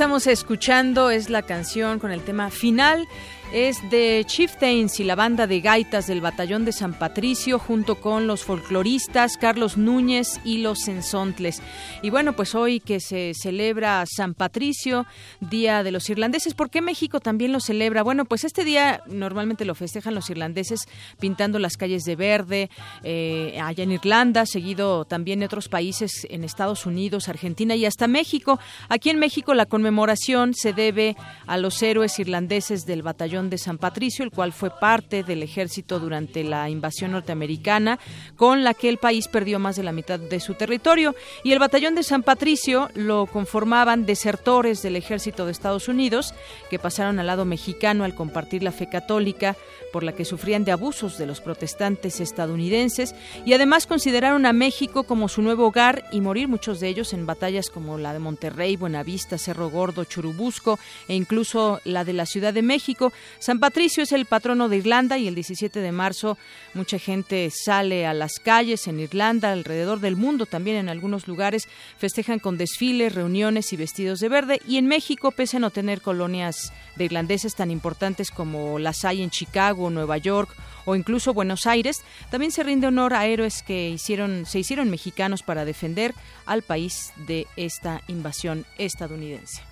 Estamos escuchando es la canción con el tema final es de Chieftains y la banda de gaitas del Batallón de San Patricio junto con los folcloristas Carlos Núñez y los Sensontles. Y bueno, pues hoy que se celebra San Patricio, Día de los Irlandeses, ¿por qué México también lo celebra? Bueno, pues este día normalmente lo festejan los irlandeses pintando las calles de verde eh, allá en Irlanda, seguido también de otros países en Estados Unidos, Argentina y hasta México. Aquí en México la conmemoración se debe a los héroes irlandeses del Batallón de San Patricio, el cual fue parte del ejército durante la invasión norteamericana, con la que el país perdió más de la mitad de su territorio. Y el batallón de San Patricio lo conformaban desertores del ejército de Estados Unidos, que pasaron al lado mexicano al compartir la fe católica, por la que sufrían de abusos de los protestantes estadounidenses, y además consideraron a México como su nuevo hogar y morir muchos de ellos en batallas como la de Monterrey, Buenavista, Cerro Gordo, Churubusco e incluso la de la Ciudad de México, San Patricio es el patrono de Irlanda y el 17 de marzo mucha gente sale a las calles en Irlanda, alrededor del mundo, también en algunos lugares festejan con desfiles, reuniones y vestidos de verde. Y en México, pese a no tener colonias de irlandeses tan importantes como las hay en Chicago, Nueva York o incluso Buenos Aires, también se rinde honor a héroes que hicieron, se hicieron mexicanos para defender al país de esta invasión estadounidense.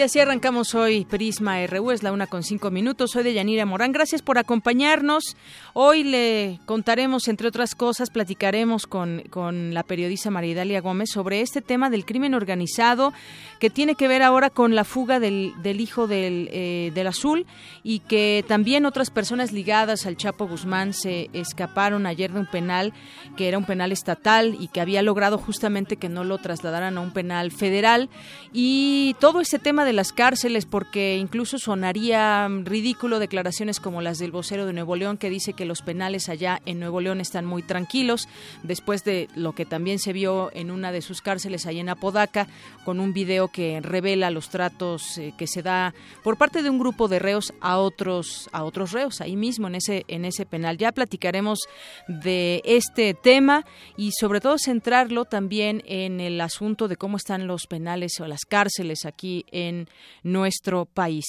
Y así arrancamos hoy Prisma RU, es la una con cinco minutos. Soy de Yanira Morán. Gracias por acompañarnos. Hoy le contaremos, entre otras cosas, platicaremos con, con la periodista Maridalia Gómez sobre este tema del crimen organizado que tiene que ver ahora con la fuga del, del hijo del, eh, del Azul y que también otras personas ligadas al Chapo Guzmán se escaparon ayer de un penal que era un penal estatal y que había logrado justamente que no lo trasladaran a un penal federal. Y todo ese tema de las cárceles porque incluso sonaría ridículo declaraciones como las del vocero de Nuevo León que dice que los penales allá en Nuevo León están muy tranquilos después de lo que también se vio en una de sus cárceles allá en Apodaca con un video que revela los tratos eh, que se da por parte de un grupo de reos a otros a otros reos ahí mismo en ese en ese penal. Ya platicaremos de este tema y sobre todo centrarlo también en el asunto de cómo están los penales o las cárceles aquí en nuestro país.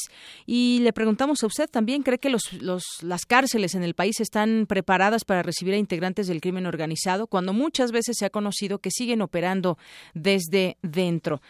Y le preguntamos a usted también, ¿cree que los, las cárceles en el país están preparadas para recibir a integrantes del crimen organizado cuando muchas veces se ha conocido que siguen operando desde dentro?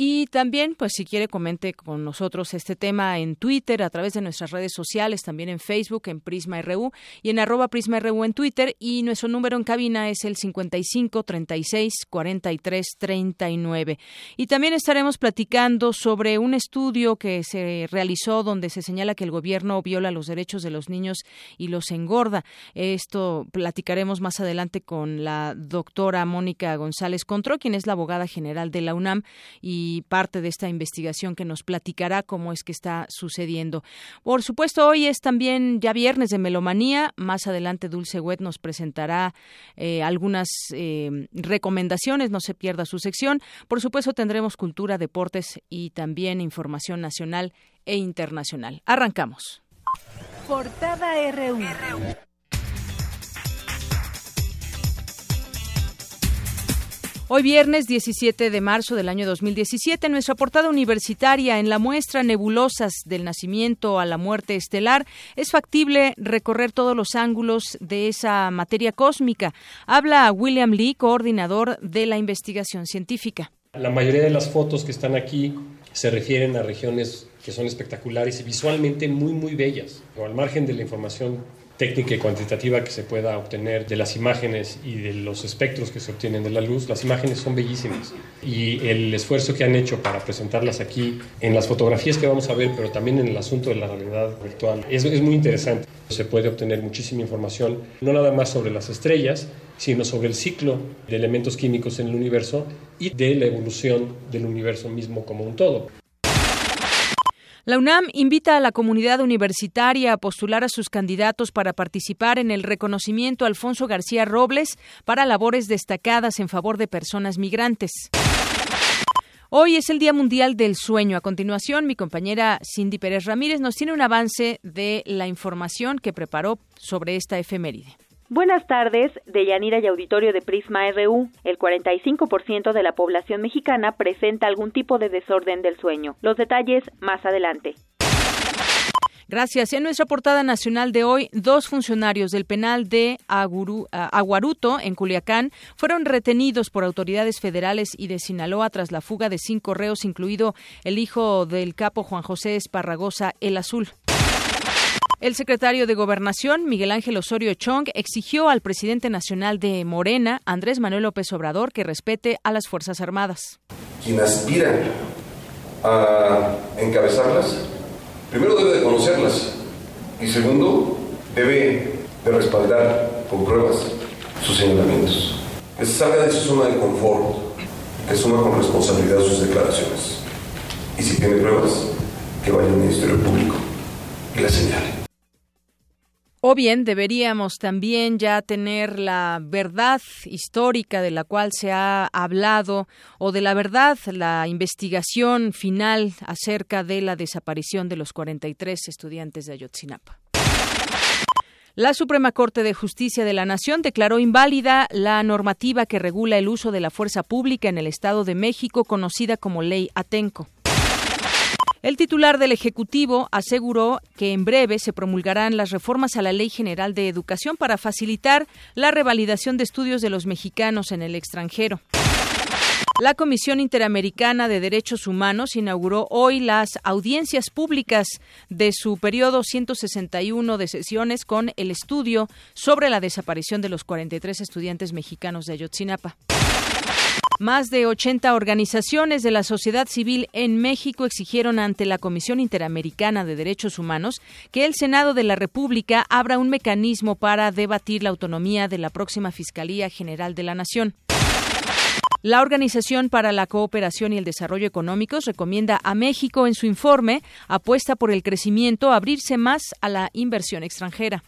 Y también, pues si quiere, comente con nosotros este tema en Twitter, a través de nuestras redes sociales, también en Facebook, en Prisma RU y en arroba Prisma RU en Twitter. Y nuestro número en cabina es el 55 36 43 39. Y también estaremos platicando sobre un estudio que se realizó donde se señala que el gobierno viola los derechos de los niños y los engorda. Esto platicaremos más adelante con la doctora Mónica González Contró, quien es la abogada general de la UNAM y parte de esta investigación que nos platicará cómo es que está sucediendo. Por supuesto, hoy es también ya viernes de melomanía. Más adelante Dulce Wet nos presentará eh, algunas eh, recomendaciones. No se pierda su sección. Por supuesto, tendremos cultura, deportes y también información nacional e internacional. Arrancamos. Portada RU. Hoy viernes 17 de marzo del año 2017, nuestra portada universitaria en la muestra Nebulosas del nacimiento a la muerte estelar, es factible recorrer todos los ángulos de esa materia cósmica. Habla William Lee, coordinador de la investigación científica. La mayoría de las fotos que están aquí se refieren a regiones que son espectaculares y visualmente muy, muy bellas. O al margen de la información técnica y cuantitativa que se pueda obtener de las imágenes y de los espectros que se obtienen de la luz, las imágenes son bellísimas. Y el esfuerzo que han hecho para presentarlas aquí en las fotografías que vamos a ver, pero también en el asunto de la realidad virtual, es, es muy interesante. Se puede obtener muchísima información, no nada más sobre las estrellas, sino sobre el ciclo de elementos químicos en el universo y de la evolución del universo mismo como un todo. La UNAM invita a la comunidad universitaria a postular a sus candidatos para participar en el reconocimiento Alfonso García Robles para labores destacadas en favor de personas migrantes. Hoy es el Día Mundial del Sueño. A continuación, mi compañera Cindy Pérez Ramírez nos tiene un avance de la información que preparó sobre esta efeméride. Buenas tardes, de Yanira y Auditorio de Prisma RU. El 45% de la población mexicana presenta algún tipo de desorden del sueño. Los detalles más adelante. Gracias. En nuestra portada nacional de hoy, dos funcionarios del penal de Aguaruto, en Culiacán, fueron retenidos por autoridades federales y de Sinaloa tras la fuga de cinco reos, incluido el hijo del capo Juan José Esparragosa, el Azul. El secretario de Gobernación, Miguel Ángel Osorio Chong, exigió al presidente nacional de Morena, Andrés Manuel López Obrador, que respete a las Fuerzas Armadas. Quien aspira a encabezarlas, primero debe de conocerlas y segundo, debe de respaldar con pruebas sus señalamientos. Que se salga de su zona de confort, que asuma con responsabilidad sus declaraciones. Y si tiene pruebas, que vaya al Ministerio Público y la señale. O bien deberíamos también ya tener la verdad histórica de la cual se ha hablado o de la verdad, la investigación final acerca de la desaparición de los 43 estudiantes de Ayotzinapa. La Suprema Corte de Justicia de la Nación declaró inválida la normativa que regula el uso de la fuerza pública en el Estado de México, conocida como Ley Atenco. El titular del Ejecutivo aseguró que en breve se promulgarán las reformas a la Ley General de Educación para facilitar la revalidación de estudios de los mexicanos en el extranjero. La Comisión Interamericana de Derechos Humanos inauguró hoy las audiencias públicas de su periodo 161 de sesiones con el estudio sobre la desaparición de los 43 estudiantes mexicanos de Ayotzinapa. Más de 80 organizaciones de la sociedad civil en México exigieron ante la Comisión Interamericana de Derechos Humanos que el Senado de la República abra un mecanismo para debatir la autonomía de la próxima Fiscalía General de la Nación. La Organización para la Cooperación y el Desarrollo Económicos recomienda a México en su informe apuesta por el crecimiento abrirse más a la inversión extranjera.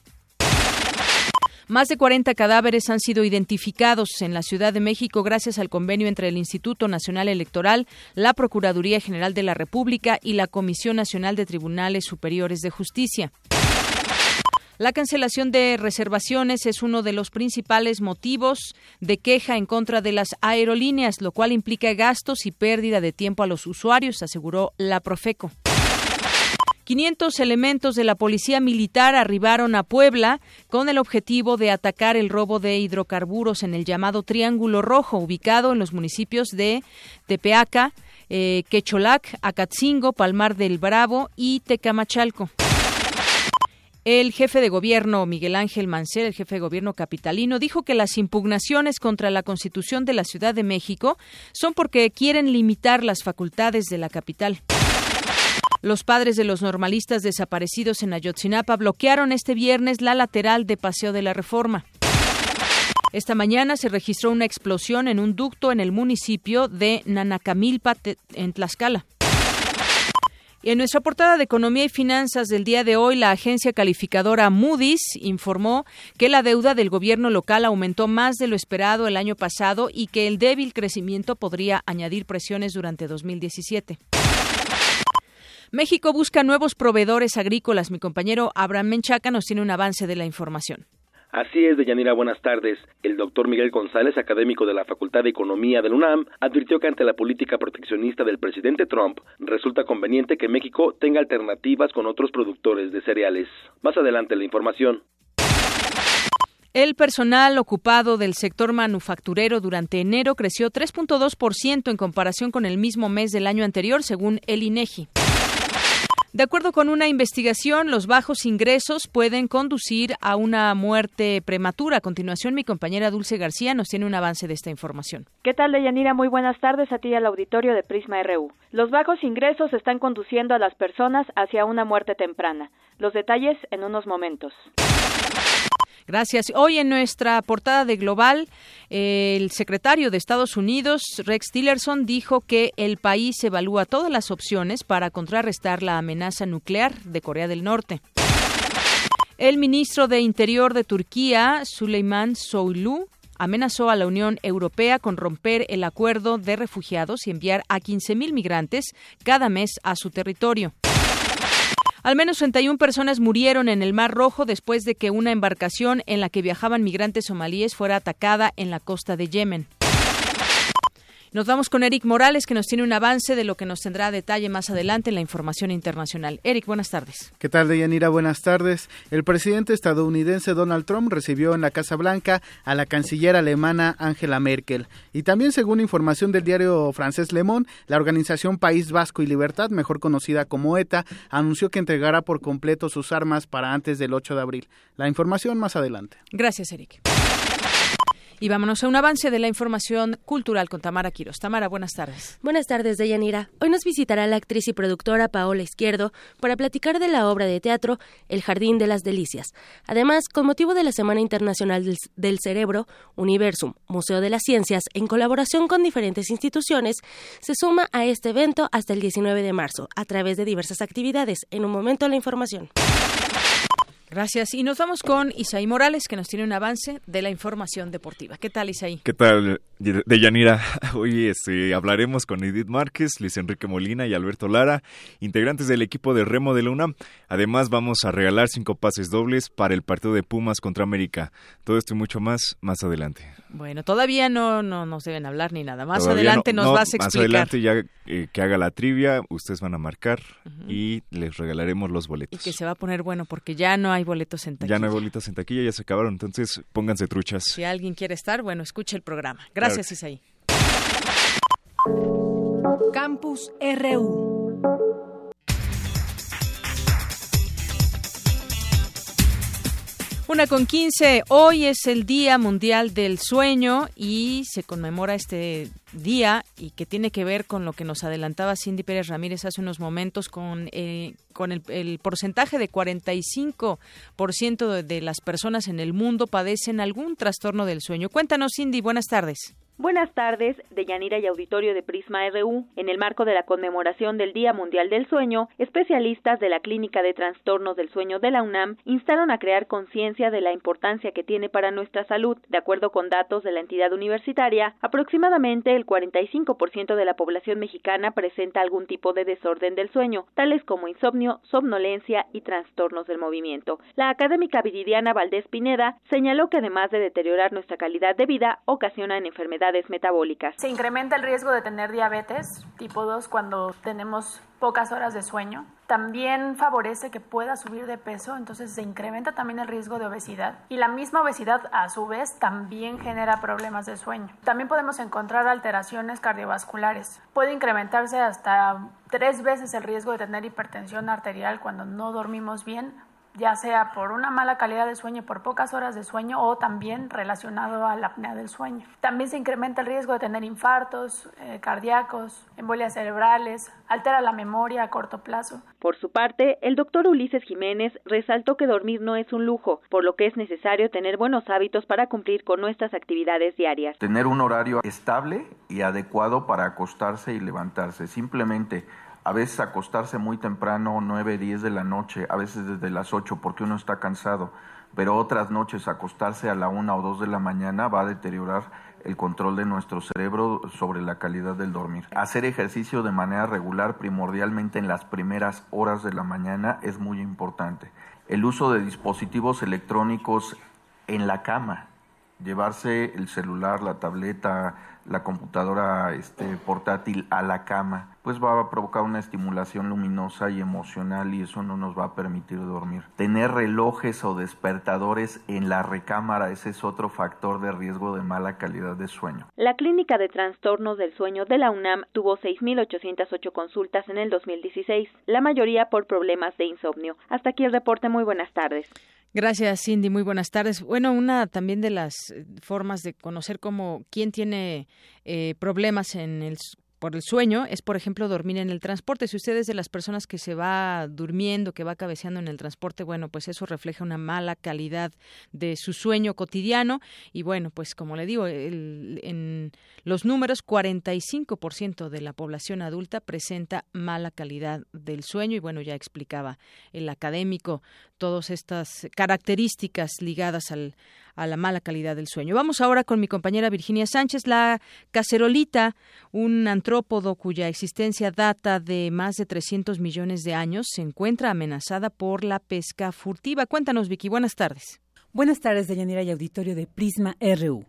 Más de 40 cadáveres han sido identificados en la Ciudad de México gracias al convenio entre el Instituto Nacional Electoral, la Procuraduría General de la República y la Comisión Nacional de Tribunales Superiores de Justicia. La cancelación de reservaciones es uno de los principales motivos de queja en contra de las aerolíneas, lo cual implica gastos y pérdida de tiempo a los usuarios, aseguró la Profeco. 500 elementos de la Policía Militar arribaron a Puebla con el objetivo de atacar el robo de hidrocarburos en el llamado Triángulo Rojo, ubicado en los municipios de Tepeaca, eh, Quecholac, Acatzingo, Palmar del Bravo y Tecamachalco. El jefe de gobierno, Miguel Ángel Mancera, el jefe de gobierno capitalino, dijo que las impugnaciones contra la Constitución de la Ciudad de México son porque quieren limitar las facultades de la capital. Los padres de los normalistas desaparecidos en Ayotzinapa bloquearon este viernes la lateral de Paseo de la Reforma. Esta mañana se registró una explosión en un ducto en el municipio de Nanacamilpa, en Tlaxcala. En nuestra portada de Economía y Finanzas del día de hoy, la agencia calificadora Moody's informó que la deuda del gobierno local aumentó más de lo esperado el año pasado y que el débil crecimiento podría añadir presiones durante 2017. México busca nuevos proveedores agrícolas. Mi compañero Abraham Menchaca nos tiene un avance de la información. Así es, Deyanira, buenas tardes. El doctor Miguel González, académico de la Facultad de Economía del UNAM, advirtió que ante la política proteccionista del presidente Trump, resulta conveniente que México tenga alternativas con otros productores de cereales. Más adelante la información. El personal ocupado del sector manufacturero durante enero creció 3.2% en comparación con el mismo mes del año anterior, según el INEGI. De acuerdo con una investigación, los bajos ingresos pueden conducir a una muerte prematura. A continuación, mi compañera Dulce García nos tiene un avance de esta información. ¿Qué tal, Deyanira? Muy buenas tardes a ti y al auditorio de Prisma RU. Los bajos ingresos están conduciendo a las personas hacia una muerte temprana. Los detalles en unos momentos. Gracias. Hoy en nuestra portada de Global, el secretario de Estados Unidos, Rex Tillerson, dijo que el país evalúa todas las opciones para contrarrestar la amenaza nuclear de Corea del Norte. El ministro de Interior de Turquía, Süleyman Soylu, amenazó a la Unión Europea con romper el acuerdo de refugiados y enviar a 15.000 migrantes cada mes a su territorio. Al menos 31 personas murieron en el Mar Rojo después de que una embarcación en la que viajaban migrantes somalíes fuera atacada en la costa de Yemen. Nos vamos con Eric Morales, que nos tiene un avance de lo que nos tendrá a detalle más adelante en la información internacional. Eric, buenas tardes. ¿Qué tal, Deyanira? Buenas tardes. El presidente estadounidense Donald Trump recibió en la Casa Blanca a la canciller alemana Angela Merkel. Y también, según información del diario francés Le Monde, la organización País Vasco y Libertad, mejor conocida como ETA, anunció que entregará por completo sus armas para antes del 8 de abril. La información más adelante. Gracias, Eric. Y vámonos a un avance de la información cultural con Tamara Quiros. Tamara, buenas tardes. Buenas tardes, Deyanira. Hoy nos visitará la actriz y productora Paola Izquierdo para platicar de la obra de teatro El Jardín de las Delicias. Además, con motivo de la Semana Internacional del Cerebro, Universum, Museo de las Ciencias, en colaboración con diferentes instituciones, se suma a este evento hasta el 19 de marzo, a través de diversas actividades. En un momento la información. Gracias. Y nos vamos con Isaí Morales, que nos tiene un avance de la información deportiva. ¿Qué tal, Isaí? ¿Qué tal, Deyanira? Hoy este, hablaremos con Edith Márquez, Luis Enrique Molina y Alberto Lara, integrantes del equipo de remo de la UNAM. Además, vamos a regalar cinco pases dobles para el partido de Pumas contra América. Todo esto y mucho más, más adelante. Bueno, todavía no, no nos deben hablar ni nada. Más adelante nos vas a explicar. Más adelante, ya eh, que haga la trivia, ustedes van a marcar y les regalaremos los boletos. Y que se va a poner bueno, porque ya no hay boletos en taquilla. Ya no hay boletos en taquilla, ya se acabaron, entonces pónganse truchas. Si alguien quiere estar, bueno, escuche el programa. Gracias, claro. Isaí. Campus RU. Una con 15, hoy es el Día Mundial del Sueño y se conmemora este día y que tiene que ver con lo que nos adelantaba Cindy Pérez Ramírez hace unos momentos con, eh, con el, porcentaje de 45% de, de las personas en el mundo padecen algún trastorno del sueño. Cuéntanos, Cindy, buenas tardes. Buenas tardes, de Yanira y Auditorio de Prisma RU. En el marco de la conmemoración del Día Mundial del Sueño, especialistas de la Clínica de Trastornos del Sueño de la UNAM instaron a crear conciencia de la importancia que tiene para nuestra salud. De acuerdo con datos de la entidad universitaria, aproximadamente el 45% de la población mexicana presenta algún tipo de desorden del sueño, tales como insomnio, somnolencia y trastornos del movimiento. La académica Viridiana Valdés Pineda señaló que además de deteriorar nuestra calidad de vida, ocasionan enfermedades metabólicas. Se incrementa el riesgo de tener diabetes tipo 2 cuando tenemos pocas horas de sueño. También favorece que pueda subir de peso, entonces se incrementa también el riesgo de obesidad. Y la misma obesidad, a su vez, también genera problemas de sueño. También podemos encontrar alteraciones cardiovasculares. Puede incrementarse hasta tres veces el riesgo de tener hipertensión arterial cuando no dormimos bien ya sea por una mala calidad de sueño, por pocas horas de sueño o también relacionado a la apnea del sueño. También se incrementa el riesgo de tener infartos eh, cardíacos, embolias cerebrales, altera la memoria a corto plazo. Por su parte, el doctor Ulises Jiménez resaltó que dormir no es un lujo, por lo que es necesario tener buenos hábitos para cumplir con nuestras actividades diarias. Tener un horario estable y adecuado para acostarse y levantarse. Simplemente a veces acostarse muy temprano, 9, 10 de la noche, a veces desde las 8 porque uno está cansado. pero otras noches acostarse a la una o dos de la mañana va a deteriorar el control de nuestro cerebro sobre la calidad del dormir. Hacer ejercicio de manera regular, primordialmente en las primeras horas de la mañana, es muy importante. El uso de dispositivos electrónicos en la cama, llevarse el celular, la tableta, la computadora este, portátil a la cama, pues va a provocar una estimulación luminosa y emocional y eso no nos va a permitir dormir. Tener relojes o despertadores en la recámara, ese es otro factor de riesgo de mala calidad de sueño. La Clínica de Trastornos del Sueño de la UNAM tuvo 6.808 consultas en el 2016, la mayoría por problemas de insomnio. Hasta aquí el reporte. Muy buenas tardes. Gracias, Cindy. Muy buenas tardes. Bueno, una también de las eh, formas de conocer cómo quién tiene eh, problemas en el por el sueño es, por ejemplo, dormir en el transporte. Si usted es de las personas que se va durmiendo, que va cabeceando en el transporte, bueno, pues eso refleja una mala calidad de su sueño cotidiano. Y bueno, pues como le digo, en los números, 45% de la población adulta presenta mala calidad del sueño. Y bueno, ya explicaba el académico todas estas características ligadas al, a la mala calidad del sueño. Vamos ahora con mi compañera Virginia Sánchez, la cacerolita, un antrópodo cuya existencia data de más de 300 millones de años, se encuentra amenazada por la pesca furtiva. Cuéntanos, Vicky, buenas tardes. Buenas tardes, Deyanira y auditorio de Prisma RU.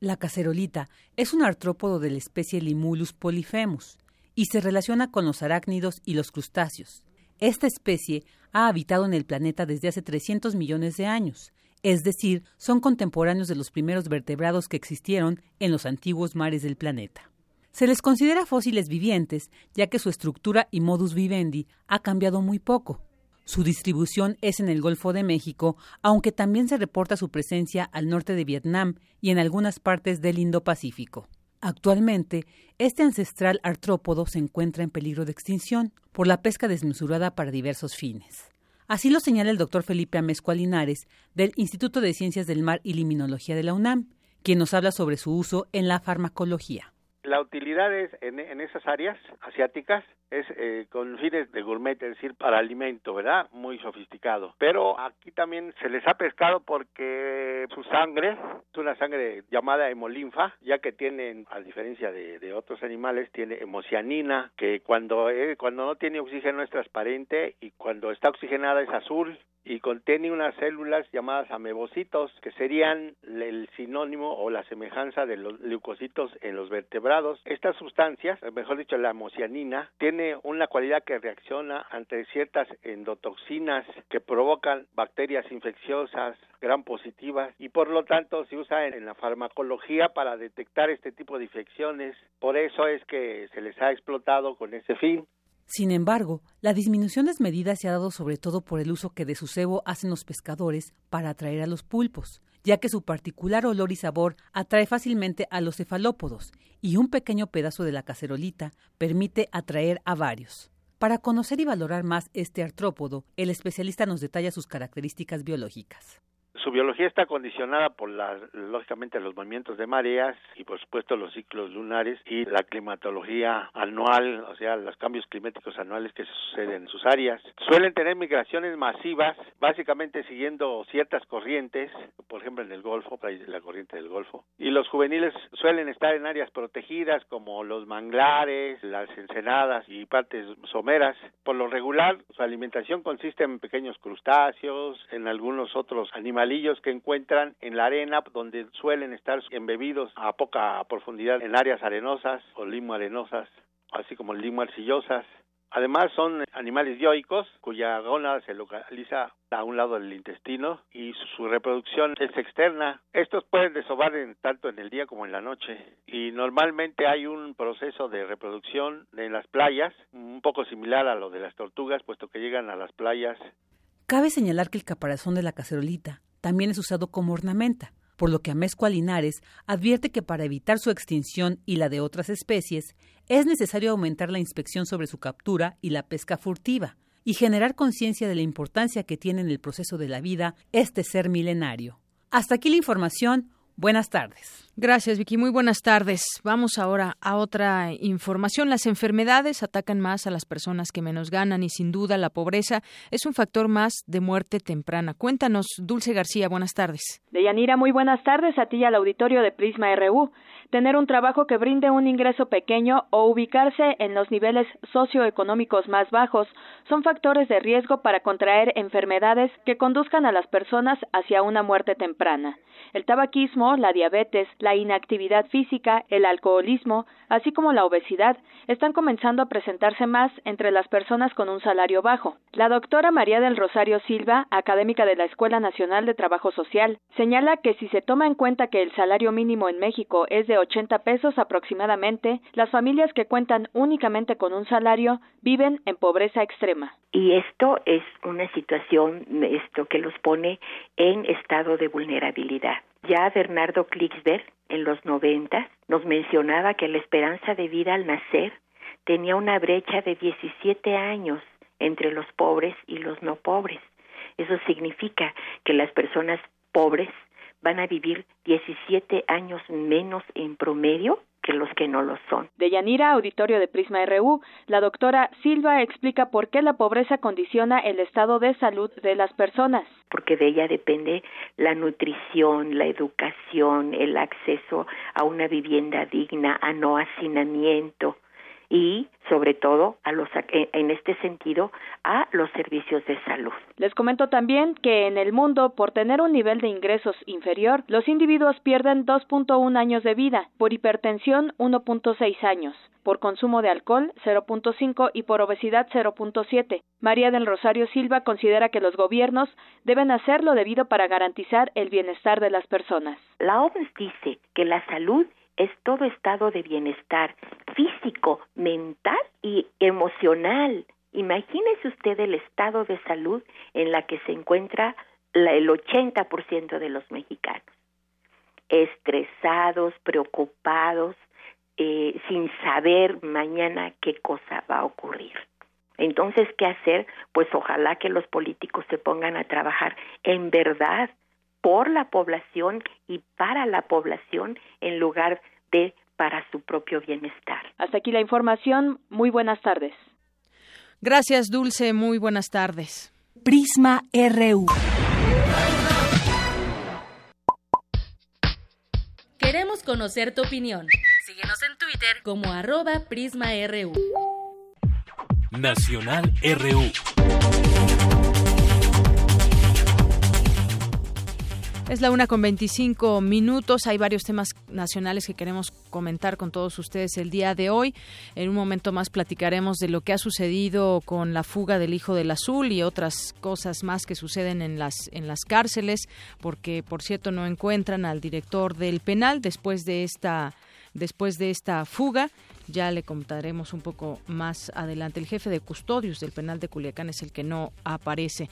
La cacerolita es un artrópodo de la especie Limulus polyphemus y se relaciona con los arácnidos y los crustáceos. Esta especie ha habitado en el planeta desde hace 300 millones de años es decir, son contemporáneos de los primeros vertebrados que existieron en los antiguos mares del planeta. Se les considera fósiles vivientes, ya que su estructura y modus vivendi ha cambiado muy poco. Su distribución es en el Golfo de México, aunque también se reporta su presencia al norte de Vietnam y en algunas partes del Indo-Pacífico. Actualmente, este ancestral artrópodo se encuentra en peligro de extinción por la pesca desmesurada para diversos fines. Así lo señala el doctor Felipe Amezcua Linares del Instituto de Ciencias del Mar y Liminología de la UNAM, quien nos habla sobre su uso en la farmacología. La utilidad es en, esas áreas asiáticas es eh, con fines de gourmet, es decir, para alimento, ¿verdad? Muy sofisticado. Pero aquí también se les ha pescado porque su sangre es una sangre llamada hemolinfa, ya que tienen, a diferencia de, otros animales, tiene hemocianina, que cuando, eh, cuando no tiene oxígeno es transparente y cuando está oxigenada es azul y contiene unas células llamadas amebocitos, que serían el sinónimo o la semejanza de los leucocitos en los vertebrados. Estas sustancias, mejor dicho, la hemocianina, tiene una cualidad que reacciona ante ciertas endotoxinas que provocan bacterias infecciosas, gran positivas y por lo tanto se usa en, la farmacología para detectar este tipo de infecciones. Por eso es que se les ha explotado con ese fin. Sin embargo, la disminución desmedida se ha dado sobre todo por el uso que de su cebo hacen los pescadores para atraer a los pulpos, ya que su particular olor y sabor atrae fácilmente a los cefalópodos, y un pequeño pedazo de la cacerolita permite atraer a varios. Para conocer y valorar más este artrópodo, el especialista nos detalla sus características biológicas. Su biología está condicionada por la, lógicamente los movimientos de mareas y por supuesto los ciclos lunares y la climatología anual, o sea, los cambios climáticos anuales que suceden en sus áreas. Suelen tener migraciones masivas, básicamente siguiendo ciertas corrientes, por ejemplo en el Golfo, la corriente del Golfo. Y los juveniles suelen estar en áreas protegidas como los manglares, las ensenadas y partes someras. Por lo regular, su alimentación consiste en pequeños crustáceos, en algunos otros animales que encuentran en la arena donde suelen estar embebidos a poca profundidad en áreas arenosas o limo arenosas, así como limo arcillosas. Además son animales dioicos cuya gónada se localiza a un lado del intestino y su reproducción es externa. Estos pueden desovar tanto en el día como en la noche y normalmente hay un proceso de reproducción en las playas un poco similar a lo de las tortugas puesto que llegan a las playas. Cabe señalar que el caparazón de la cacerolita también es usado como ornamenta, por lo que Amezcua Linares advierte que para evitar su extinción y la de otras especies, es necesario aumentar la inspección sobre su captura y la pesca furtiva, y generar conciencia de la importancia que tiene en el proceso de la vida este ser milenario. Hasta aquí la información. Buenas tardes. Gracias, Vicky. Muy buenas tardes. Vamos ahora a otra información. Las enfermedades atacan más a las personas que menos ganan y sin duda la pobreza es un factor más de muerte temprana. Cuéntanos, Dulce García, buenas tardes. Deyanira, muy buenas tardes a ti y al auditorio de Prisma RU tener un trabajo que brinde un ingreso pequeño o ubicarse en los niveles socioeconómicos más bajos son factores de riesgo para contraer enfermedades que conduzcan a las personas hacia una muerte temprana. El tabaquismo, la diabetes, la inactividad física, el alcoholismo, así como la obesidad, están comenzando a presentarse más entre las personas con un salario bajo. La doctora María del Rosario Silva, académica de la Escuela Nacional de Trabajo Social, señala que si se toma en cuenta que el salario mínimo en México es de 80 pesos aproximadamente, las familias que cuentan únicamente con un salario viven en pobreza extrema. Y esto es una situación esto que los pone en estado de vulnerabilidad. Ya Bernardo Klicksberg en los 90 nos mencionaba que la esperanza de vida al nacer tenía una brecha de 17 años entre los pobres y los no pobres. Eso significa que las personas pobres van a vivir 17 años menos en promedio que los que no lo son. De Yanira, auditorio de Prisma RU, la doctora Silva explica por qué la pobreza condiciona el estado de salud de las personas. Porque de ella depende la nutrición, la educación, el acceso a una vivienda digna, a no hacinamiento, y sobre todo a los en este sentido a los servicios de salud. Les comento también que en el mundo por tener un nivel de ingresos inferior, los individuos pierden 2.1 años de vida, por hipertensión 1.6 años, por consumo de alcohol 0.5 y por obesidad 0.7. María del Rosario Silva considera que los gobiernos deben hacer lo debido para garantizar el bienestar de las personas. La OMS dice que la salud es todo estado de bienestar físico, mental y emocional. Imagínese usted el estado de salud en la que se encuentra el 80% de los mexicanos. Estresados, preocupados, eh, sin saber mañana qué cosa va a ocurrir. Entonces, ¿qué hacer? Pues ojalá que los políticos se pongan a trabajar en verdad por la población y para la población en lugar de para su propio bienestar. Hasta aquí la información. Muy buenas tardes. Gracias, Dulce. Muy buenas tardes. Prisma RU. Queremos conocer tu opinión. Síguenos en Twitter como arroba PrismaRU. Nacional RU. Es la una con 25 minutos. Hay varios temas nacionales que queremos comentar con todos ustedes el día de hoy. En un momento más platicaremos de lo que ha sucedido con la fuga del hijo del azul y otras cosas más que suceden en las en las cárceles, porque por cierto no encuentran al director del penal después de esta después de esta fuga ya le contaremos un poco más adelante. El jefe de custodios del penal de Culiacán es el que no aparece.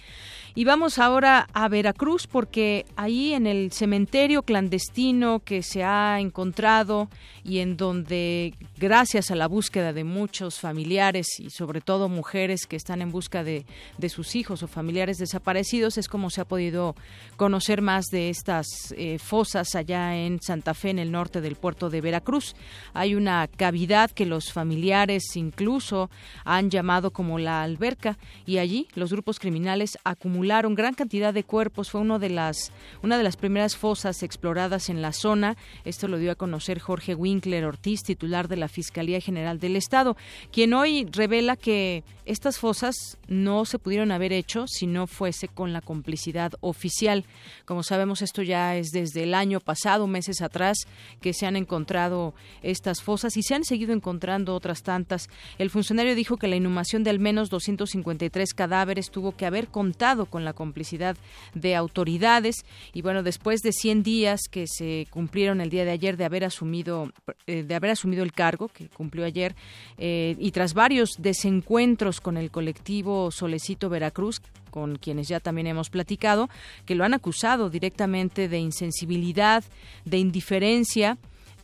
Y vamos ahora a Veracruz porque ahí en el cementerio clandestino que se ha encontrado y en donde gracias a la búsqueda de muchos familiares y sobre todo mujeres que están en busca de, de sus hijos o familiares desaparecidos es como se ha podido conocer más de estas eh, fosas allá en Santa Fe en el norte del puerto de Veracruz. Hay una cavidad que los familiares incluso han llamado como la alberca y allí los grupos criminales acumularon gran cantidad de cuerpos. Fue uno de las, una de las primeras fosas exploradas en la zona. Esto lo dio a conocer Jorge Winkler Ortiz, titular de la Fiscalía General del Estado, quien hoy revela que estas fosas no se pudieron haber hecho si no fuese con la complicidad oficial. Como sabemos, esto ya es desde el año pasado, meses atrás, que se han encontrado estas fosas y se han seguido encontrando otras tantas. El funcionario dijo que la inhumación de al menos 253 cadáveres tuvo que haber contado con la complicidad de autoridades y bueno, después de 100 días que se cumplieron el día de ayer de haber asumido eh, de haber asumido el cargo que cumplió ayer eh, y tras varios desencuentros con el colectivo Solecito Veracruz con quienes ya también hemos platicado, que lo han acusado directamente de insensibilidad, de indiferencia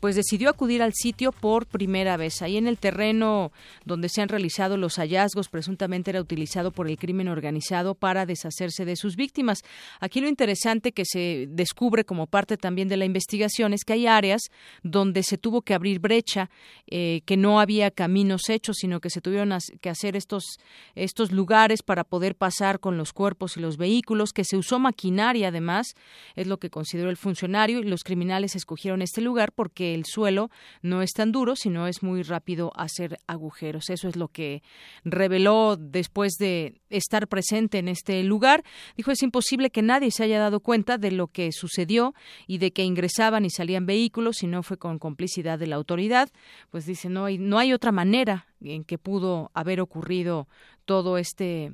pues decidió acudir al sitio por primera vez. Ahí en el terreno donde se han realizado los hallazgos, presuntamente era utilizado por el crimen organizado para deshacerse de sus víctimas. Aquí lo interesante que se descubre como parte también de la investigación es que hay áreas donde se tuvo que abrir brecha, eh, que no había caminos hechos, sino que se tuvieron que hacer estos, estos lugares para poder pasar con los cuerpos y los vehículos, que se usó maquinaria además, es lo que consideró el funcionario, y los criminales escogieron este lugar porque el suelo no es tan duro, sino es muy rápido hacer agujeros. Eso es lo que reveló después de estar presente en este lugar. Dijo es imposible que nadie se haya dado cuenta de lo que sucedió y de que ingresaban y salían vehículos si no fue con complicidad de la autoridad. Pues dice no hay no hay otra manera en que pudo haber ocurrido todo este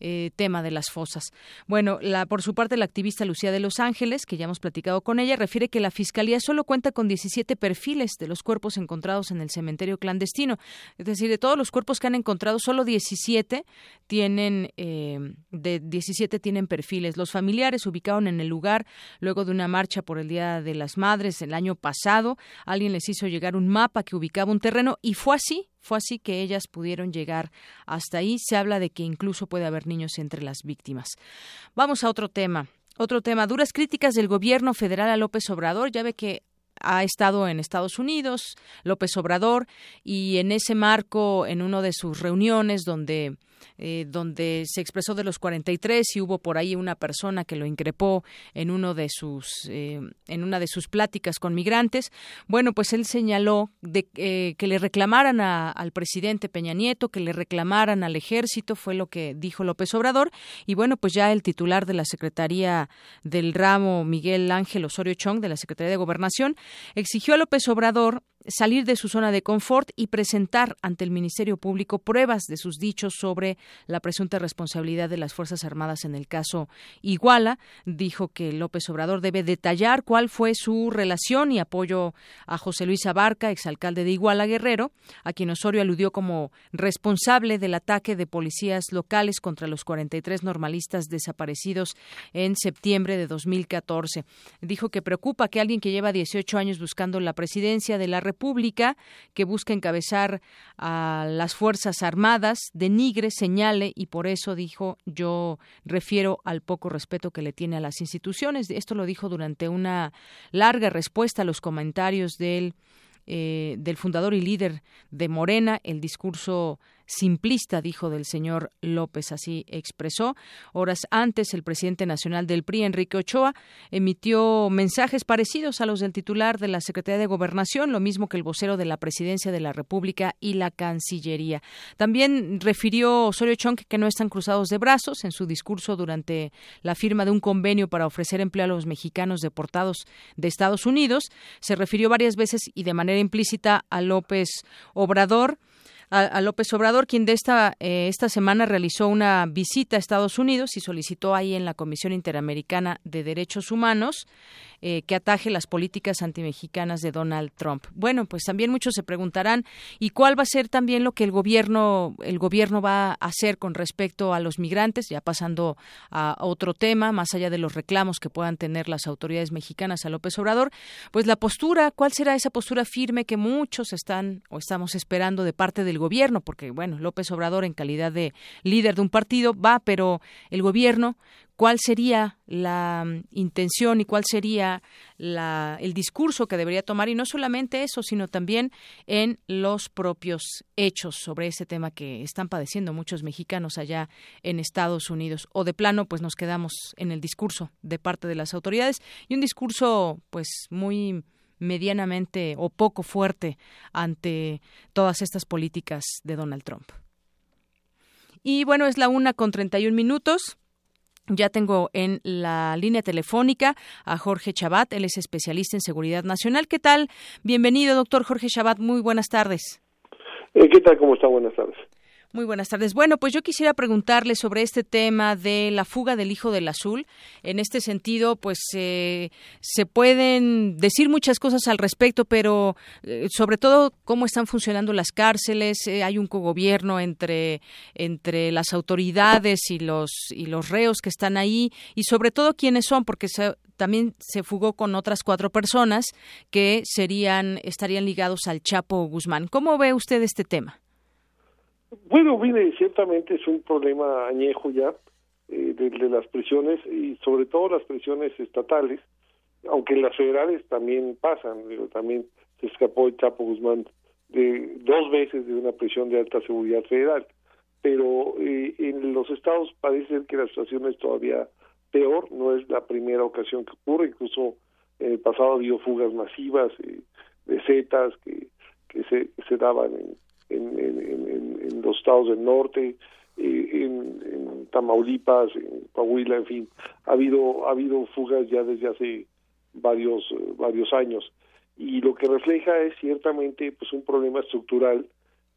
eh, tema de las fosas. Bueno, la, por su parte, la activista Lucía de Los Ángeles, que ya hemos platicado con ella, refiere que la Fiscalía solo cuenta con 17 perfiles de los cuerpos encontrados en el cementerio clandestino. Es decir, de todos los cuerpos que han encontrado, solo 17 tienen, eh, de 17 tienen perfiles. Los familiares ubicaron en el lugar luego de una marcha por el Día de las Madres el año pasado. Alguien les hizo llegar un mapa que ubicaba un terreno y fue así fue así que ellas pudieron llegar hasta ahí. Se habla de que incluso puede haber niños entre las víctimas. Vamos a otro tema. Otro tema, duras críticas del gobierno federal a López Obrador. Ya ve que ha estado en Estados Unidos, López Obrador, y en ese marco, en una de sus reuniones donde eh, donde se expresó de los 43 y hubo por ahí una persona que lo increpó en uno de sus eh, en una de sus pláticas con migrantes. Bueno, pues él señaló de eh, que le reclamaran al presidente Peña Nieto, que le reclamaran al ejército, fue lo que dijo López Obrador. Y bueno, pues ya el titular de la Secretaría del ramo, Miguel Ángel Osorio Chong, de la Secretaría de Gobernación, exigió a López Obrador salir de su zona de confort y presentar ante el Ministerio Público pruebas de sus dichos sobre la presunta responsabilidad de las Fuerzas Armadas en el caso Iguala. Dijo que López Obrador debe detallar cuál fue su relación y apoyo a José Luis Abarca, exalcalde de Iguala Guerrero, a quien Osorio aludió como responsable del ataque de policías locales contra los 43 normalistas desaparecidos en septiembre de 2014. Dijo que preocupa que alguien que lleva 18 años buscando la presidencia de la República, que busca encabezar a las Fuerzas Armadas, denigre, señale y por eso dijo yo refiero al poco respeto que le tiene a las instituciones. Esto lo dijo durante una larga respuesta a los comentarios del eh, del fundador y líder de Morena, el discurso simplista, dijo del señor López, así expresó. Horas antes, el presidente nacional del PRI, Enrique Ochoa, emitió mensajes parecidos a los del titular de la Secretaría de Gobernación, lo mismo que el vocero de la Presidencia de la República y la Cancillería. También refirió Osorio Chong que no están cruzados de brazos en su discurso durante la firma de un convenio para ofrecer empleo a los mexicanos deportados de Estados Unidos. Se refirió varias veces y de manera implícita a López Obrador a, López Obrador, quien de esta, eh, esta semana realizó una visita a Estados Unidos y solicitó ahí en la Comisión Interamericana de Derechos Humanos eh, que ataje las políticas antimexicanas de Donald Trump. Bueno, pues también muchos se preguntarán y cuál va a ser también lo que el gobierno el gobierno va a hacer con respecto a los migrantes, ya pasando a otro tema, más allá de los reclamos que puedan tener las autoridades mexicanas a López Obrador, pues la postura, ¿cuál será esa postura firme que muchos están o estamos esperando de parte del gobierno? Porque bueno, López Obrador en calidad de líder de un partido va, pero el gobierno cuál sería la mm, intención y cuál sería el discurso que debería tomar y no solamente eso, sino también en los propios hechos sobre ese tema que están padeciendo muchos mexicanos allá en Estados Unidos o de plano pues nos quedamos en el discurso de parte de las autoridades y un discurso pues muy medianamente o poco fuerte ante todas estas políticas de Donald Trump. Y bueno, es la una con 31 minutos. Ya tengo en la línea telefónica a Jorge Chabat, él es especialista en seguridad nacional. ¿Qué tal? Bienvenido, doctor Jorge Chabat. Muy buenas tardes. Eh, ¿Qué tal? ¿Cómo está? Buenas tardes. Muy buenas tardes. Bueno, pues yo quisiera preguntarle sobre este tema de la fuga del hijo del azul. En este sentido, pues eh, se pueden decir muchas cosas al respecto, pero eh, sobre todo cómo están funcionando las cárceles. Eh, hay un cogobierno entre entre las autoridades y los y los reos que están ahí y sobre todo quiénes son, porque también se fugó con otras cuatro personas que serían estarían ligados al Chapo Guzmán. ¿Cómo ve usted este tema? Bueno, mire, ciertamente es un problema añejo ya eh, de, las prisiones y sobre todo las prisiones estatales, aunque las federales también pasan, también se escapó el Chapo Guzmán de dos veces de una prisión de alta seguridad federal, pero eh, en los estados parece que la situación es todavía peor, no es la primera ocasión que ocurre, incluso en el pasado ha fugas masivas eh, de zetas que, se daban en, en, en, los estados del norte, eh, en, Tamaulipas, en Coahuila, en fin, ha habido ha habido fugas ya desde hace varios eh, varios años y lo que refleja es ciertamente pues un problema estructural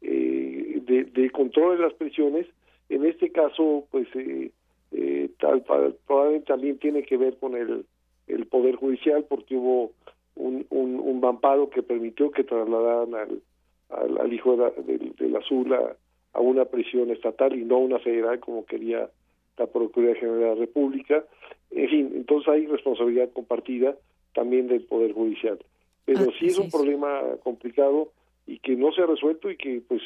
eh, de, control de las prisiones. En este caso, pues eh, eh, tal, probablemente también tiene que ver con el, el poder judicial porque hubo un, un, un vamparo que permitió que trasladaran al, al, hijo de del, azul a, una prisión estatal y no a una federal como quería la Procuraduría General de la República. En fin, entonces hay responsabilidad compartida también del Poder Judicial. Pero ah, sí es un problema complicado y que no se ha resuelto y que pues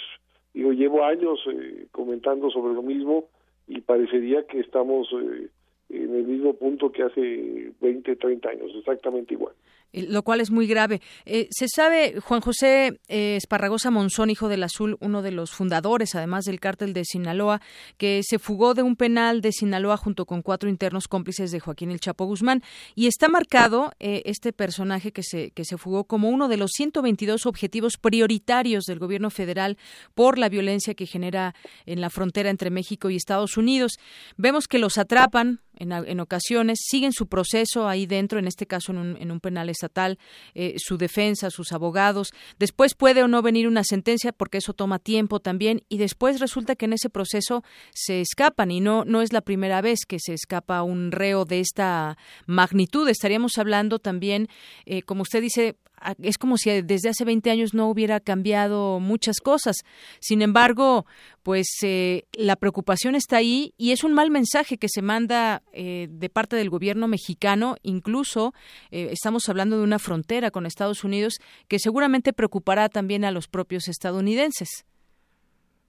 yo llevo años eh, comentando sobre lo mismo y parecería que estamos eh, en el mismo punto que hace 20, 30 años, exactamente igual lo cual es muy grave. Eh, se sabe, Juan José eh, Esparragosa Monzón, hijo del Azul, uno de los fundadores, además del cártel de Sinaloa, que se fugó de un penal de Sinaloa junto con cuatro internos cómplices de Joaquín El Chapo Guzmán. Y está marcado eh, este personaje que se, que se fugó como uno de los 122 objetivos prioritarios del gobierno federal por la violencia que genera en la frontera entre México y Estados Unidos. Vemos que los atrapan, en, ocasiones, siguen su proceso ahí dentro, en este caso en un, en un penal estatal, eh, su defensa, sus abogados. Después puede o no venir una sentencia porque eso toma tiempo también y después resulta que en ese proceso se escapan y no, no es la primera vez que se escapa un reo de esta magnitud. Estaríamos hablando también, eh, como usted dice, es como si desde hace 20 años no hubiera cambiado muchas cosas. Sin embargo, pues eh, la preocupación está ahí y es un mal mensaje que se manda eh, de parte del gobierno mexicano. Incluso eh, estamos hablando de una frontera con Estados Unidos que seguramente preocupará también a los propios estadounidenses.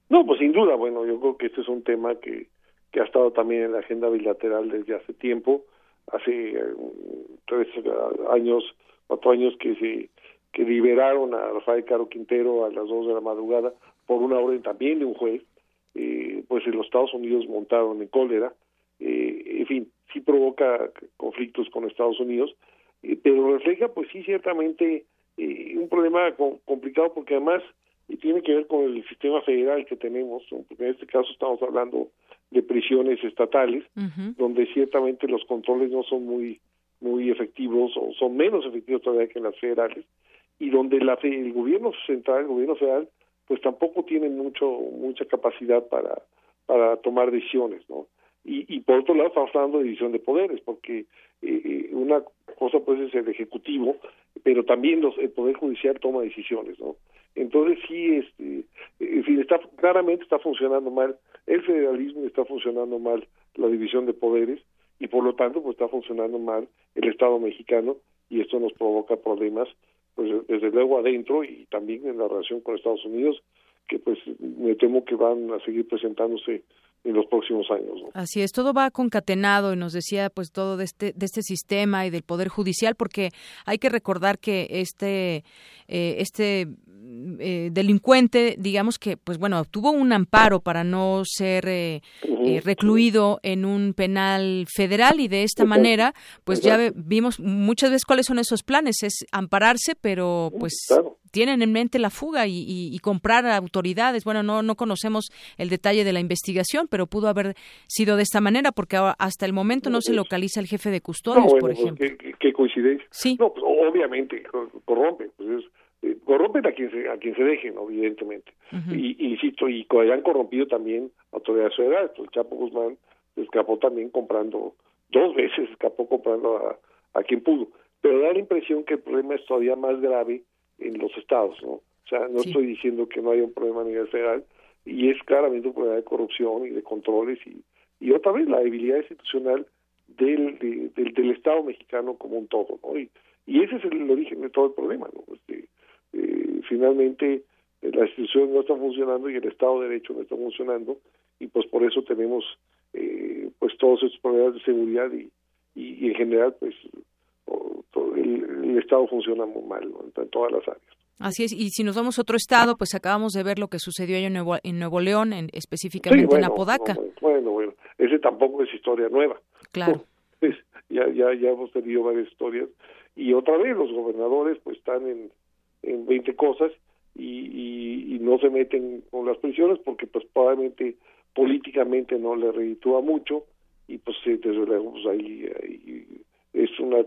No, pues sin duda. Bueno, yo creo que este es un tema que, que ha estado también en la agenda bilateral desde hace tiempo. Hace tres años cuatro años que se que liberaron a Rafael Caro Quintero a las dos de la madrugada por una orden también de un juez, eh, pues en los Estados Unidos montaron en cólera, eh, en fin, sí provoca conflictos con Estados Unidos, eh, pero refleja pues sí ciertamente un problema complicado porque además tiene que ver con el sistema federal que tenemos, porque en este caso estamos hablando de prisiones estatales, donde ciertamente los controles no son muy muy efectivos o son menos efectivos todavía que en las federales y donde la, el gobierno central, el gobierno federal, pues tampoco tiene mucho mucha capacidad para para tomar decisiones, ¿no? Y, y por otro lado estamos hablando de división de poderes, porque eh, eh, una cosa pues es el ejecutivo, pero también los, el poder judicial toma decisiones, ¿no? Entonces sí, este, en fin, está claramente está funcionando mal el federalismo, está funcionando mal la división de poderes y por lo tanto pues está funcionando mal el Estado mexicano y esto nos provoca problemas pues desde luego adentro y también en la relación con Estados Unidos que pues me temo que van a seguir presentándose en los próximos años. Así es, todo va concatenado y nos decía pues todo de este, de este sistema y del Poder Judicial porque hay que recordar que este, eh, este eh, delincuente, digamos que, pues bueno, tuvo un amparo para no ser eh, recluido en un penal federal y de esta manera, pues ya vimos muchas veces cuáles son esos planes, es ampararse, pero pues tienen en mente la fuga y, comprar autoridades. Bueno, no, no conocemos el detalle de la investigación, pero pudo haber sido de esta manera porque hasta el momento no se localiza el jefe de custodios, por pues, ejemplo. qué, coincidencia. Sí. No, pues, obviamente corrompe, pues eh, corrompen a quien se, a quien se dejen, evidentemente. y, insisto, y han corrompido también autoridades federales. El Chapo Guzmán escapó también comprando, dos veces escapó comprando a, a quien pudo. Pero da la impresión que el problema es todavía más grave en los estados, ¿no? O sea, no estoy diciendo que no haya un problema a nivel federal, y es claramente un problema de corrupción y de controles, y, y otra vez la debilidad institucional del, del, Estado mexicano como un todo, ¿no? Y, y ese es el, origen de todo el problema, ¿no? Este, eh, finalmente la institución no está funcionando y el Estado de Derecho no está funcionando y pues por eso tenemos eh, pues todos estos problemas de seguridad y, y, en general pues el, Estado funciona muy mal en todas las áreas. Así es, y si nos vamos a otro estado, pues acabamos de ver lo que sucedió en Nuevo, en Nuevo León, en, específicamente en Apodaca. bueno, bueno, ese tampoco es historia nueva. Claro. Pues, ya, ya, ya hemos tenido varias historias. Y otra vez los gobernadores pues están en, en 20 cosas y, y, no se meten con las prisiones porque pues probablemente políticamente no le reditúa mucho y pues desde luego pues ahí, ahí es una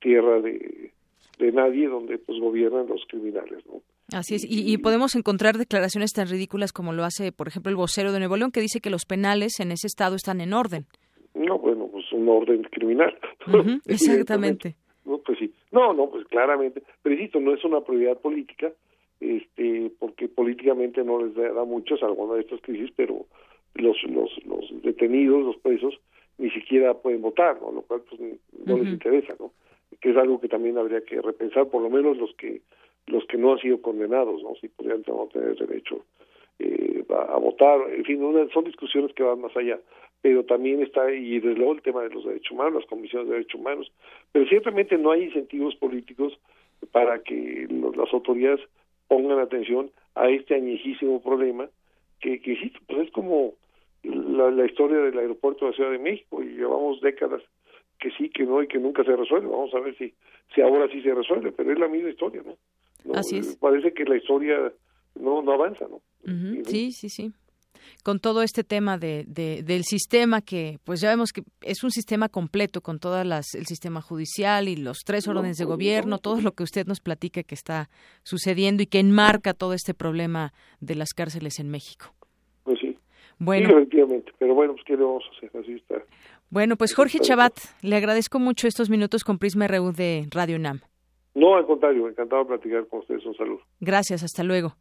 tierra de, de nadie donde pues gobiernan los criminales, ¿no? Así es, y, y, podemos encontrar declaraciones tan ridículas como lo hace, por ejemplo, el vocero de Nuevo León, que dice que los penales en ese estado están en orden. No, bueno, pues un orden criminal. exactamente. No, pues sí. No, no, pues claramente. Pero insisto, no es una prioridad política, este, porque políticamente no les da, mucho, salvo de estas crisis, pero los, los, los detenidos, los presos, ni siquiera pueden votar, ¿no? Lo cual pues no les interesa, ¿no? Que es algo que también habría que repensar, por lo menos los que los que no han sido condenados, ¿no? Si podrían tener derecho eh, a, votar, en fin, son discusiones que van más allá, pero también está, y desde luego el tema de los derechos humanos, las comisiones de derechos humanos, pero ciertamente no hay incentivos políticos para que las autoridades pongan atención a este añejísimo problema que, que sí, pues es como la, la historia del aeropuerto de la Ciudad de México y llevamos décadas que sí, que no y que nunca se resuelve. Vamos a ver si, si ahora sí se resuelve, pero es la misma historia, ¿no? Así es. Parece que la historia no, no avanza, ¿no? Sí, sí, sí con todo este tema de, del sistema que pues ya vemos que es un sistema completo con todas las el sistema judicial y los tres órdenes de gobierno todo lo que usted nos platica que está sucediendo y que enmarca todo este problema de las cárceles en México. Pues sí. Bueno. Efectivamente pero bueno pues qué vamos a hacer así está. Bueno pues Jorge Chabat le agradezco mucho estos minutos con Prisma RU de Radio Nam. No al contrario encantado de platicar con ustedes. Un saludo. Gracias hasta luego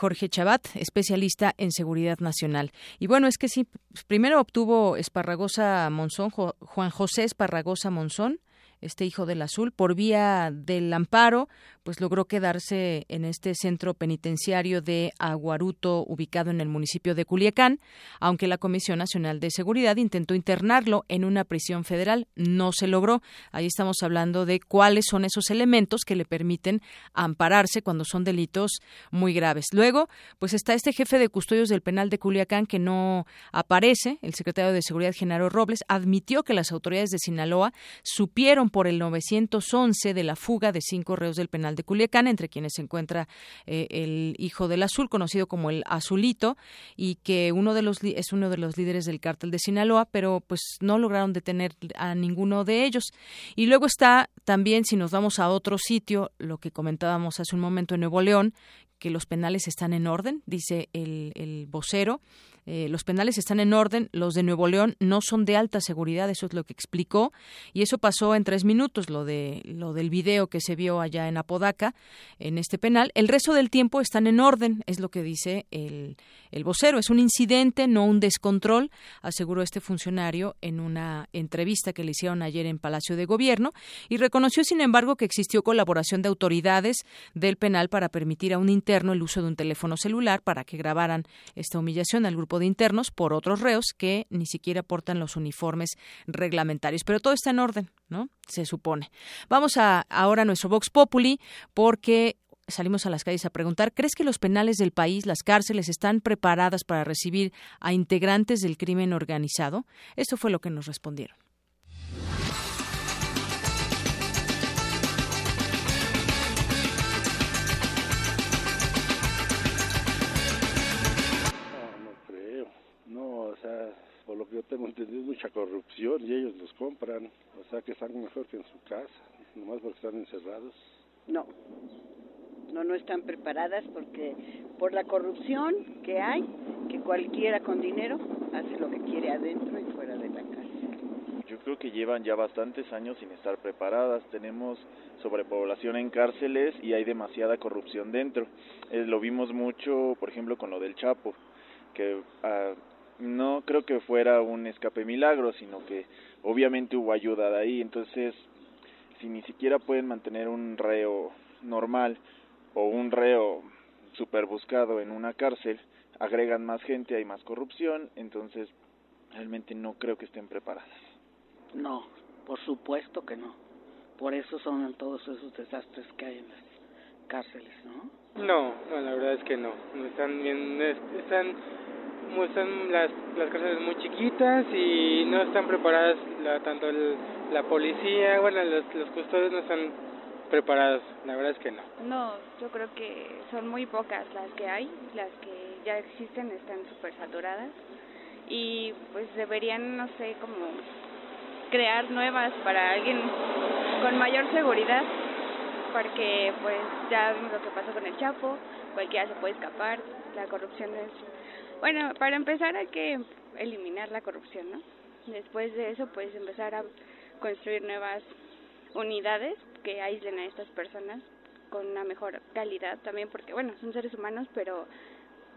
Jorge Chabat, especialista en seguridad nacional. Y bueno, es que sí, primero obtuvo Esparragosa Monzón, Juan José Esparragosa Monzón, este hijo del azul, por vía del amparo, pues logró quedarse en este centro penitenciario de Aguaruto, ubicado en el municipio de Culiacán, aunque la Comisión Nacional de Seguridad intentó internarlo en una prisión federal, no se logró. Ahí estamos hablando de cuáles son esos elementos que le permiten ampararse cuando son delitos muy graves. Luego, pues está este jefe de custodios del penal de Culiacán que no aparece, el secretario de Seguridad Genaro Robles, admitió que las autoridades de Sinaloa supieron por el 911 de la fuga de cinco reos del penal de Culiacán, entre quienes se encuentra eh, el hijo del azul, conocido como el azulito, y que uno de los es uno de los líderes del cártel de Sinaloa, pero pues no lograron detener a ninguno de ellos. Y luego está también, si nos vamos a otro sitio, lo que comentábamos hace un momento en Nuevo León, que los penales están en orden, dice el, el vocero. Eh, los penales están en orden, los de Nuevo León no son de alta seguridad, eso es lo que explicó, y eso pasó en tres minutos, lo de lo del video que se vio allá en Apodaca, en este penal. El resto del tiempo están en orden, es lo que dice el, el vocero. Es un incidente, no un descontrol, aseguró este funcionario en una entrevista que le hicieron ayer en Palacio de Gobierno, y reconoció, sin embargo, que existió colaboración de autoridades del penal para permitir a un interno el uso de un teléfono celular para que grabaran esta humillación al grupo de internos por otros reos que ni siquiera portan los uniformes reglamentarios. Pero todo está en orden, ¿no? Se supone. Vamos a ahora a nuestro Vox Populi porque salimos a las calles a preguntar, ¿crees que los penales del país, las cárceles, están preparadas para recibir a integrantes del crimen organizado? Esto fue lo que nos respondieron. Por lo que yo tengo entendido, mucha corrupción y ellos los compran, o sea que están mejor que en su casa, nomás porque están encerrados. No, no, no están preparadas porque por la corrupción que hay, que cualquiera con dinero hace lo que quiere adentro y fuera de la cárcel. Yo creo que llevan ya bastantes años sin estar preparadas. Tenemos sobrepoblación en cárceles y hay demasiada corrupción dentro. Eh, lo vimos mucho, por ejemplo, con lo del Chapo, que ah, no creo que fuera un escape milagro, sino que obviamente hubo ayuda de ahí, entonces si ni siquiera pueden mantener un reo normal o un reo super buscado en una cárcel, agregan más gente, hay más corrupción, entonces realmente no creo que estén preparadas. No, por supuesto que no. Por eso son todos esos desastres que hay en las cárceles, ¿no? No, no la verdad es que no. No están bien, están están las, las cárceles muy chiquitas y no están preparadas la, tanto el, la policía, bueno, los, los custodios no están preparados, la verdad es que no. No, yo creo que son muy pocas las que hay, las que ya existen están súper saturadas y pues deberían, no sé, como crear nuevas para alguien con mayor seguridad, porque pues ya vimos lo que pasó con el Chapo, cualquiera se puede escapar, la corrupción es... Bueno, para empezar hay que eliminar la corrupción, ¿no? Después de eso pues empezar a construir nuevas unidades que aíslen a estas personas con una mejor calidad también, porque bueno, son seres humanos, pero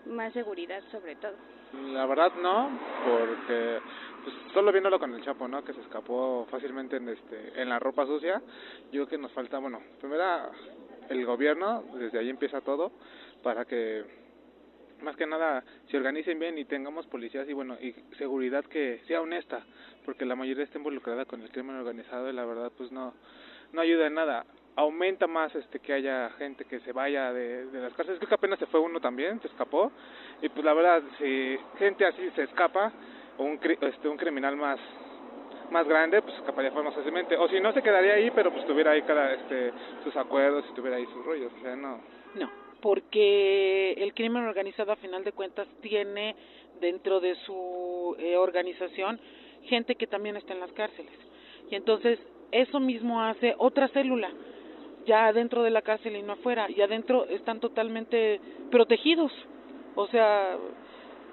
más seguridad sobre todo. La verdad no, porque pues, solo viéndolo con el Chapo, ¿no? Que se escapó fácilmente en este en la ropa sucia. Yo creo que nos falta, bueno, primero el gobierno, desde ahí empieza todo para que más que nada se organicen bien y tengamos policías y bueno, y seguridad que sea honesta, porque la mayoría está involucrada con el crimen organizado y la verdad pues no no ayuda en nada aumenta más este que haya gente que se vaya de, las cárceles. Creo que apenas se fue uno también, se escapó. Y pues la verdad, si gente así se escapa, o un, este, un criminal más más grande, pues escaparía más fácilmente. O si no, se quedaría ahí, pero pues tuviera ahí cada, este, sus acuerdos y tuviera ahí sus rollos. O sea, no. No, porque el crimen organizado, a final de cuentas, tiene dentro de su eh, organización gente que también está en las cárceles. Y entonces eso mismo hace otra célula ya adentro de la cárcel y no afuera, y adentro están totalmente protegidos, o sea,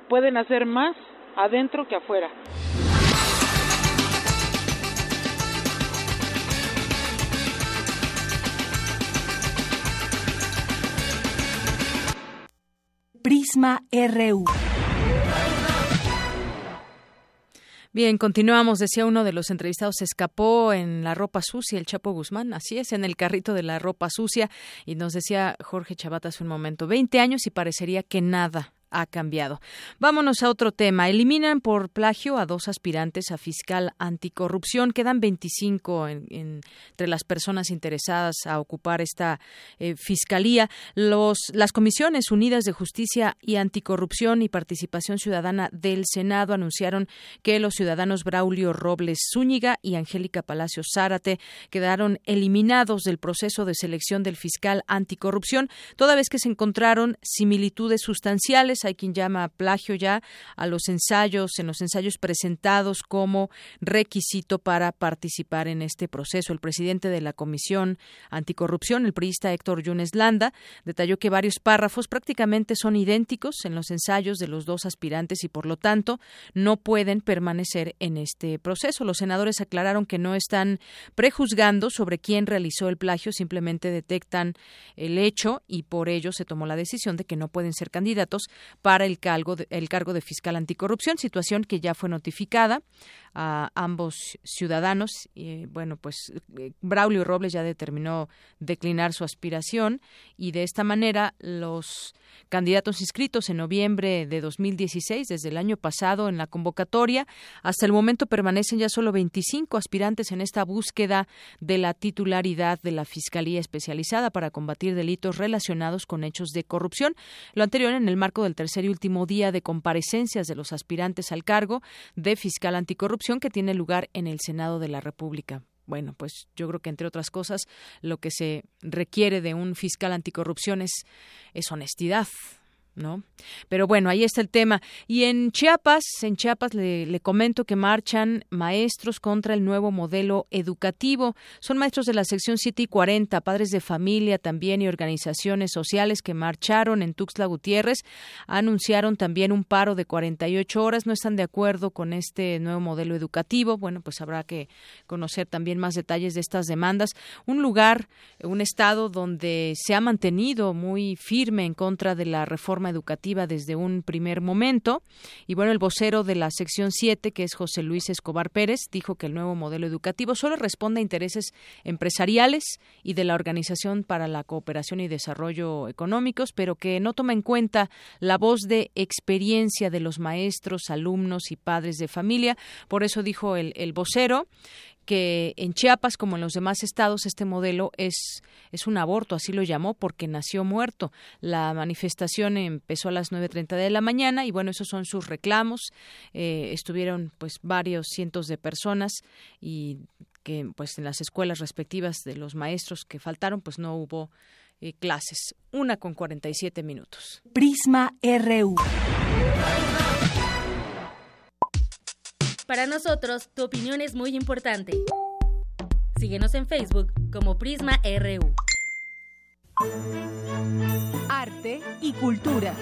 pueden hacer más adentro que afuera. Prisma RU. Bien, continuamos. Decía uno de los entrevistados, escapó en la ropa sucia el Chapo Guzmán. Así es, en el carrito de la ropa sucia. Y nos decía Jorge Chavata hace un momento, 20 años y parecería que nada ha cambiado. Vámonos a otro tema. Eliminan por plagio a dos aspirantes a fiscal anticorrupción. Quedan 25 entre las personas interesadas a ocupar esta eh, fiscalía. Los, las comisiones unidas de justicia y anticorrupción y participación ciudadana del Senado anunciaron que los ciudadanos Braulio Robles Zúñiga y Angélica Palacio Zárate quedaron eliminados del proceso de selección del fiscal anticorrupción, toda vez que se encontraron similitudes sustanciales hay quien llama plagio ya a los ensayos, en los ensayos presentados como requisito para participar en este proceso. El presidente de la Comisión Anticorrupción, el priista Héctor Yunes Landa, detalló que varios párrafos prácticamente son idénticos en los ensayos de los dos aspirantes y por lo tanto no pueden permanecer en este proceso. Los senadores aclararon que no están prejuzgando sobre quién realizó el plagio, simplemente detectan el hecho y por ello se tomó la decisión de que no pueden ser candidatos para el cargo de, el cargo de fiscal anticorrupción, situación que ya fue notificada a ambos ciudadanos. Y, bueno, pues eh, Braulio Robles ya determinó declinar su aspiración y de esta manera los candidatos inscritos en noviembre de 2016, desde el año pasado en la convocatoria, hasta el momento permanecen ya solo 25 aspirantes en esta búsqueda de la titularidad de la Fiscalía Especializada para combatir delitos relacionados con hechos de corrupción. Lo anterior en el marco del tercer y último día de comparecencias de los aspirantes al cargo de fiscal anticorrupción que tiene lugar en el Senado de la República. Bueno, pues yo creo que entre otras cosas lo que se requiere de un fiscal anticorrupción es, es honestidad, ¿no? Pero bueno, ahí está el tema. Y en Chiapas, en Chiapas le, comento que marchan maestros contra el nuevo modelo educativo. Son maestros de la sección 7 y 40, padres de familia también y organizaciones sociales que marcharon en Tuxtla Gutiérrez. Anunciaron también un paro de 48 horas. No están de acuerdo con este nuevo modelo educativo. Bueno, pues habrá que conocer también más detalles de estas demandas. Un lugar, un estado donde se ha mantenido muy firme en contra de la reforma educativa desde un primer momento. Y bueno, el vocero de la sección 7, que es José Luis Escobar Pérez, dijo que el nuevo modelo educativo solo responde a intereses empresariales y de la Organización para la Cooperación y Desarrollo Económicos, pero que no toma en cuenta la voz de experiencia de los maestros, alumnos y padres de familia. Por eso dijo el, el vocero que en Chiapas, como en los demás estados, este modelo es, es un aborto, así lo llamó, porque nació muerto. La manifestación empezó a las 9.30 de la mañana y bueno, esos son sus reclamos. Eh, estuvieron pues varios cientos de personas y que pues en las escuelas respectivas de los maestros que faltaron pues no hubo eh, clases. Una con 47 minutos. Prisma RU. Para nosotros, tu opinión es muy importante. Síguenos en Facebook como Prisma RU. Arte y cultura.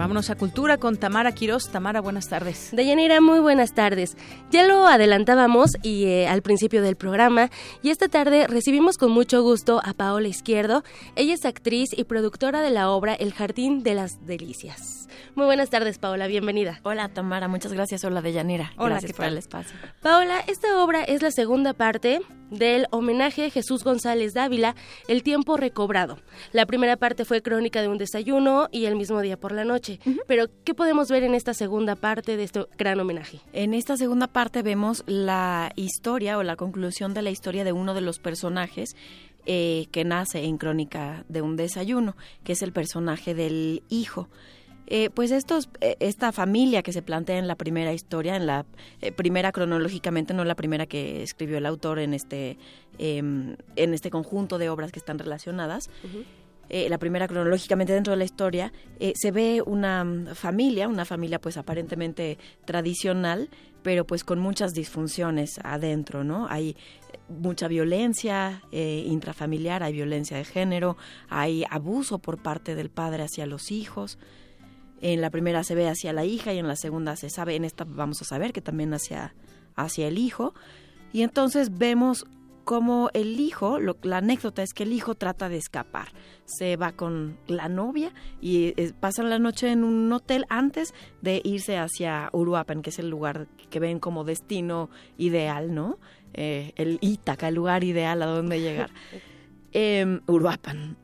Vámonos a Cultura con Tamara Quirós. Tamara, buenas tardes. Deyanira, muy buenas tardes. Ya lo adelantábamos y eh, al principio del programa y esta tarde recibimos con mucho gusto a Paola Izquierdo. Ella es actriz y productora de la obra El Jardín de las Delicias. Muy buenas tardes, Paola, bienvenida. Hola, Tamara, muchas gracias. Hola, Deyanira. Hola, gracias ¿qué por tal? el espacio. Paola, esta obra es la segunda parte del homenaje a Jesús González Dávila, El tiempo recobrado. La primera parte fue crónica de un desayuno y el mismo día por la noche. Pero, ¿qué podemos ver en esta segunda parte de este gran homenaje? En esta segunda parte vemos la historia o la conclusión de la historia de uno de los personajes eh, que nace en Crónica de un desayuno, que es el personaje del hijo. Eh, pues estos, eh, esta familia que se plantea en la primera historia, en la eh, primera cronológicamente, no la primera que escribió el autor en este, em, en este conjunto de obras que están relacionadas, eh, la primera cronológicamente dentro de la historia, eh, se ve una mm, familia, una familia pues aparentemente tradicional, pero pues con muchas disfunciones adentro, ¿no? Hay mucha violencia eh, intrafamiliar, hay violencia de género, hay abuso por parte del padre hacia los hijos. En la primera se ve hacia la hija y en la segunda se sabe, en esta vamos a saber que también hacia, hacia el hijo. Y entonces vemos cómo el hijo, lo- la anécdota es que el hijo trata de escapar. Se va con la novia y eh, pasan la noche en un hotel antes de irse hacia Uruapan, que es el lugar que ven como destino ideal, ¿no? Eh, el Ítaca, el lugar ideal a donde llegar. Em, Uruapan.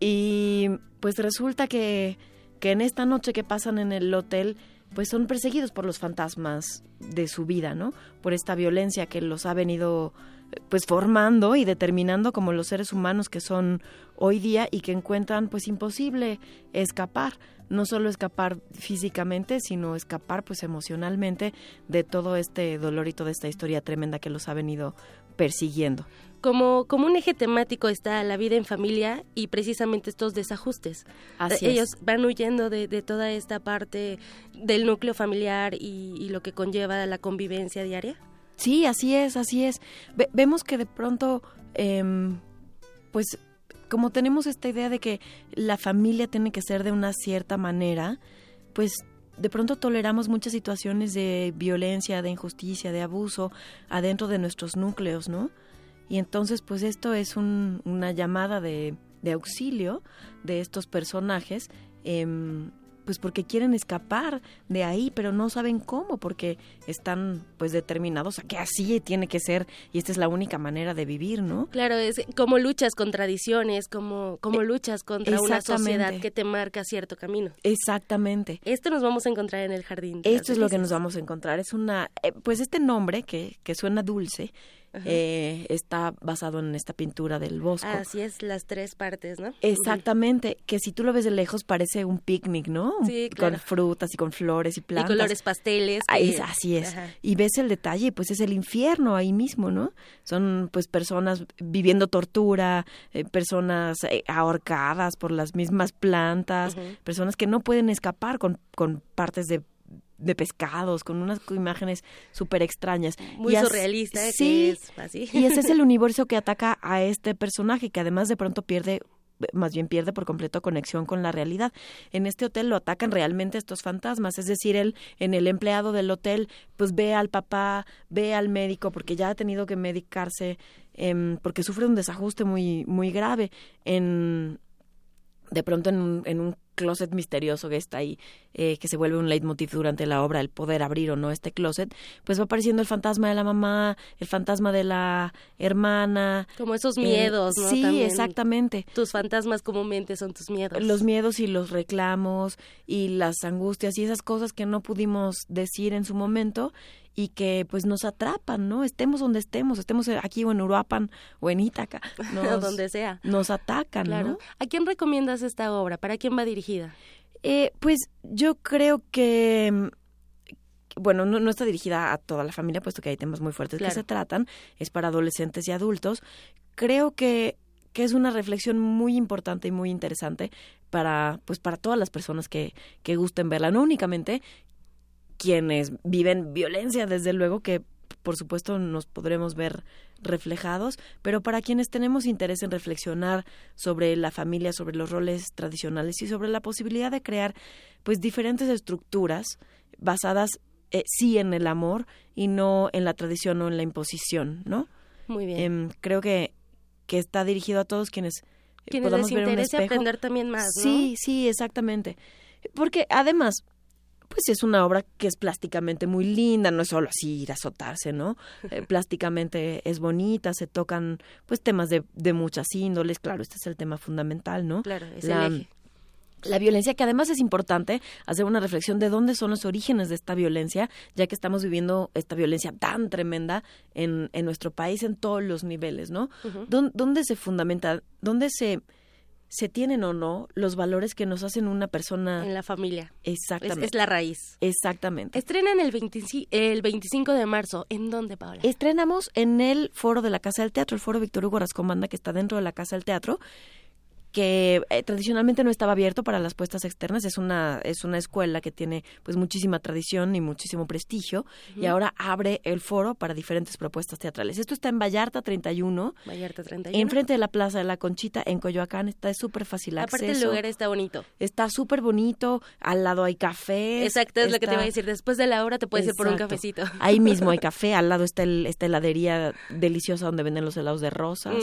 Y pues resulta que, que en esta noche que pasan en el hotel, pues son perseguidos por los fantasmas de su vida, ¿no? Por esta violencia que los ha venido pues formando y determinando como los seres humanos que son hoy día y que encuentran pues imposible escapar, no solo escapar físicamente, sino escapar pues emocionalmente de todo este dolor y toda esta historia tremenda que los ha venido persiguiendo. Como, como un eje temático está la vida en familia y precisamente estos desajustes. Así Eh, es. Ellos van huyendo de, de toda esta parte del núcleo familiar y, y lo que conlleva la convivencia diaria. Sí, así es, así es. Ve- vemos que de pronto, em, pues como tenemos esta idea de que la familia tiene que ser de una cierta manera, pues de pronto toleramos muchas situaciones de violencia, de injusticia, de abuso adentro de nuestros núcleos, ¿no? Y entonces, pues esto es un- una llamada de, de auxilio de estos personajes, em, pues porque quieren escapar de ahí, pero no saben cómo, porque están pues determinados a que así tiene que ser y esta es la única manera de vivir, ¿no? Claro, es como luchas con tradiciones, como, como luchas contra una Eh, sociedad que te marca cierto camino. Exactamente. Esto nos vamos a encontrar en el jardín. Esto es lo que nos vamos a encontrar. Es una, eh, pues este nombre que, que suena dulce. Eh, está basado en esta pintura del Bosco. Así es, las tres partes, ¿no? Exactamente, que si tú lo ves de lejos parece un picnic, ¿no? Sí, claro. Con frutas y con flores y Y plantas. colores pasteles. Ah, que- es- así es. Ajá. Y ves el detalle, pues es el infierno ahí mismo, ¿no? Son pues personas viviendo tortura, eh, personas eh, ahorcadas por las mismas plantas, personas que no pueden escapar con, con partes de de pescados, con unas imágenes súper extrañas. Muy Y as- surrealista, ¿eh? Sí, es así. y ese es el universo que ataca a este personaje, que además de pronto pierde más bien pierde por completo conexión con la realidad. En este hotel lo atacan realmente estos fantasmas, es decir, él en el empleado del hotel pues ve al papá, ve al médico porque ya ha tenido que medicarse em, porque sufre un desajuste muy muy grave en de pronto en un, en un closet misterioso que está ahí, eh, que se vuelve un leitmotiv durante la obra, el poder abrir o no este closet, pues va apareciendo el fantasma de la mamá, el fantasma de la hermana. Como esos eh, miedos, ¿no? Sí, exactamente. Tus fantasmas comúnmente son tus miedos. Los miedos y los reclamos y las angustias y esas cosas que no pudimos decir en su momento y que pues nos atrapan, ¿no? Estemos donde estemos, estemos aquí o en Uruapan o en Ítaca, o donde sea. Nos atacan, ¿no? ¿A quién recomiendas esta obra? ¿Para quién va dirigida? Eh, pues yo creo que bueno, no, está dirigida a toda la familia, puesto que hay temas muy fuertes que se tratan, es para adolescentes y adultos. Creo que, que es una reflexión muy importante y muy interesante para, pues, para todas las personas que, que gusten verla, no únicamente quienes viven violencia, desde luego que por supuesto nos podremos ver reflejados, pero para quienes tenemos interés en reflexionar sobre la familia, sobre los roles tradicionales y sobre la posibilidad de crear pues diferentes estructuras basadas eh, sí en el amor y no en la tradición o en la imposición, ¿no? Muy bien. Em, creo que, que está dirigido a todos quienes, quienes podamos les ver un aprender también más, ¿no? Sí, sí, exactamente. Porque además, pues es una obra que es plásticamente muy linda, no es solo así ir a azotarse, ¿no? Eh, plásticamente es bonita, se tocan pues temas de, de muchas índoles, claro, este es el tema fundamental, ¿no? Claro, es la, el eje. La violencia, que además es importante hacer una reflexión de dónde son los orígenes de esta violencia, ya que estamos viviendo esta violencia tan tremenda en, en nuestro país en todos los niveles, ¿no? ¿Dónde se fundamenta? ¿Dónde se se tienen o no los valores que nos hacen una persona en la familia. Exactamente. Es, la raíz. Exactamente. Estrenan el, 25, el 25 de marzo. ¿En dónde, Paola? Estrenamos en el foro de la Casa del Teatro, el foro Víctor Hugo Rascomanda, que está dentro de la Casa del Teatro que eh, tradicionalmente no estaba abierto para las puestas externas es una es una escuela que tiene pues muchísima tradición y muchísimo prestigio y ahora abre el foro para diferentes propuestas teatrales. Esto está en Vallarta 31 Vallarta 31 enfrente de la Plaza de la Conchita en Coyoacán. Está súper fácil acceso aparte el lugar está bonito. Está súper bonito al lado hay café. Exacto es lo que te iba a decir. Después de la hora te puedes ir por un cafecito. Ahí mismo hay café al lado está el, esta heladería deliciosa donde venden los helados de rosas.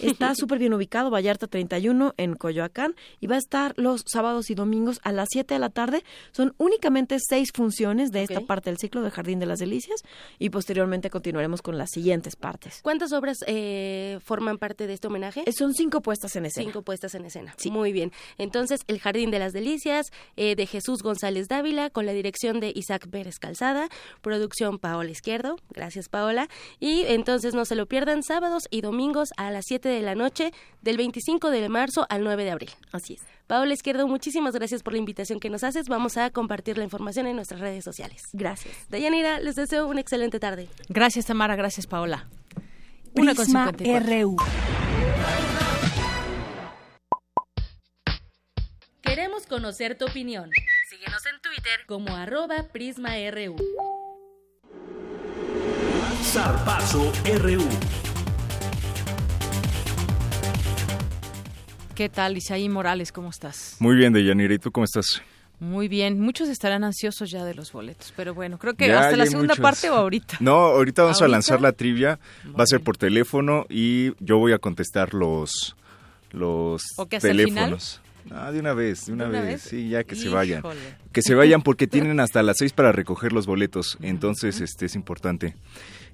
Está súper bien ubicado Vallarta 31 en Coyoacán y va a estar los sábados y domingos a las 7 de la tarde. Son únicamente seis funciones de esta parte del ciclo de Jardín de las Delicias y posteriormente continuaremos con las siguientes partes. ¿Cuántas obras eh, forman parte de este homenaje? Eh, son cinco puestas en escena. Cinco puestas en escena. Sí. Muy bien. Entonces, El Jardín de las Delicias eh, de Jesús González Dávila con la dirección de Isaac Pérez Calzada, producción Paola Izquierdo. Gracias, Paola. Y entonces no se lo pierdan sábados y domingos a las 7 de la noche del 25 de marzo al 9 de abril. Así es. Paola Izquierdo, muchísimas gracias por la invitación que nos haces. Vamos a compartir la información en nuestras redes sociales. Gracias. Dayanira, les deseo una excelente tarde. Gracias, Tamara. Gracias, Paola. Prisma RU. Queremos conocer tu opinión. Síguenos en Twitter como arroba PrismaRU. Zarpazo RU. ¿Qué tal, Isaí Morales? ¿Cómo estás? Muy bien, Deyanira. ¿Y tú cómo estás? Muy bien, muchos estarán ansiosos ya de los boletos, pero bueno, creo que hasta la segunda parte o ahorita. No, ahorita vamos a lanzar la trivia, va a ser por teléfono y yo voy a contestar los los teléfonos. Ah, de una vez, de una, vez? sí, ya que se vayan. Que se vayan porque tienen hasta las seis para recoger los boletos, entonces este es importante.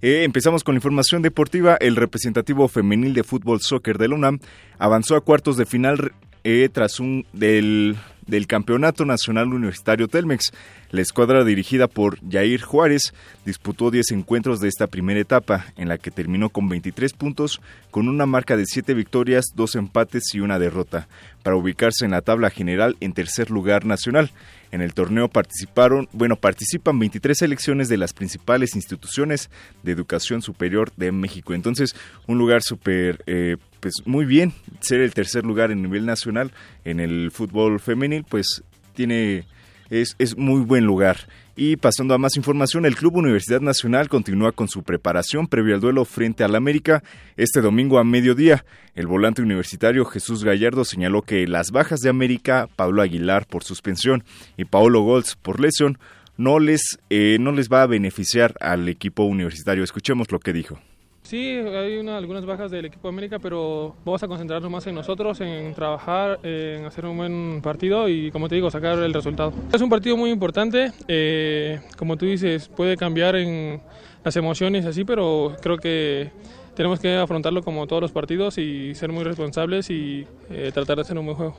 Eh, empezamos con la información deportiva. El representativo femenil de fútbol soccer de la UNAM avanzó a cuartos de final eh, tras un del, del Campeonato Nacional Universitario Telmex. La escuadra dirigida por Jair Juárez disputó 10 encuentros de esta primera etapa, en la que terminó con 23 puntos, con una marca de 7 victorias, 2 empates y una derrota, para ubicarse en la tabla general en tercer lugar nacional. En el torneo participaron, bueno, participan 23 selecciones de las principales instituciones de educación superior de México. Entonces, un lugar súper, eh, pues muy bien, ser el tercer lugar en nivel nacional en el fútbol femenil, pues tiene Es, es muy buen lugar. Y pasando a más información, el Club Universidad Nacional continúa con su preparación previo al duelo frente al América este domingo a mediodía. El volante universitario Jesús Gallardo señaló que las bajas de América, Pablo Aguilar por suspensión y Paolo Golds por lesión, no les, eh, no les va a beneficiar al equipo universitario. Escuchemos lo que dijo. Sí, hay una, algunas bajas del equipo de América, pero vamos a concentrarnos más en nosotros, en trabajar, en hacer un buen partido y, como te digo, sacar el resultado. Es un partido muy importante, eh, como tú dices, puede cambiar en las emociones así, pero creo que tenemos que afrontarlo como todos los partidos y ser muy responsables y eh, tratar de hacer un buen juego.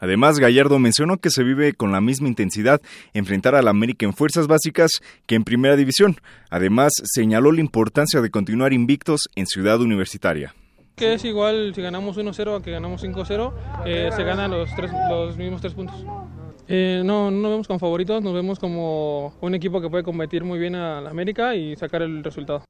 Además, Gallardo mencionó que se vive con la misma intensidad enfrentar al América en fuerzas básicas que en primera división. Además, señaló la importancia de continuar invictos en Ciudad Universitaria. Que es igual si ganamos 1-0 a que ganamos 5-0, eh, se ganan los, tres, los mismos tres puntos. Eh, no, no nos vemos como favoritos, nos vemos como un equipo que puede competir muy bien a la América y sacar el resultado.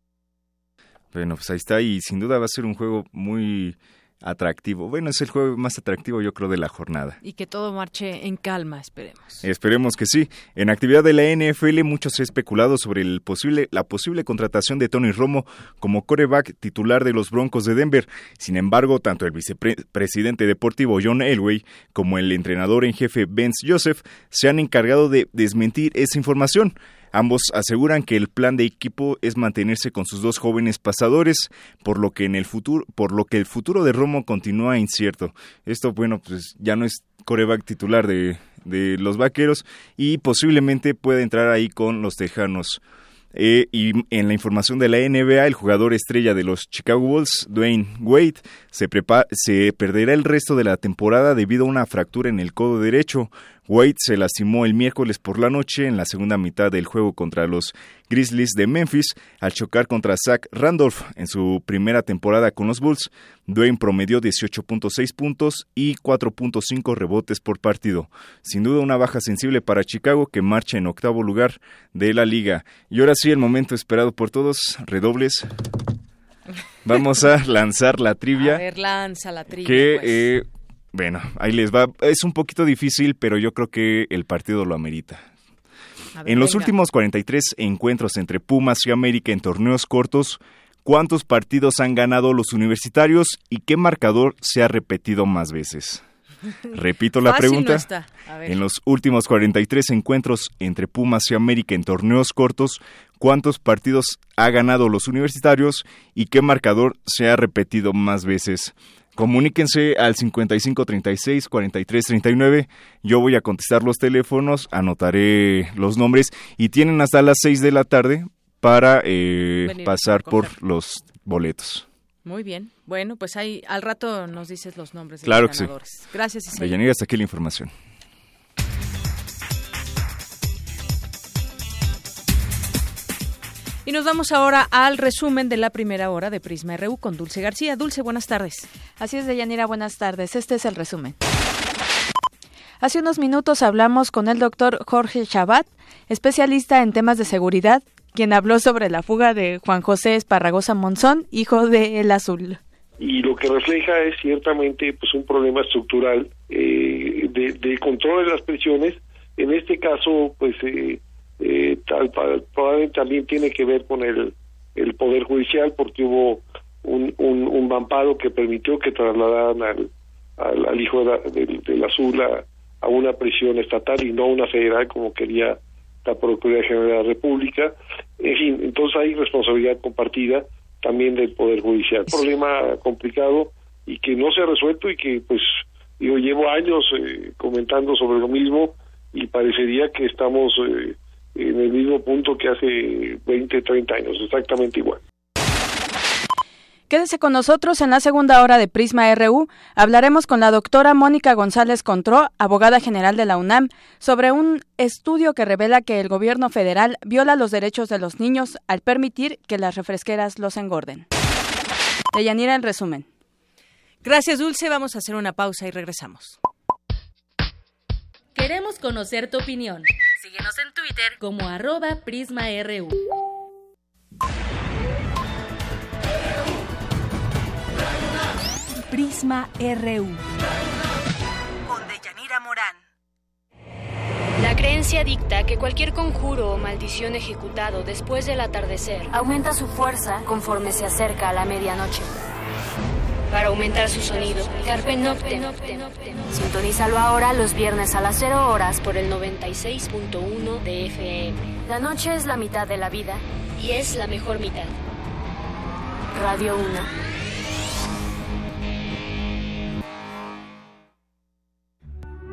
Bueno, pues ahí está y sin duda va a ser un juego muy atractivo. Bueno, es el juego más atractivo yo creo de la jornada. Y que todo marche en calma, esperemos. Esperemos que sí. En actividad de la NFL mucho se ha especulado sobre el posible, la posible contratación de Tony Romo como coreback titular de los Broncos de Denver. Sin embargo, tanto el vicepresidente deportivo John Elway como el entrenador en jefe Vince Joseph se han encargado de desmentir esa información. Ambos aseguran que el plan de equipo es mantenerse con sus dos jóvenes pasadores, por lo que en el futuro, por lo que el futuro de Romo continúa incierto. Esto, bueno, pues ya no es coreback titular de, de los vaqueros y posiblemente pueda entrar ahí con los tejanos. Eh, y en la información de la NBA, el jugador estrella de los Chicago Bulls, Dwayne Wade, se, se perderá el resto de la temporada debido a una fractura en el codo derecho. Wade se lastimó el miércoles por la noche en la segunda mitad del juego contra los Grizzlies de Memphis al chocar contra Zach Randolph en su primera temporada con los Bulls. Dwayne promedió 18.6 puntos y 4.5 rebotes por partido. Sin duda una baja sensible para Chicago que marcha en octavo lugar de la liga. Y ahora sí el momento esperado por todos, redobles. Vamos a lanzar la trivia. A ver, lanza la trivia. Que pues. eh, bueno, ahí les va. Es un poquito difícil, pero yo creo que el partido lo amerita. Ver, en los venga. últimos 43 encuentros entre Pumas y América en torneos cortos, ¿cuántos partidos han ganado los universitarios y qué marcador se ha repetido más veces? Repito la pregunta. No en los últimos 43 encuentros entre Pumas y América en torneos cortos, ¿cuántos partidos ha ganado los universitarios y qué marcador se ha repetido más veces? Comuníquense al 5536-4339. Yo voy a contestar los teléfonos, anotaré los nombres y tienen hasta las 6 de la tarde para eh, pasar por los boletos. Muy bien. Bueno, pues ahí al rato nos dices los nombres de claro los ganadores. Sí. Gracias. Deyanira, hasta aquí la información. Y nos vamos ahora al resumen de la primera hora de Prisma RU con Dulce García. Dulce, buenas tardes. Así es, Deyanira, buenas tardes. Este es el resumen. Hace unos minutos hablamos con el doctor Jorge Chabat, especialista en temas de seguridad, quien habló sobre la fuga de Juan José Esparragosa Monzón, hijo de El Azul. Y lo que refleja es ciertamente pues un problema estructural eh, de, de, control de las prisiones. En este caso, pues eh, eh, tal, probablemente también tiene que ver con el, el Poder Judicial porque hubo un, un, un vampado que permitió que trasladaran al, al, al hijo de, de, del Azul a, a una prisión estatal y no a una federal como quería la Procuraduría General de la República. En fin, entonces hay responsabilidad compartida también del Poder Judicial. Problema complicado y que no se ha resuelto y que, pues, yo llevo años eh, comentando sobre lo mismo y parecería que estamos eh, en el mismo punto que hace 20, 30 años, exactamente igual. Quédese con nosotros en la segunda hora de Prisma RU. Hablaremos con la doctora Mónica González Contró, abogada general de la UNAM, sobre un estudio que revela que el gobierno federal viola los derechos de los niños al permitir que las refresqueras los engorden. Deyanira, el resumen. Gracias, Dulce. Vamos a hacer una pausa y regresamos. Queremos conocer tu opinión. Síguenos en Twitter como arroba PrismaRU. Prisma RU. Con Deyanira Morán. La creencia dicta que cualquier conjuro o maldición ejecutado después del atardecer aumenta su fuerza conforme se acerca a la medianoche. Para aumentar su sonido, Carpe. Sintonízalo ahora los viernes a las 0 horas por el 96.1 de FM. La noche es la mitad de la vida y es la mejor mitad. Radio 1.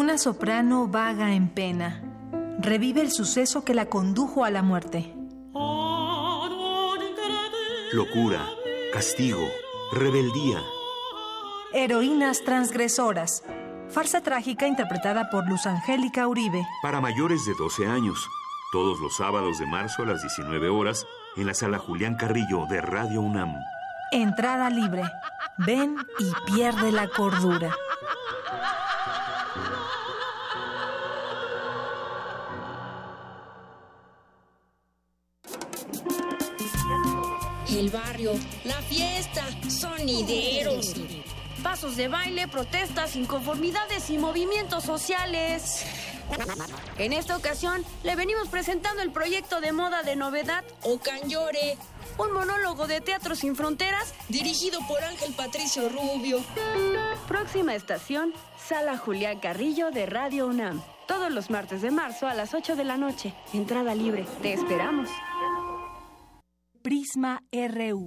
Una soprano vaga en pena. Revive el suceso que la condujo a la muerte. Locura, castigo, rebeldía. Heroínas transgresoras. Farsa trágica interpretada por Luz Angélica Uribe. Para mayores de 12 años. Todos los sábados de marzo a las 19 horas en la sala Julián Carrillo de Radio UNAM. Entrada libre. Ven y pierde la cordura. El barrio, la fiesta, sonideros. Pasos de baile, protestas, inconformidades y movimientos sociales. En esta ocasión le venimos presentando el proyecto de moda de novedad Ocanyore, un monólogo de teatro sin fronteras dirigido por Ángel Patricio Rubio. Próxima estación, Sala Julián Carrillo de Radio UNAM. Todos los martes de marzo a las 8 de la noche. Entrada libre. Te esperamos. Prisma RU.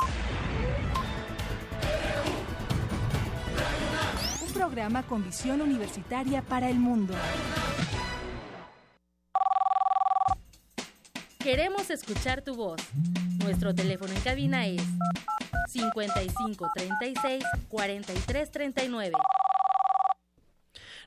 Un programa con visión universitaria para el mundo. Queremos escuchar tu voz. Nuestro teléfono en cabina es 55 36 43 39.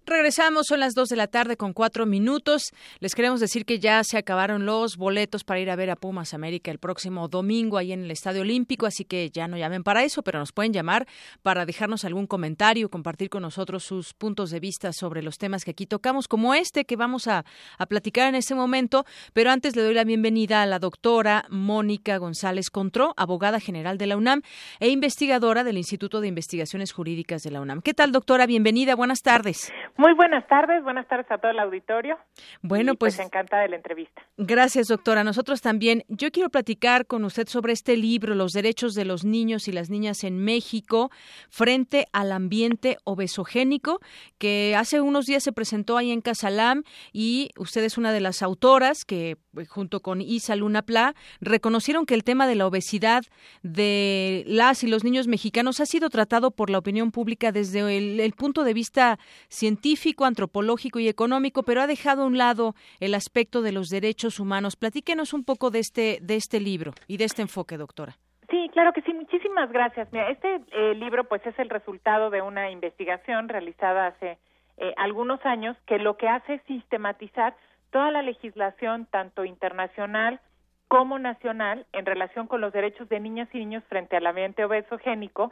Regresamos, son las 2 de la tarde con cuatro minutos. Les queremos decir que ya se acabaron los boletos para ir a ver a Pumas América el próximo domingo ahí en el Estadio Olímpico, así que ya no llamen para eso, pero nos pueden llamar para dejarnos algún comentario, compartir con nosotros sus puntos de vista sobre los temas que aquí tocamos, como este que vamos a, a platicar en este momento. Pero antes le doy la bienvenida a la doctora Mónica González Contró, abogada general de la UNAM e investigadora del Instituto de Investigaciones Jurídicas de la UNAM. ¿Qué tal, doctora? Bienvenida, buenas tardes. Muy buenas tardes, buenas tardes a todo el auditorio. Bueno, pues, pues encantada de la entrevista. Gracias, doctora. Nosotros también. Yo quiero platicar con usted sobre este libro, Los derechos de los niños y las niñas en México frente al ambiente obesogénico, que hace unos días se presentó ahí en Casalam y usted es una de las autoras que eh, junto con Isa Luna Pla reconocieron que el tema de la obesidad de las y los niños mexicanos ha sido tratado por la opinión pública desde el, el punto de vista científico, antropológico y económico, pero ha dejado a un lado el aspecto de los derechos humanos. Platíquenos un poco de este, de este libro y de este enfoque, doctora. Sí, claro que sí. Muchísimas gracias. Mira, este eh, libro, pues, es el resultado de una investigación realizada hace eh, algunos años que lo que hace es sistematizar toda la legislación, tanto internacional como nacional, en relación con los derechos de niñas y niños frente al ambiente obesogénico,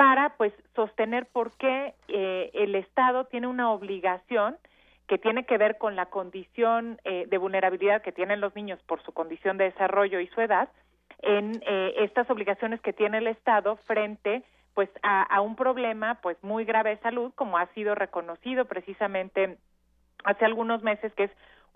para pues sostener por qué eh, el Estado tiene una obligación que tiene que ver con la condición eh, de vulnerabilidad que tienen los niños por su condición de desarrollo y su edad, en eh, estas obligaciones que tiene el Estado frente pues a, un problema pues muy grave de salud como ha sido reconocido precisamente hace algunos meses que es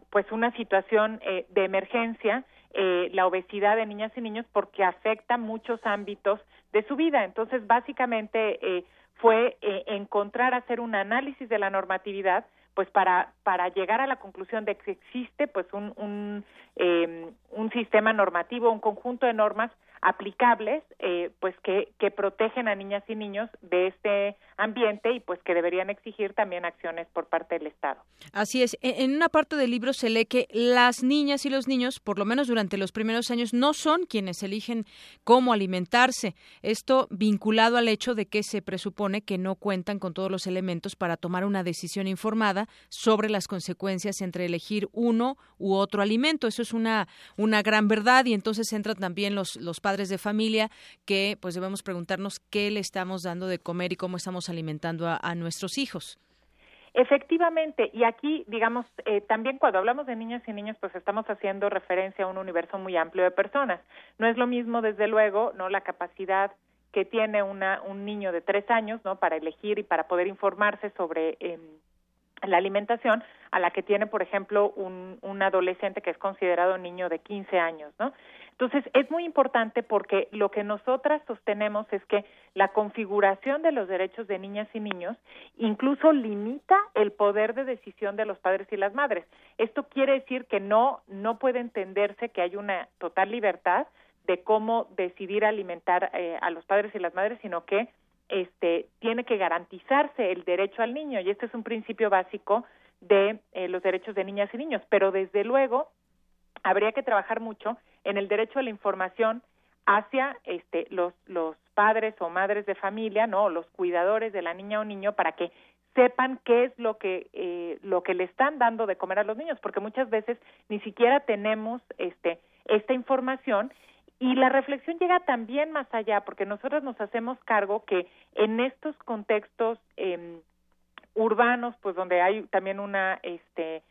pues una situación eh, de emergencia eh, la obesidad de niñas y niños porque afecta muchos ámbitos de su vida. Entonces básicamente eh, fue encontrar hacer un análisis de la normatividad pues para para llegar a la conclusión de que existe pues un un, un sistema normativo un conjunto de normas aplicables, eh, pues que, protegen a niñas y niños de este ambiente y pues que deberían exigir también acciones por parte del Estado. Así es. E, en una parte del libro se lee que las niñas y los niños, por lo menos durante los primeros años, no son quienes eligen cómo alimentarse. Esto vinculado al hecho de que se presupone que no cuentan con todos los elementos para tomar una decisión informada sobre las consecuencias entre elegir uno u otro alimento. Eso es una, una gran verdad y entonces entran también los, los padres de familia que pues debemos preguntarnos qué le estamos dando de comer y cómo estamos alimentando a, nuestros hijos. Efectivamente, y aquí, digamos, eh, también cuando hablamos de niñas y niños, pues estamos haciendo referencia a un universo muy amplio de personas. No es lo mismo, desde luego, no la capacidad que tiene una, un niño de tres años, ¿no? Para elegir y para poder informarse sobre eh, la alimentación, a la que tiene, por ejemplo, un, un adolescente que es considerado niño de 15 años, ¿no? Entonces, es muy importante porque lo que nosotras sostenemos es que la configuración de los derechos de niñas y niños incluso limita el poder de decisión de los padres y las madres. Esto quiere decir que no no puede entenderse que hay una total libertad de cómo decidir alimentar eh, a los padres y las madres, sino que este tiene que garantizarse el derecho al niño y este es un principio básico de eh, los derechos de niñas y niños, pero desde luego habría que trabajar mucho en el derecho a la información hacia este, los, los padres o madres de familia, no, los cuidadores de la niña o niño para que sepan qué es lo que eh, lo que le están dando de comer a los niños, porque muchas veces ni siquiera tenemos este esta información y la reflexión llega también más allá, porque nosotros nos hacemos cargo que en estos contextos eh, urbanos, pues donde hay también una este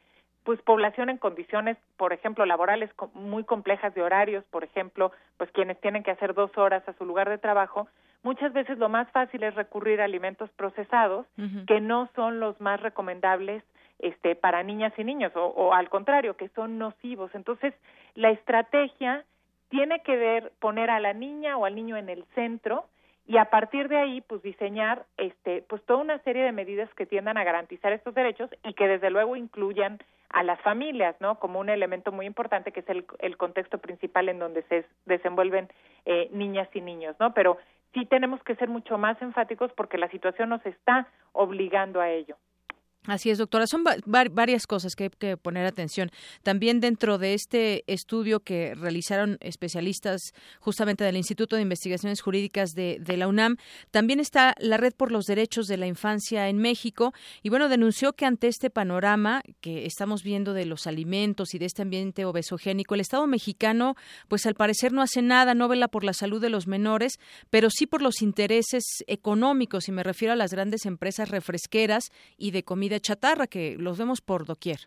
pues población en condiciones, por ejemplo, laborales muy complejas de horarios, por ejemplo, pues quienes tienen que hacer dos horas a su lugar de trabajo, muchas veces lo más fácil es recurrir a alimentos procesados que no son los más recomendables este, para niñas y niños, o, o al contrario, que son nocivos. Entonces, la estrategia tiene que ver poner a la niña o al niño en el centro y a partir de ahí pues diseñar este pues toda una serie de medidas que tiendan a garantizar estos derechos y que desde luego incluyan a las familias, ¿no? Como un elemento muy importante que es el, el contexto principal en donde se desenvuelven eh, niñas y niños, ¿no? Pero sí tenemos que ser mucho más enfáticos porque la situación nos está obligando a ello. Así es, doctora. Son varias cosas que hay que poner atención. También dentro de este estudio que realizaron especialistas justamente del Instituto de Investigaciones Jurídicas de, la UNAM, también está la Red por los Derechos de la Infancia en México. Y bueno, denunció que ante este panorama que estamos viendo de los alimentos y de este ambiente obesogénico, el Estado mexicano, pues al parecer no hace nada, no vela por la salud de los menores, pero sí por los intereses económicos, y me refiero a las grandes empresas refresqueras y de comida de chatarra que los vemos por doquier.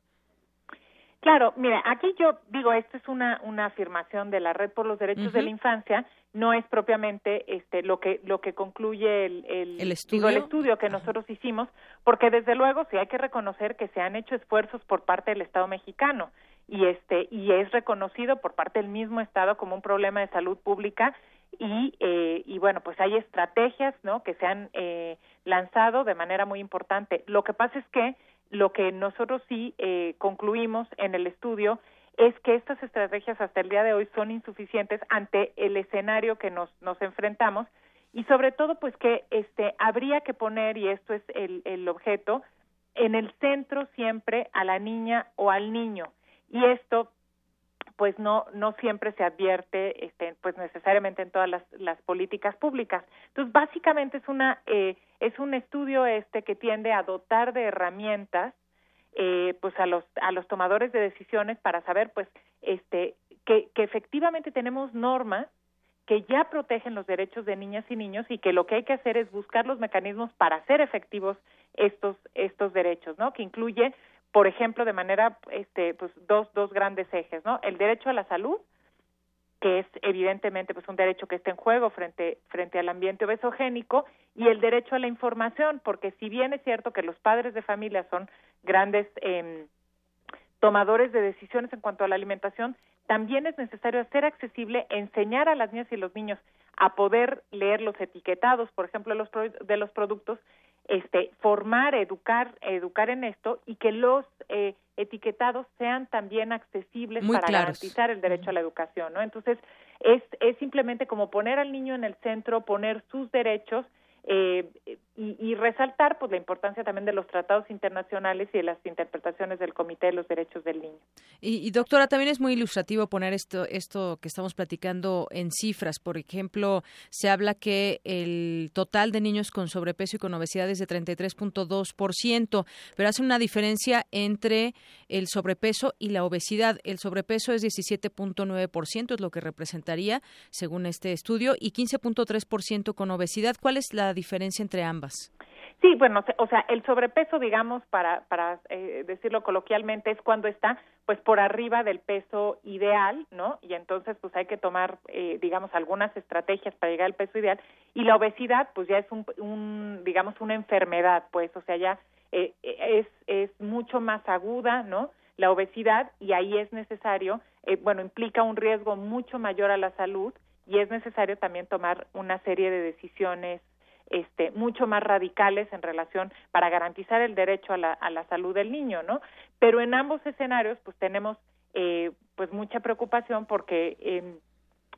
Claro, mira, aquí yo digo, esto es una, una afirmación de la Red por los Derechos de la Infancia, no es propiamente este lo que lo que concluye el, el, estudio? el estudio que nosotros hicimos, porque desde luego sí hay que reconocer que se han hecho esfuerzos por parte del Estado mexicano y este y es reconocido por parte del mismo Estado como un problema de salud pública y, eh, y bueno, pues hay estrategias, ¿no? Que se han eh, lanzado de manera muy importante. Lo que pasa es que lo que nosotros sí eh, concluimos en el estudio es que estas estrategias hasta el día de hoy son insuficientes ante el escenario que nos, enfrentamos y sobre todo pues que este habría que poner y esto es el, el objeto en el centro siempre a la niña o al niño y esto pues no no siempre se advierte este pues necesariamente en todas las, las políticas públicas entonces básicamente es una eh, es un estudio este que tiende a dotar de herramientas eh, pues a los a los tomadores de decisiones para saber pues este que, que efectivamente tenemos normas que ya protegen los derechos de niñas y niños y que lo que hay que hacer es buscar los mecanismos para hacer efectivos estos estos derechos, ¿no? Que incluye por ejemplo, de manera, este, pues dos, dos grandes ejes, ¿no? El derecho a la salud, que es evidentemente pues un derecho que está en juego frente frente al ambiente obesogénico y el derecho a la información porque si bien es cierto que los padres de familia son grandes eh, tomadores de decisiones en cuanto a la alimentación también es necesario hacer accesible enseñar a las niñas y los niños a poder leer los etiquetados por ejemplo de los de los productos este formar educar educar en esto y que los eh, etiquetados sean también accesibles para garantizar el derecho a la educación, ¿no? Entonces, es, es simplemente como poner al niño en el centro, poner sus derechos eh, y, resaltar pues la importancia también de los tratados internacionales y de las interpretaciones del Comité de los Derechos del Niño. Y, doctora, también es muy ilustrativo poner esto, esto que estamos platicando en cifras. Por ejemplo, se habla que el total de niños con sobrepeso y con obesidad es de 33.2%, pero hace una diferencia entre el sobrepeso y la obesidad. El sobrepeso es 17.9%, es lo que representaría, según este estudio, y 15.3% con obesidad. ¿Cuál es la diferencia entre ambas? Sí, bueno, o sea, el sobrepeso, digamos, para, para eh, decirlo coloquialmente, es cuando está, pues, por arriba del peso ideal, ¿no? Y entonces, pues, hay que tomar, eh, digamos, algunas estrategias para llegar al peso ideal. Y la obesidad, pues, ya es un, un digamos, una enfermedad, pues, o sea, ya eh, es, es mucho más aguda, ¿no? La obesidad, y ahí es necesario, bueno, implica un riesgo mucho mayor a la salud y es necesario también tomar una serie de decisiones este, mucho más radicales en relación para garantizar el derecho a la, a la salud del niño, ¿no? Pero en ambos escenarios, pues tenemos eh, pues mucha preocupación porque eh,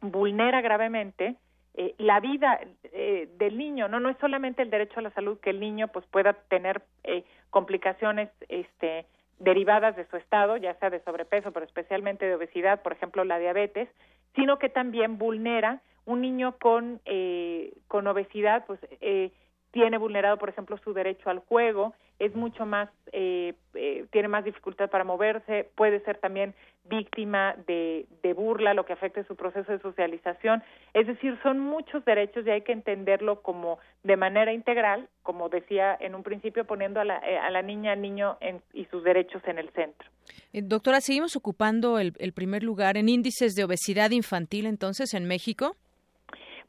vulnera gravemente eh, la vida eh, del niño, no no es solamente el derecho a la salud que el niño pues pueda tener eh, complicaciones este derivadas de su estado, ya sea de sobrepeso, pero especialmente de obesidad, por ejemplo la diabetes, sino que también vulnera un niño con, eh, con obesidad, pues eh, tiene vulnerado, por ejemplo, su derecho al juego, es mucho más, eh, eh, tiene más dificultad para moverse, puede ser también víctima de, de burla, lo que afecte su proceso de socialización. Es decir, son muchos derechos y hay que entenderlo como de manera integral, como decía en un principio, poniendo a la, eh, a la niña, al niño en, y sus derechos en el centro. doctora, seguimos ocupando el primer lugar en índices de obesidad infantil entonces en México.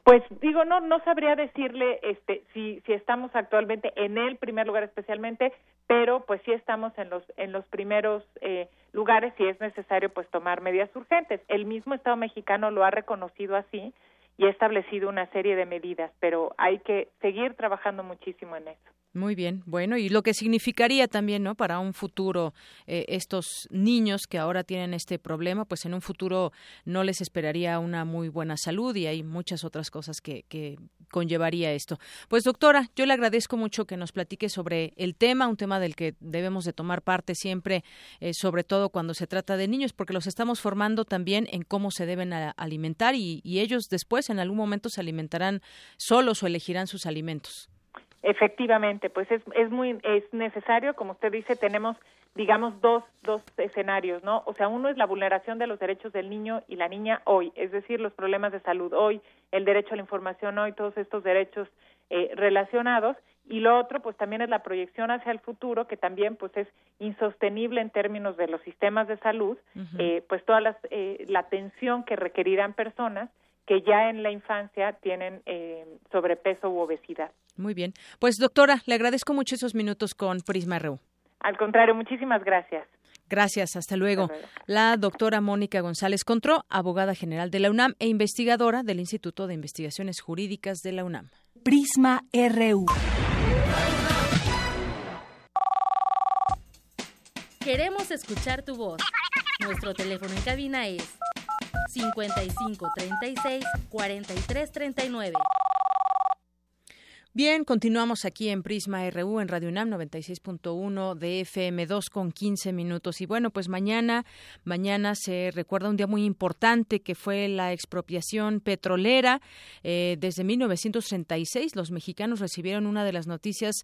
Pues digo, no no sabría decirle este si si estamos actualmente en el primer lugar especialmente, pero pues sí estamos en los en los primeros eh, lugares y es necesario pues tomar medidas urgentes. El mismo Estado mexicano lo ha reconocido así y ha establecido una serie de medidas, pero hay que seguir trabajando muchísimo en eso. Muy bien, bueno, y lo que significaría también, ¿no? Para un futuro, eh, estos niños que ahora tienen este problema, pues en un futuro no les esperaría una muy buena salud y hay muchas otras cosas que, que conllevaría esto. Pues doctora, yo le agradezco mucho que nos platique sobre el tema, un tema del que debemos de tomar parte siempre, eh, sobre todo cuando se trata de niños, porque los estamos formando también en cómo se deben alimentar y, y ellos después en algún momento se alimentarán solos o elegirán sus alimentos. Efectivamente, pues es, es muy es necesario, como usted dice, tenemos digamos dos dos escenarios, ¿no? O sea, uno es la vulneración de los derechos del niño y la niña hoy, es decir, los problemas de salud hoy, el derecho a la información hoy, todos estos derechos eh, relacionados y lo otro pues también es la proyección hacia el futuro que también pues es insostenible en términos de los sistemas de salud eh, pues toda las, eh, la atención que requerirán personas que ya en la infancia tienen eh, sobrepeso u obesidad. Muy bien. Pues doctora, le agradezco mucho esos minutos con Prisma RU. Al contrario, muchísimas gracias. Gracias, hasta luego. La doctora Mónica González Contró, abogada general de la UNAM e investigadora del Instituto de Investigaciones Jurídicas de la UNAM. Prisma RU. Queremos escuchar tu voz. Nuestro teléfono en cabina es 55 36 43 39. Bien, continuamos aquí en Prisma RU en Radio UNAM 96.1 de FM2 con 15 minutos. Y bueno, pues mañana, mañana se recuerda un día muy importante que fue la expropiación petrolera. Eh, desde 1936 los mexicanos recibieron una de las noticias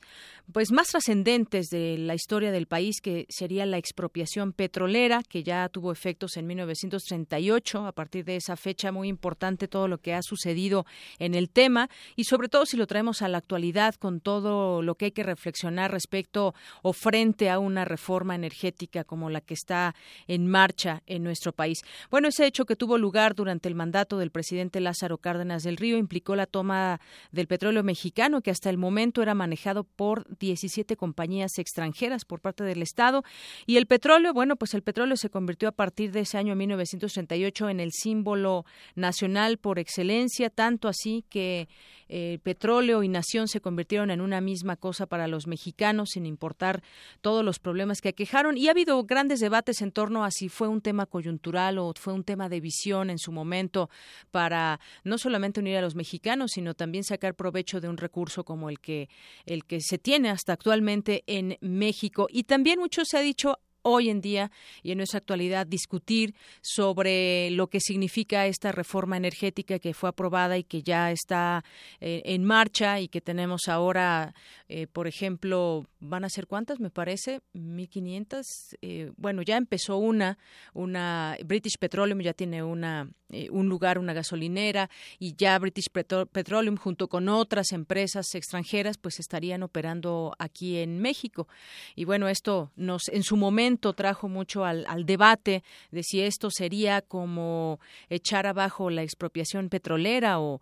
pues más trascendentes de la historia del país, que sería la expropiación petrolera, que ya tuvo efectos en 1938. A partir de esa fecha muy importante todo lo que ha sucedido en el tema y sobre todo si lo traemos a la la actualidad, con todo lo que hay que reflexionar respecto o frente a una reforma energética como la que está en marcha en nuestro país. Bueno, ese hecho que tuvo lugar durante el mandato del presidente Lázaro Cárdenas del Río implicó la toma del petróleo mexicano, que hasta el momento era manejado por 17 compañías extranjeras por parte del Estado. Y el petróleo, bueno, pues el petróleo se convirtió a partir de ese año 1938 en el símbolo nacional por excelencia, tanto así que eh, petróleo y nación se convirtieron en una misma cosa para los mexicanos, sin importar todos los problemas que aquejaron. Y ha habido grandes debates en torno a si fue un tema coyuntural o fue un tema de visión en su momento para no solamente unir a los mexicanos, sino también sacar provecho de un recurso como el que, el que se tiene hasta actualmente en México. Y también mucho se ha dicho hoy en día y en nuestra actualidad discutir sobre lo que significa esta reforma energética que fue aprobada y que ya está eh, en marcha y que tenemos ahora, eh, por ejemplo, van a ser cuántas, me parece, 1500. Eh, bueno, ya empezó una, una British Petroleum ya tiene una un lugar, una gasolinera y ya British Petroleum junto con otras empresas extranjeras pues estarían operando aquí en México. Y bueno, esto nos en su momento trajo mucho al, debate de si esto sería como echar abajo la expropiación petrolera o,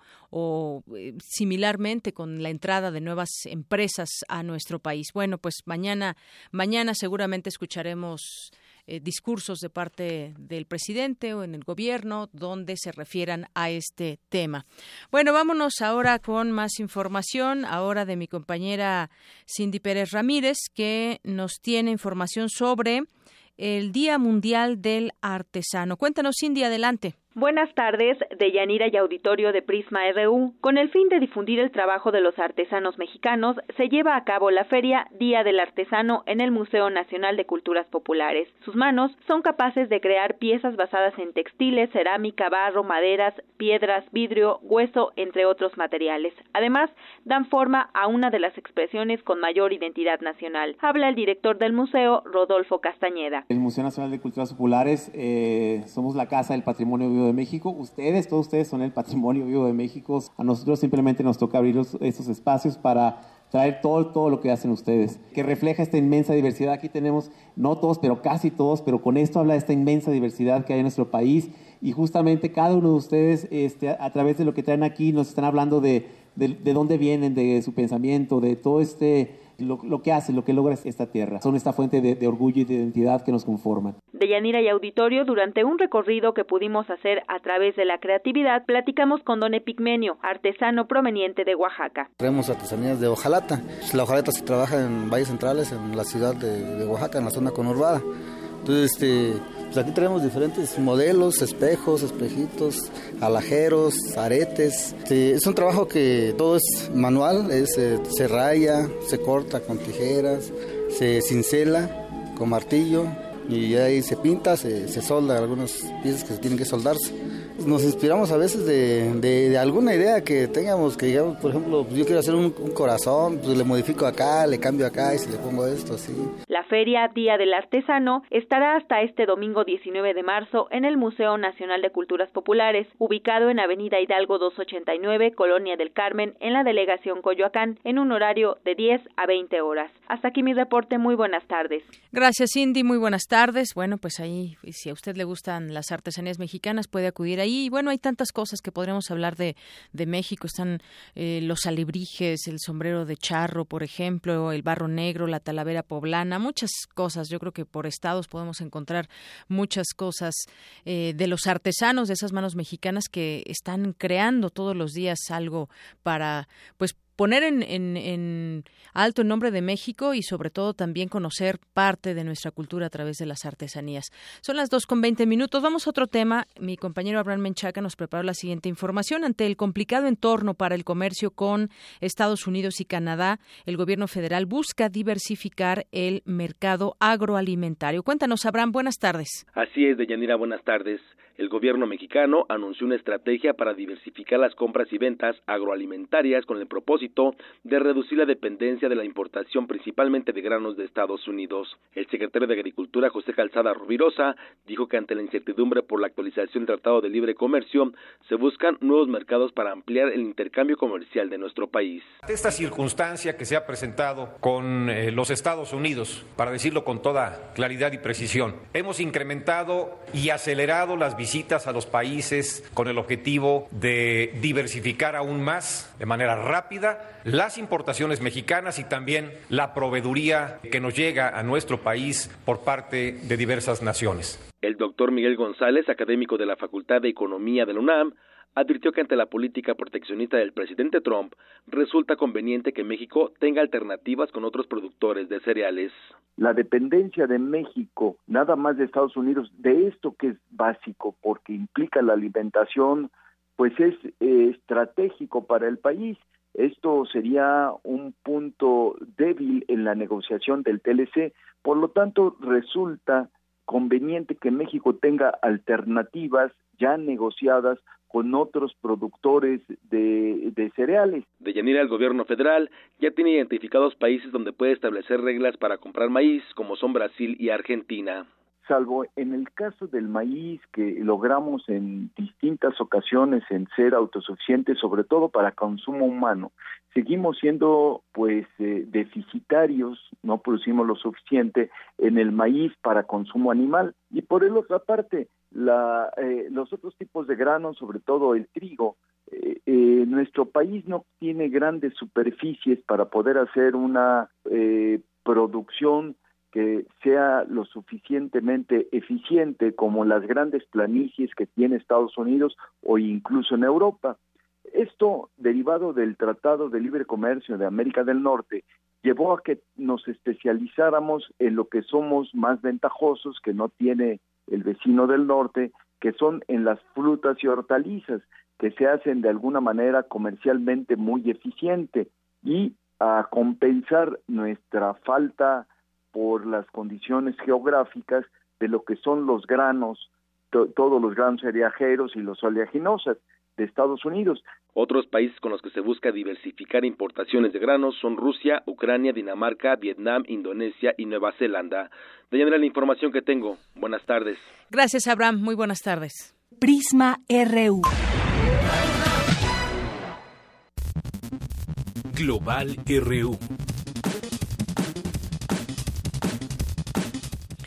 eh, similarmente con la entrada de nuevas empresas a nuestro país. Bueno, pues mañana, mañana seguramente escucharemos eh, discursos de parte del presidente o en el gobierno donde se refieran a este tema. Bueno, vámonos ahora con más información, ahora de mi compañera Cindy Pérez Ramírez, que nos tiene información sobre el Día Mundial del Artesano. Cuéntanos, Cindy, adelante. Buenas tardes, de Yanira y Auditorio de Prisma RU. Con el fin de difundir el trabajo de los artesanos mexicanos, se lleva a cabo la feria Día del Artesano en el Museo Nacional de Culturas Populares. Sus manos son capaces de crear piezas basadas en textiles, cerámica, barro, maderas, piedras, vidrio, hueso, entre otros materiales. Además, dan forma a una de las expresiones con mayor identidad nacional. Habla el director del museo, Rodolfo Castañeda. El Museo Nacional de Culturas Populares eh, somos la Casa del Patrimonio De México. Ustedes, todos ustedes son el patrimonio vivo de México. A nosotros simplemente nos toca abrir estos espacios para traer todo, todo lo que hacen ustedes, que refleja esta inmensa diversidad. Aquí tenemos, no todos, pero casi todos, pero con esto habla esta inmensa diversidad que hay en nuestro país. Y justamente cada uno de ustedes, este, a, través de lo que traen aquí, nos están hablando de, de dónde vienen, de su pensamiento, de todo este lo, que hace, lo que logra esta tierra. Son esta fuente de, orgullo y de identidad que nos conforman. De Yanira y Auditorio, durante un recorrido que pudimos hacer a través de la creatividad, platicamos con Don Epigmenio, artesano proveniente de Oaxaca. Tenemos artesanías de hojalata. La hojalata se trabaja en valles centrales, en la ciudad de, de Oaxaca, en la zona conurbada. Entonces, este, pues aquí tenemos diferentes modelos, espejos, espejitos, alajeros, aretes. es un trabajo que todo es manual, es, eh, se raya, se corta con tijeras, se cincela con martillo y ahí se pinta, se, se solda algunas piezas que tienen que soldarse nos inspiramos a veces de, de, alguna idea que tengamos, que digamos, por ejemplo, yo quiero hacer un, corazón, pues le modifico acá, le cambio acá y si le pongo esto, así. La Feria Día del Artesano estará hasta este domingo 19 de marzo en el Museo Nacional de Culturas Populares, ubicado en Avenida Hidalgo 289, Colonia del Carmen, en la delegación Coyoacán, en un horario de 10 a 20 horas. Hasta aquí mi reporte, muy buenas tardes. Gracias, Cindy, muy buenas tardes. Bueno, pues ahí, si a usted le gustan las artesanías mexicanas, puede acudir a y bueno, hay tantas cosas que podremos hablar de, de México. Están eh, los alebrijes, el sombrero de charro, por ejemplo, el barro negro, la talavera poblana, muchas cosas. Yo creo que por estados podemos encontrar muchas cosas eh, de los artesanos, de esas manos mexicanas que están creando todos los días algo para, pues, poner en, en, alto el nombre de México y sobre todo también conocer parte de nuestra cultura a través de las artesanías. Son las dos con veinte minutos. Vamos a otro tema. Mi compañero Abraham Menchaca nos preparó la siguiente información. Ante el complicado entorno para el comercio con Estados Unidos y Canadá, el gobierno federal busca diversificar el mercado agroalimentario. Cuéntanos, Abraham. Buenas tardes. Así es, Deyanira. Buenas tardes. El gobierno mexicano anunció una estrategia para diversificar las compras y ventas agroalimentarias con el propósito de reducir la dependencia de la importación principalmente de granos de Estados Unidos. El secretario de Agricultura, José Calzada Rubirosa, dijo que ante la incertidumbre por la actualización del Tratado de Libre Comercio, se buscan nuevos mercados para ampliar el intercambio comercial de nuestro país. Esta circunstancia que se ha presentado con eh, los Estados Unidos, para decirlo con toda claridad y precisión, hemos incrementado y acelerado las visitas a los países con el objetivo de diversificar aún más, de manera rápida, las importaciones mexicanas y también la proveeduría que nos llega a nuestro país por parte de diversas naciones. El doctor Miguel González, académico de la Facultad de Economía de la UNAM, advirtió que ante la política proteccionista del presidente Trump resulta conveniente que México tenga alternativas con otros productores de cereales. La dependencia de México, nada más de Estados Unidos, de esto que es básico porque implica la alimentación, pues es eh, estratégico para el país. Esto sería un punto débil en la negociación del TLC, por lo tanto resulta conveniente que México tenga alternativas ya negociadas con otros productores de, de cereales. De Yanira, el gobierno federal ya tiene identificados países donde puede establecer reglas para comprar maíz, como son Brasil y Argentina salvo en el caso del maíz que logramos en distintas ocasiones en ser autosuficientes, sobre todo para consumo humano, seguimos siendo pues eh, deficitarios, no producimos lo suficiente en el maíz para consumo animal y por el otra parte la, eh, los otros tipos de granos, sobre todo el trigo, eh, eh, nuestro país no tiene grandes superficies para poder hacer una producción que sea lo suficientemente eficiente como las grandes planicies que tiene Estados Unidos o incluso en Europa. Esto, derivado del Tratado de Libre Comercio de América del Norte, llevó a que nos especializáramos en lo que somos más ventajosos, que no tiene el vecino del norte, que son en las frutas y hortalizas, que se hacen de alguna manera comercialmente muy eficiente. Y a compensar nuestra falta por las condiciones geográficas de lo que son los granos, todos los granos cereajeros y los oleaginosas de Estados Unidos. Otros países con los que se busca diversificar importaciones de granos son Rusia, Ucrania, Dinamarca, Vietnam, Indonesia y Nueva Zelanda. De la información que tengo. Buenas tardes. Gracias, Abraham. Muy buenas tardes. Prisma RU. Global RU.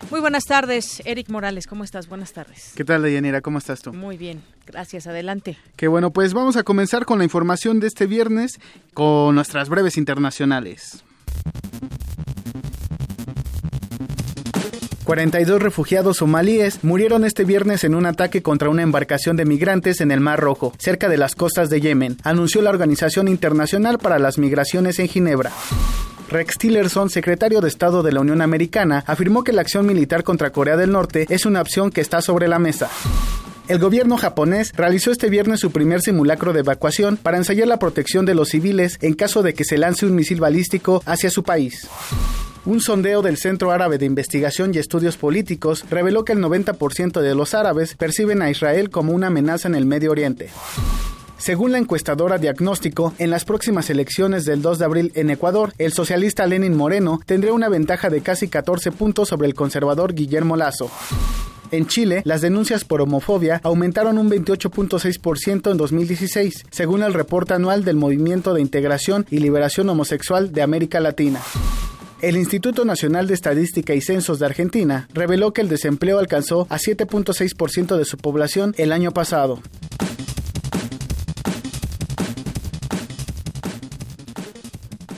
Muy buenas tardes, Eric Morales, ¿cómo estás? Buenas tardes. ¿Qué tal, Deyanira? ¿Cómo estás tú? Muy bien, gracias, adelante. Qué bueno, pues vamos a comenzar con la información de este viernes con nuestras breves internacionales. 42 refugiados somalíes murieron este viernes en un ataque contra una embarcación de migrantes en el Mar Rojo, cerca de las costas de Yemen, anunció la Organización Internacional para las Migraciones en Ginebra. Rex Tillerson, secretario de Estado de la Unión Americana, afirmó que la acción militar contra Corea del Norte es una opción que está sobre la mesa. El gobierno japonés realizó este viernes su primer simulacro de evacuación para ensayar la protección de los civiles en caso de que se lance un misil balístico hacia su país. Un sondeo del Centro Árabe de Investigación y Estudios Políticos reveló que el 90% de los árabes perciben a Israel como una amenaza en el Medio Oriente. Según la encuestadora Diagnóstico, en las próximas elecciones del 2 de abril en Ecuador, el socialista Lenin Moreno tendría una ventaja de casi 14 puntos sobre el conservador Guillermo Lazo. En Chile, las denuncias por homofobia aumentaron un 28.6% en 2016, según el reporte anual del Movimiento de Integración y Liberación Homosexual de América Latina. El Instituto Nacional de Estadística y Censos de Argentina reveló que el desempleo alcanzó a 7.6% de su población el año pasado.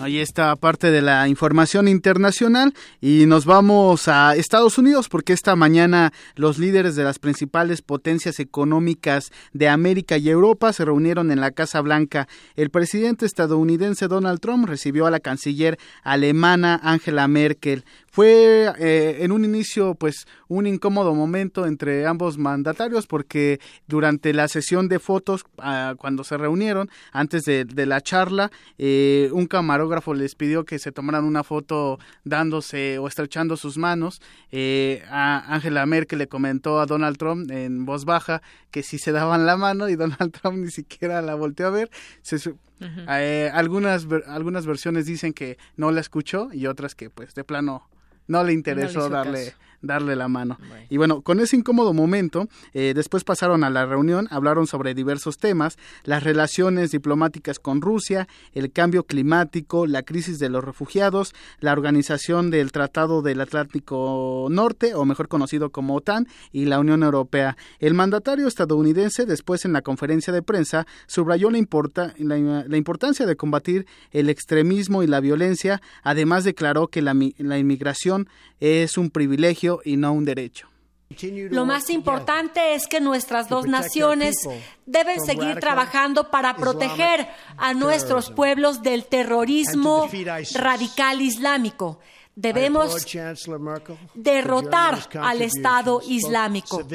Ahí está parte de la información internacional y nos vamos a Estados Unidos porque esta mañana los líderes de las principales potencias económicas de América y Europa se reunieron en la Casa Blanca. El presidente estadounidense Donald Trump recibió a la canciller alemana Angela Merkel. Fue eh, en un inicio pues un incómodo momento entre ambos mandatarios porque durante la sesión de fotos ah, cuando se reunieron antes de, la charla eh, un camarógrafo les pidió que se tomaran una foto dándose o estrechando sus manos. Eh, a Angela Merkel le comentó a Donald Trump en voz baja que si se daban la mano y Donald Trump ni siquiera la volteó a ver. Algunas algunas versiones dicen que no la escuchó y otras que pues de plano no le interesó darle darle la mano. Y bueno, con ese incómodo momento, eh, después pasaron a la reunión, hablaron sobre diversos temas, las relaciones diplomáticas con Rusia, el cambio climático, la crisis de los refugiados, la organización del Tratado del Atlántico Norte, o mejor conocido como OTAN, y la Unión Europea. El mandatario estadounidense, después en la conferencia de prensa, subrayó la, la, importancia de combatir el extremismo y la violencia, además declaró que la, la inmigración es un privilegio y no un derecho. Lo más importante es que nuestras dos naciones deben seguir trabajando para proteger a nuestros pueblos del terrorismo radical islámico. Debemos derrotar al Estado Islámico.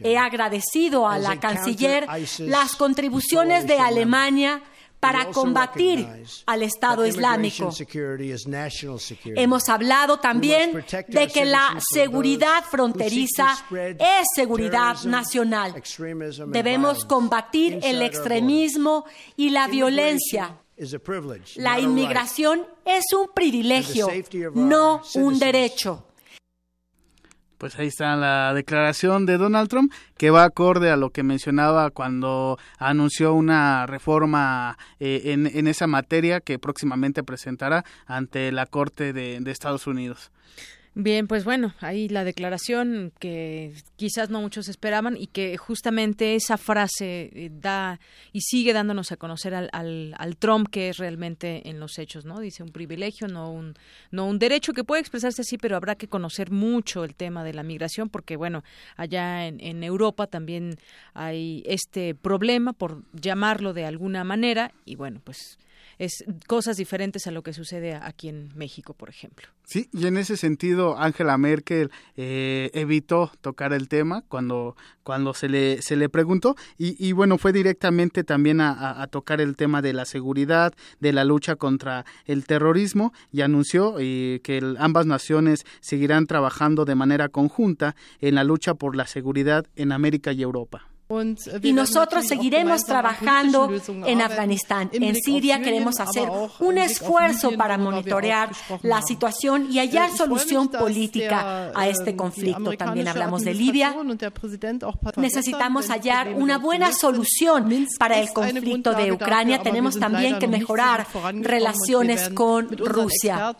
He agradecido a la canciller las contribuciones de Alemania para combatir al Estado Islámico. Hemos hablado también de que la seguridad fronteriza es seguridad nacional. Debemos combatir el extremismo y la violencia. La inmigración es un privilegio, no un derecho. Pues ahí está la declaración de Donald Trump que va acorde a lo que mencionaba cuando anunció una reforma eh, en, en, esa materia que próximamente presentará ante la Corte de Estados Unidos. Bien, pues bueno, ahí la declaración que quizás no muchos esperaban y que justamente esa frase eh, da y sigue dándonos a conocer al, al, Trump que es realmente en los hechos, ¿no? Dice un privilegio, no un, no un derecho que puede expresarse así, pero habrá que conocer mucho el tema de la migración porque, bueno, allá en, en Europa también hay este problema, por llamarlo de alguna manera, y bueno, pues es cosas diferentes a lo que sucede aquí en México, por ejemplo. Sí, y en ese sentido, Angela Merkel eh, evitó tocar el tema cuando, cuando se, le, se le preguntó y, y bueno, fue directamente también a, a, tocar el tema de la seguridad, de la lucha contra el terrorismo y anunció eh, que ambas naciones seguirán trabajando de manera conjunta en la lucha por la seguridad en América y Europa. Y nosotros seguiremos trabajando en Afganistán. En Siria queremos hacer un esfuerzo para monitorear la situación y hallar solución política a este conflicto. También hablamos de Libia. Necesitamos hallar una buena solución para el conflicto de Ucrania. Tenemos también que mejorar relaciones con Rusia.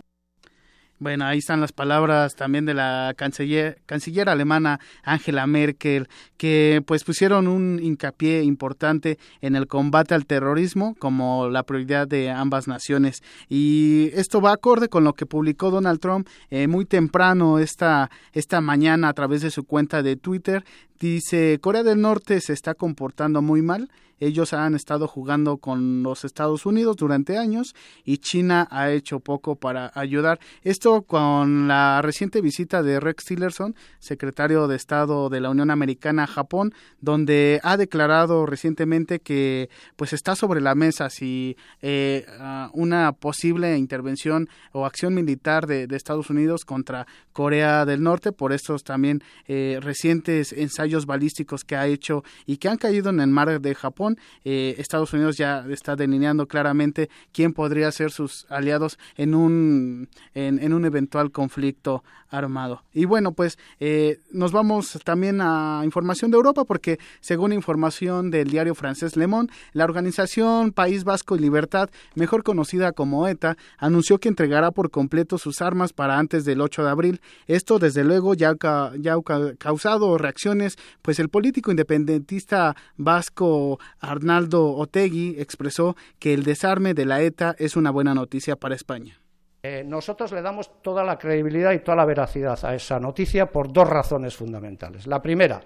Bueno, ahí están las palabras también de la canciller, alemana Angela Merkel, que pues pusieron un hincapié importante en el combate al terrorismo como la prioridad de ambas naciones. Y esto va acorde con lo que publicó Donald Trump eh, muy temprano esta, esta mañana a través de su cuenta de Twitter. Dice, Corea del Norte se está comportando muy mal ellos han estado jugando con los Estados Unidos durante años y China ha hecho poco para ayudar. Esto con la reciente visita de Rex Tillerson, secretario de Estado de la Unión Americana a Japón, donde ha declarado recientemente que pues está sobre la mesa si eh, una posible intervención o acción militar de, Estados Unidos contra Corea del Norte por estos también eh, recientes ensayos balísticos que ha hecho y que han caído en el mar de Japón eh, Estados Unidos ya está delineando claramente quién podría ser sus aliados en un, en, un eventual conflicto armado. Y bueno, pues eh, nos vamos también a información de Europa porque según información del diario francés Le Monde, la organización País Vasco y Libertad, mejor conocida como ETA, anunció que entregará por completo sus armas para antes del 8 de abril. Esto desde luego ya, ya ha causado reacciones, pues el político independentista vasco Arnaldo Otegui expresó que el desarme de la ETA es una buena noticia para España. Eh, nosotros le damos toda la credibilidad y toda la veracidad a esa noticia por dos razones fundamentales. La primera,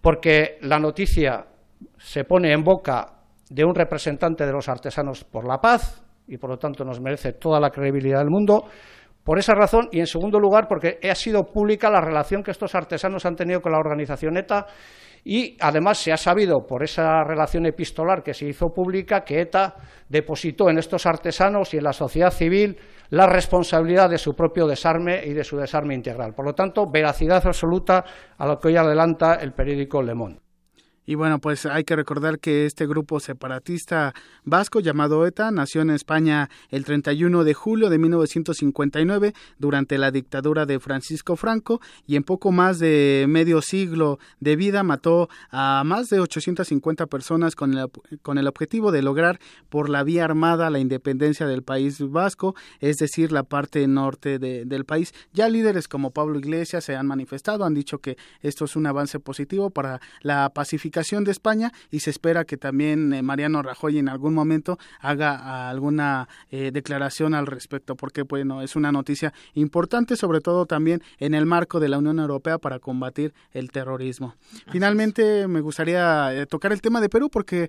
porque la noticia se pone en boca de un representante de los artesanos por la paz y por lo tanto nos merece toda la credibilidad del mundo por esa razón y en segundo lugar porque ha sido pública la relación que estos artesanos han tenido con la organización ETA y además se ha sabido por esa relación epistolar que se hizo pública que ETA depositó en estos artesanos y en la sociedad civil la responsabilidad de su propio desarme y de su desarme integral. Por lo tanto, veracidad absoluta a lo que hoy adelanta el periódico Le Monde. Y bueno, pues hay que recordar que este grupo separatista vasco llamado ETA nació en España el 31 de julio de 1959 durante la dictadura de Francisco Franco y en poco más de medio siglo de vida mató a más de 850 personas con el, con el objetivo de lograr por la vía armada la independencia del país vasco, es decir, la parte norte del país. Ya líderes como Pablo Iglesias se han manifestado, han dicho que esto es un avance positivo para la pacificación de España y se espera que también eh, Mariano Rajoy en algún momento haga alguna eh, declaración al respecto, porque bueno, es una noticia importante, sobre todo también en el marco de la Unión Europea para combatir el terrorismo. Finalmente, me gustaría eh, tocar el tema de Perú, porque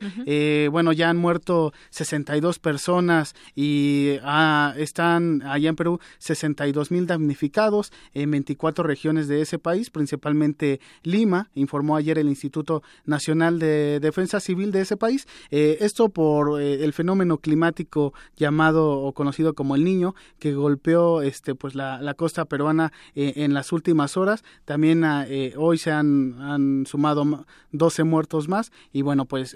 bueno, ya han muerto 62 personas y ah, están allá en Perú 62 mil damnificados en 24 regiones de ese país, principalmente Lima, informó ayer el Instituto Nacional Nacional de Defensa Civil de ese país. Eh, esto por eh, el fenómeno climático llamado o conocido como el Niño, que golpeó este, pues la, costa peruana eh, en las últimas horas. También ah, hoy se han, sumado 12 muertos más. Y bueno, pues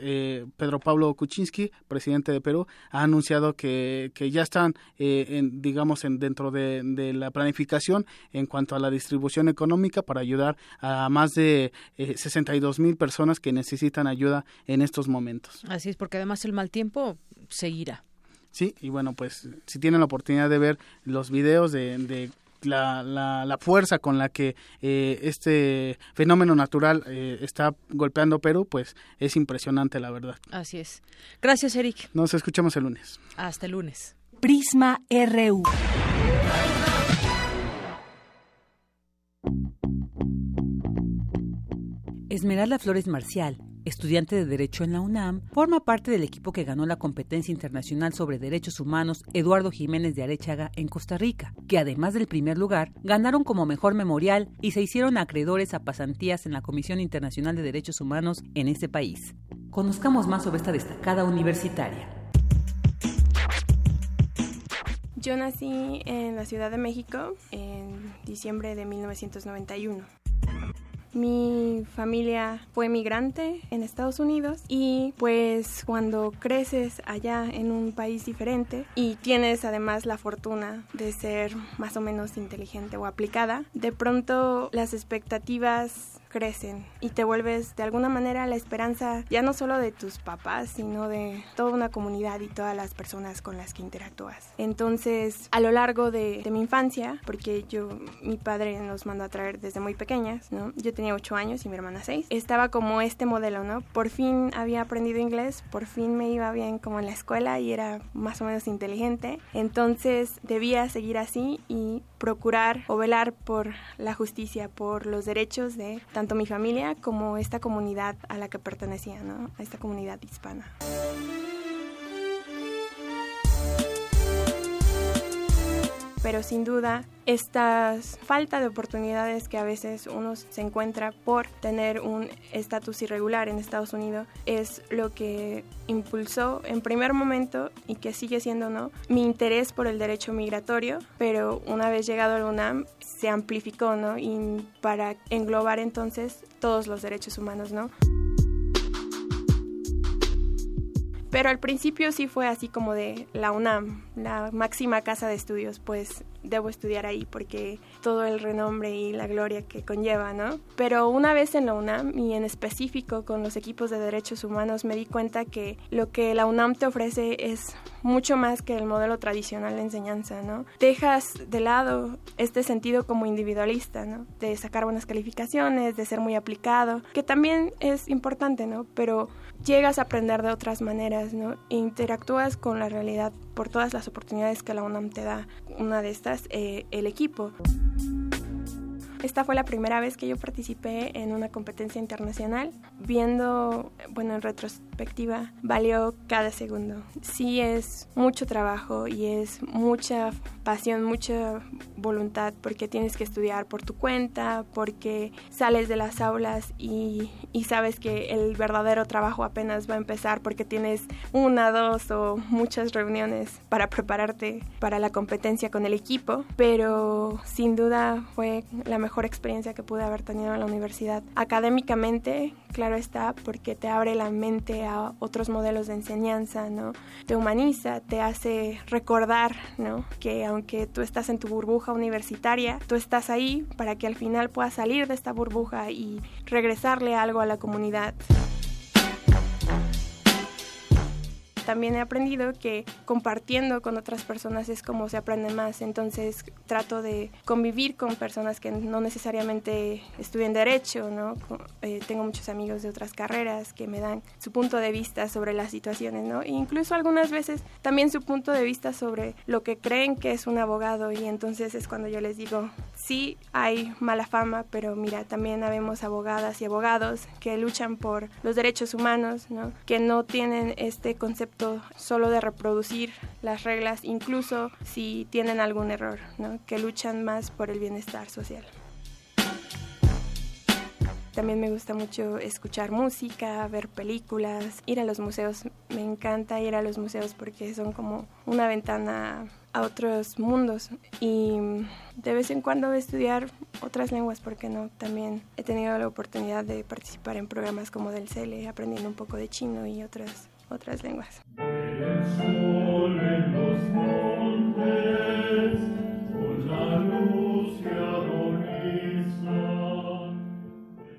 Pedro Pablo Kuczynski, presidente de Perú, ha anunciado que, que ya están, en, digamos, en, dentro de, de, la planificación en cuanto a la distribución económica para ayudar a más de 62 mil personas que necesitan ayuda en estos momentos. Así es, porque además el mal tiempo seguirá. Sí, y bueno, pues si tienen la oportunidad de ver los videos de, la, la, fuerza con la que eh, este fenómeno natural eh, está golpeando Perú, pues es impresionante, la verdad. Así es. Gracias, Eric. Nos escuchamos el lunes. Hasta el lunes. Prisma RU. Esmeralda Flores Marcial, estudiante de Derecho en la UNAM, forma parte del equipo que ganó la competencia internacional sobre derechos humanos Eduardo Jiménez de Arechaga en Costa Rica, que además del primer lugar, ganaron como mejor memorial y se hicieron acreedores a pasantías en la Comisión Internacional de Derechos Humanos en ese país. Conozcamos más sobre esta destacada universitaria. Yo nací en la Ciudad de México en diciembre de 1991. Mi familia fue migrante en Estados Unidos y pues cuando creces allá en un país diferente y tienes además la fortuna de ser más o menos inteligente o aplicada, de pronto las expectativas crecen y te vuelves de alguna manera la esperanza ya no solo de tus papás, sino de toda una comunidad y todas las personas con las que interactúas. Entonces, a lo largo de, mi infancia, porque yo, mi padre nos mandó a traer desde muy pequeñas, ¿no? Yo tenía ocho años y mi hermana seis. Estaba como este modelo, ¿no? Por fin había aprendido inglés, por fin me iba bien como en la escuela y era más o menos inteligente. Entonces, debía seguir así y procurar o velar por la justicia, por los derechos de tanto mi familia como esta comunidad a la que pertenecía, ¿no? Esta comunidad hispana. Pero sin duda esta falta de oportunidades que a veces uno se encuentra por tener un estatus irregular en Estados Unidos es lo que impulsó en primer momento y que sigue siendo no mi interés por el derecho migratorio, pero una vez llegado al UNAM se amplificó, ¿no? Y para englobar entonces todos los derechos humanos, ¿no? Pero al principio sí fue así como de la UNAM, la máxima casa de estudios, pues debo estudiar ahí porque todo el renombre y la gloria que conlleva, ¿no? Pero una vez en la UNAM y en específico con los equipos de derechos humanos me di cuenta que lo que la UNAM te ofrece es mucho más que el modelo tradicional de enseñanza, ¿no? Dejas de lado este sentido como individualista, ¿no? De sacar buenas calificaciones, de ser muy aplicado, que también es importante, ¿no? Pero llegas a aprender de otras maneras, ¿no? interactúas con la realidad por todas las oportunidades que la UNAM te da. Una de estas, eh, el equipo. Esta fue la primera vez que yo participé en una competencia internacional, viendo, bueno, en retrospectiva valió cada segundo. Sí es mucho trabajo y es mucha pasión, mucha voluntad porque tienes que estudiar por tu cuenta, porque sales de las aulas y, y sabes que el verdadero trabajo apenas va a empezar porque tienes una, dos o muchas reuniones para prepararte para la competencia con el equipo, pero sin duda fue la mejor experiencia que pude haber tenido en la universidad. Académicamente, claro está, porque te abre la mente a otros modelos de enseñanza, ¿no? Te humaniza, te hace recordar, ¿no? Que aunque tú estás en tu burbuja universitaria, tú estás ahí para que al final puedas salir de esta burbuja y regresarle algo a la comunidad también he aprendido que compartiendo con otras personas es como se aprende más. Entonces trato de convivir con personas que no necesariamente estudien derecho, ¿no? Eh, tengo muchos amigos de otras carreras que me dan su punto de vista sobre las situaciones, ¿no? E incluso algunas veces también su punto de vista sobre lo que creen que es un abogado y entonces es cuando yo les digo, sí hay mala fama, pero mira, también habemos abogadas y abogados que luchan por los derechos humanos, ¿no? Que no tienen este concepto solo de reproducir las reglas, incluso si tienen algún error, que luchan más por el bienestar social. También me gusta mucho escuchar música, ver películas, ir a los museos. Me encanta ir a los museos porque son como una ventana a otros mundos y de vez en cuando estudiar otras lenguas, porque no, también he tenido la oportunidad de participar en programas como del CELE, aprendiendo un poco de chino y otras otras lenguas.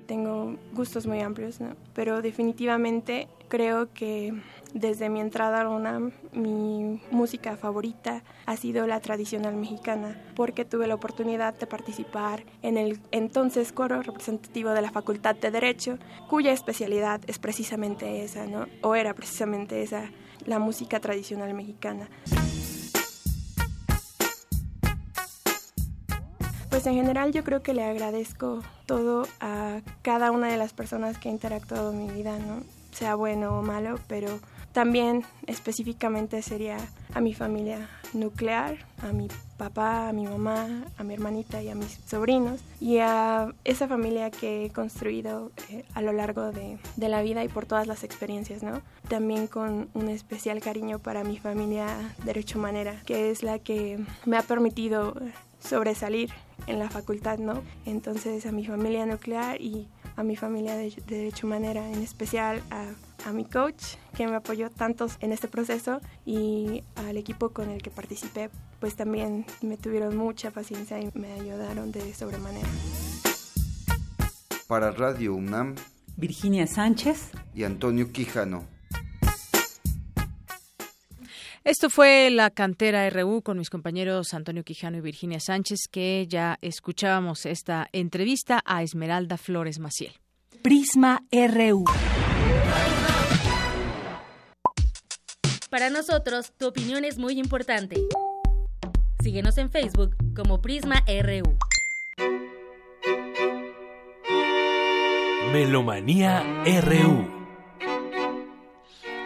Tengo gustos muy amplios, pero definitivamente creo que desde mi entrada a la UNAM, mi música favorita ha sido la tradicional mexicana, porque tuve la oportunidad de participar en el entonces coro representativo de la Facultad de Derecho, cuya especialidad es precisamente esa, ¿no? O era precisamente esa, la música tradicional mexicana. Pues en general yo creo que le agradezco todo a cada una de las personas que ha interactuado en mi vida, ¿no? Sea bueno o malo, pero también específicamente sería a mi familia nuclear, a mi papá, a mi mamá, a mi hermanita y a mis sobrinos y a esa familia que he construido eh, a lo largo de, de, la vida y por todas las experiencias, ¿no? También con un especial cariño para mi familia Derecho Manera, que es la que me ha permitido sobresalir en la facultad, ¿no? Entonces a mi familia nuclear y a mi familia de, Derecho Manera, en especial a a mi coach que me apoyó tantos en este proceso y al equipo con el que participé, pues también me tuvieron mucha paciencia y me ayudaron de sobremanera. Para Radio UNAM, Virginia Sánchez y Antonio Quijano. Esto fue la cantera RU con mis compañeros Antonio Quijano y Virginia Sánchez, que ya escuchábamos esta entrevista a Esmeralda Flores Maciel. Prisma RU. Para nosotros, tu opinión es muy importante. Síguenos en Facebook como Prisma RU. Melomanía RU.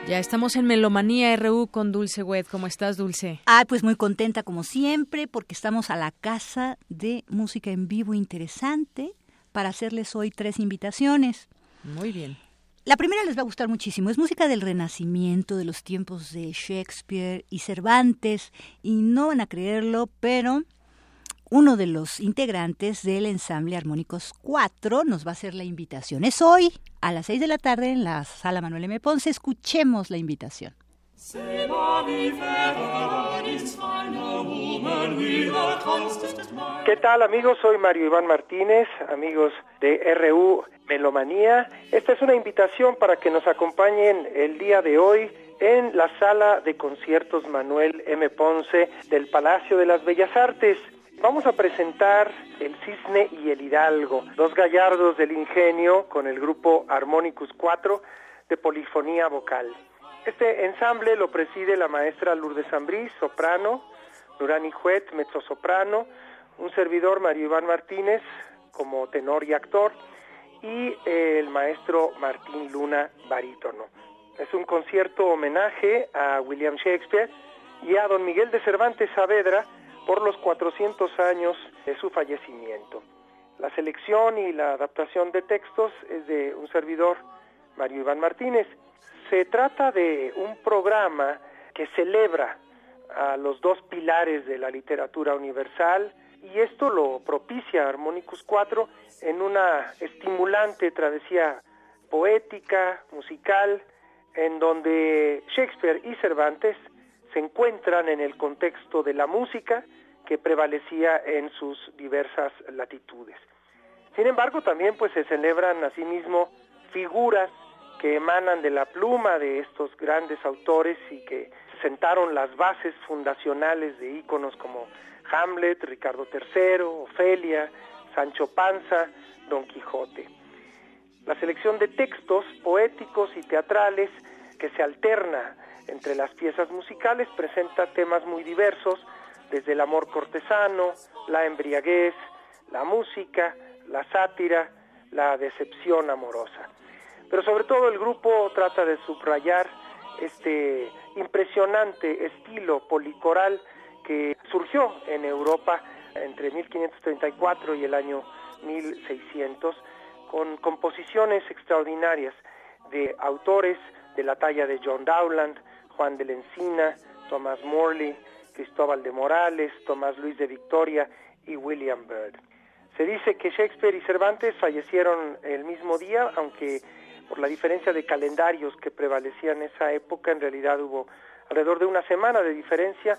Ya estamos en Melomanía RU con Dulce Wet. ¿Cómo estás, Dulce? Ah, pues muy contenta como siempre porque estamos a la casa de música en vivo interesante para hacerles hoy tres invitaciones. Muy bien. La primera les va a gustar muchísimo. Es música del Renacimiento, de los tiempos de Shakespeare y Cervantes. Y no van a creerlo, pero uno de los integrantes del ensamble Armónicos 4 nos va a hacer la invitación. Es hoy, a las 6 de la tarde, en la sala Manuel M. Ponce. Escuchemos la invitación. ¿Qué tal amigos? Soy Mario Iván Martínez, amigos de RU Melomanía. Esta es una invitación para que nos acompañen el día de hoy en la sala de conciertos Manuel M. Ponce del Palacio de las Bellas Artes. Vamos a presentar El Cisne y el Hidalgo, dos gallardos del ingenio con el grupo Harmonicus 4 de polifonía vocal. Este ensamble lo preside la maestra Lourdes Zambriz, soprano, Nurani Juet, mezzosoprano, un servidor Mario Iván Martínez como tenor y actor, y el maestro Martín Luna, barítono. Es un concierto homenaje a William Shakespeare y a don Miguel de Cervantes Saavedra por los 400 años de su fallecimiento. La selección y la adaptación de textos es de un servidor, Mario Iván Martínez. Se trata de un programa que celebra a los dos pilares de la literatura universal y esto lo propicia Harmonicus 4 en una estimulante travesía poética, musical, en donde Shakespeare y Cervantes se encuentran en el contexto de la música que prevalecía en sus diversas latitudes. Sin embargo, también pues se celebran asimismo figuras que emanan de la pluma de estos grandes autores y que sentaron las bases fundacionales de íconos como Hamlet, Ricardo III, Ofelia, Sancho Panza, Don Quijote. La selección de textos poéticos y teatrales que se alterna entre las piezas musicales presenta temas muy diversos, desde el amor cortesano, la embriaguez, la música, la sátira, la decepción amorosa. Pero sobre todo el grupo trata de subrayar este impresionante estilo policoral que surgió en Europa entre 1534 y el año 1600 con composiciones extraordinarias de autores de la talla de John Dowland, Juan de la Encina, Thomas Morley, Cristóbal de Morales, Tomás Luis de Victoria y William Byrd. Se dice que Shakespeare y Cervantes fallecieron el mismo día, aunque por la diferencia de calendarios que prevalecían en esa época, en realidad hubo alrededor de una semana de diferencia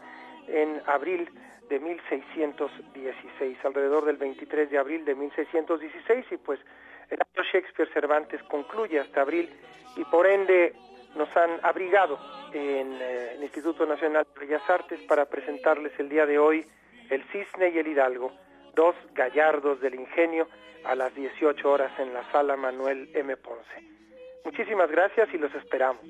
en abril de 1616, alrededor del 23 de abril de 1616, y pues el año Shakespeare Cervantes concluye hasta abril, y por ende nos han abrigado en eh, el Instituto Nacional de Bellas Artes para presentarles el día de hoy el Cisne y el Hidalgo, dos gallardos del ingenio, a las 18 horas en la sala Manuel M. Ponce. Muchísimas gracias y los esperamos.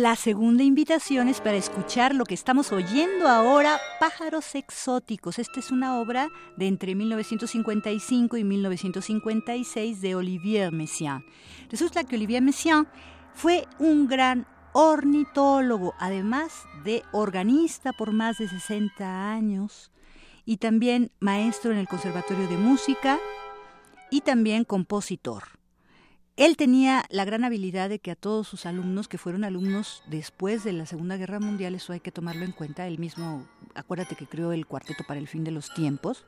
La segunda invitación es para escuchar lo que estamos oyendo ahora, Pájaros Exóticos. Esta es una obra de entre 1955 y 1956 de Olivier Messiaen. Resulta que Olivier Messiaen fue un gran ornitólogo, además de organista por más de 60 años y también maestro en el Conservatorio de Música y también compositor. Él tenía la gran habilidad de que a todos sus alumnos, que fueron alumnos después de la Segunda Guerra Mundial, eso hay que tomarlo en cuenta, él mismo, acuérdate que creó el cuarteto para el fin de los tiempos,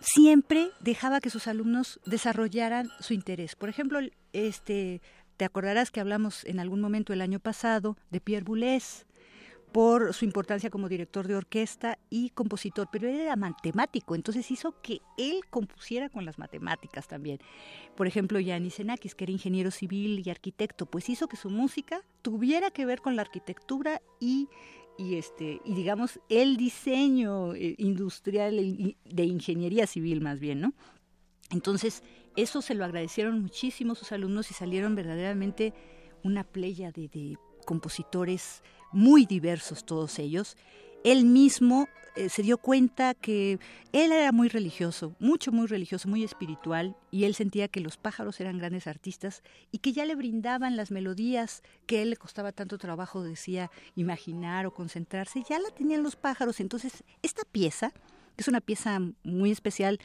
siempre dejaba que sus alumnos desarrollaran su interés. Por ejemplo, este, te acordarás que hablamos en algún momento el año pasado de Pierre Boulez, por su importancia como director de orquesta y compositor, pero él era matemático, entonces hizo que él compusiera con las matemáticas también. Por ejemplo, Yanis Xenakis, que era ingeniero civil y arquitecto, pues hizo que su música tuviera que ver con la arquitectura y y este y digamos el diseño eh, industrial de ingeniería civil más bien, ¿no? Entonces, eso se lo agradecieron muchísimo sus alumnos y salieron verdaderamente una playa de, de compositores muy diversos todos ellos. Él mismo eh, se dio cuenta que él era muy religioso, mucho, muy religioso, muy espiritual, y él sentía que los pájaros eran grandes artistas y que ya le brindaban las melodías que a él le costaba tanto trabajo, decía, imaginar o concentrarse, ya la tenían los pájaros. Entonces, esta pieza, que es una pieza muy especial,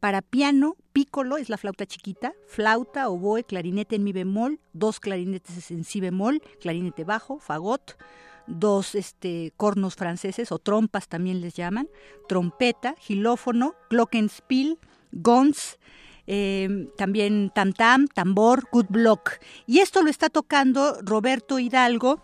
para piano, pícolo es la flauta chiquita, flauta, oboe, clarinete en mi bemol, dos clarinetes en si bemol, clarinete bajo, fagot, dos este, cornos franceses o trompas también les llaman, trompeta, gilófono, glockenspiel, gons, eh, también tam tam, tambor, good block. Y esto lo está tocando Roberto Hidalgo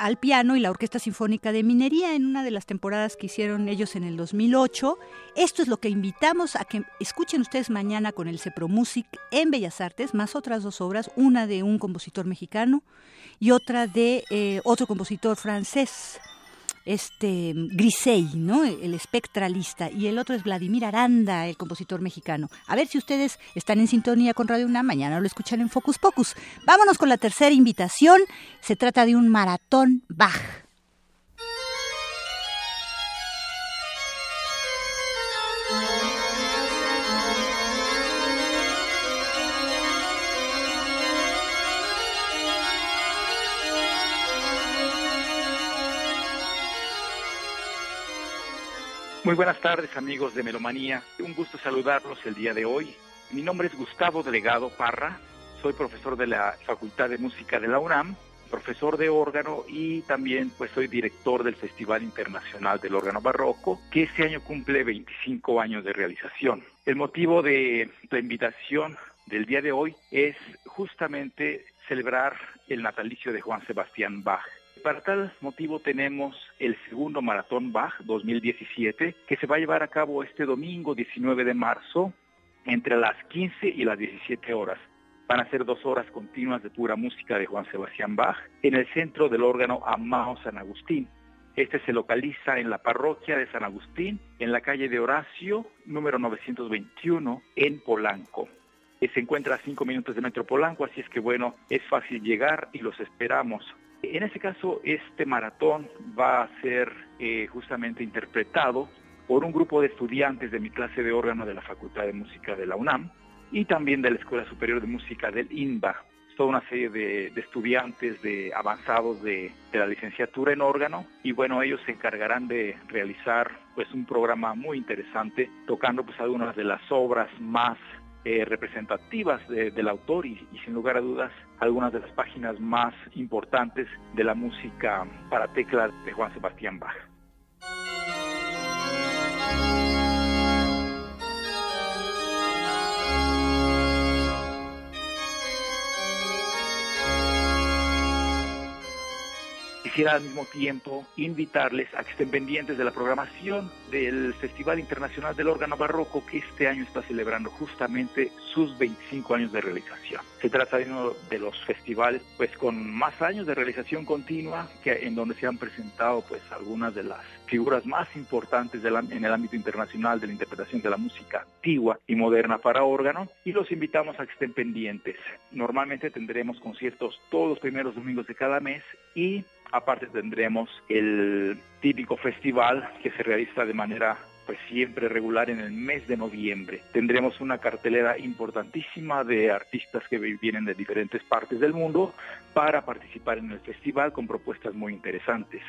al piano y la Orquesta Sinfónica de Minería en una de las temporadas que hicieron ellos en el 2008. Esto es lo que invitamos a que escuchen ustedes mañana con el Cepro Music en Bellas Artes, más otras dos obras, una de un compositor mexicano y otra de eh, otro compositor francés. Este Grisey, ¿no? El espectralista, y el otro es Vladimir Aranda, el compositor mexicano. A ver si ustedes están en sintonía con Radio UNAM, mañana lo escuchan en Focus Pocus. Vámonos con la tercera invitación, se trata de un maratón Bach. Muy buenas tardes amigos de Melomanía, un gusto saludarlos el día de hoy. Mi nombre es Gustavo Delegado Parra, soy profesor de la Facultad de Música de la UNAM, profesor de órgano y también pues soy director del Festival Internacional del Órgano Barroco, que este año cumple 25 años de realización. El motivo de la invitación del día de hoy es justamente celebrar el natalicio de Juan Sebastián Bach para tal motivo tenemos el segundo Maratón Bach 2017 que se va a llevar a cabo este domingo 19 de marzo entre las 15 y las 17 horas. Van a ser dos horas continuas de pura música de Juan Sebastián Bach en el centro del órgano Amao San Agustín. Este se localiza en la parroquia de San Agustín, en la calle de Horacio, número 921, en Polanco. Se encuentra a cinco minutos de Metro Polanco, así es que bueno, es fácil llegar y los esperamos. En este caso, este maratón va a ser eh, justamente interpretado por un grupo de estudiantes de mi clase de órgano de la Facultad de Música de la UNAM y también de la Escuela Superior de Música del INBA. Toda una serie de, estudiantes de avanzados de, de, la licenciatura en órgano y bueno, ellos se encargarán de realizar pues un programa muy interesante tocando pues algunas de las obras más eh, representativas del autor y, y, sin lugar a dudas algunas de las páginas más importantes de la música para teclas de Juan Sebastián Bach. Quisiera al mismo tiempo invitarles a que estén pendientes de la programación del Festival Internacional del Órgano Barroco que este año está celebrando justamente sus 25 años de realización. Se trata de uno de los festivales pues con más años de realización continua que en donde se han presentado pues algunas de las figuras más importantes en el ámbito internacional de la interpretación de la música antigua y moderna para órgano y los invitamos a que estén pendientes. Normalmente tendremos conciertos todos los primeros domingos de cada mes y Aparte tendremos el típico festival que se realiza de manera pues siempre regular en el mes de noviembre. Tendremos una cartelera importantísima de artistas que vienen de diferentes partes del mundo para participar en el festival con propuestas muy interesantes.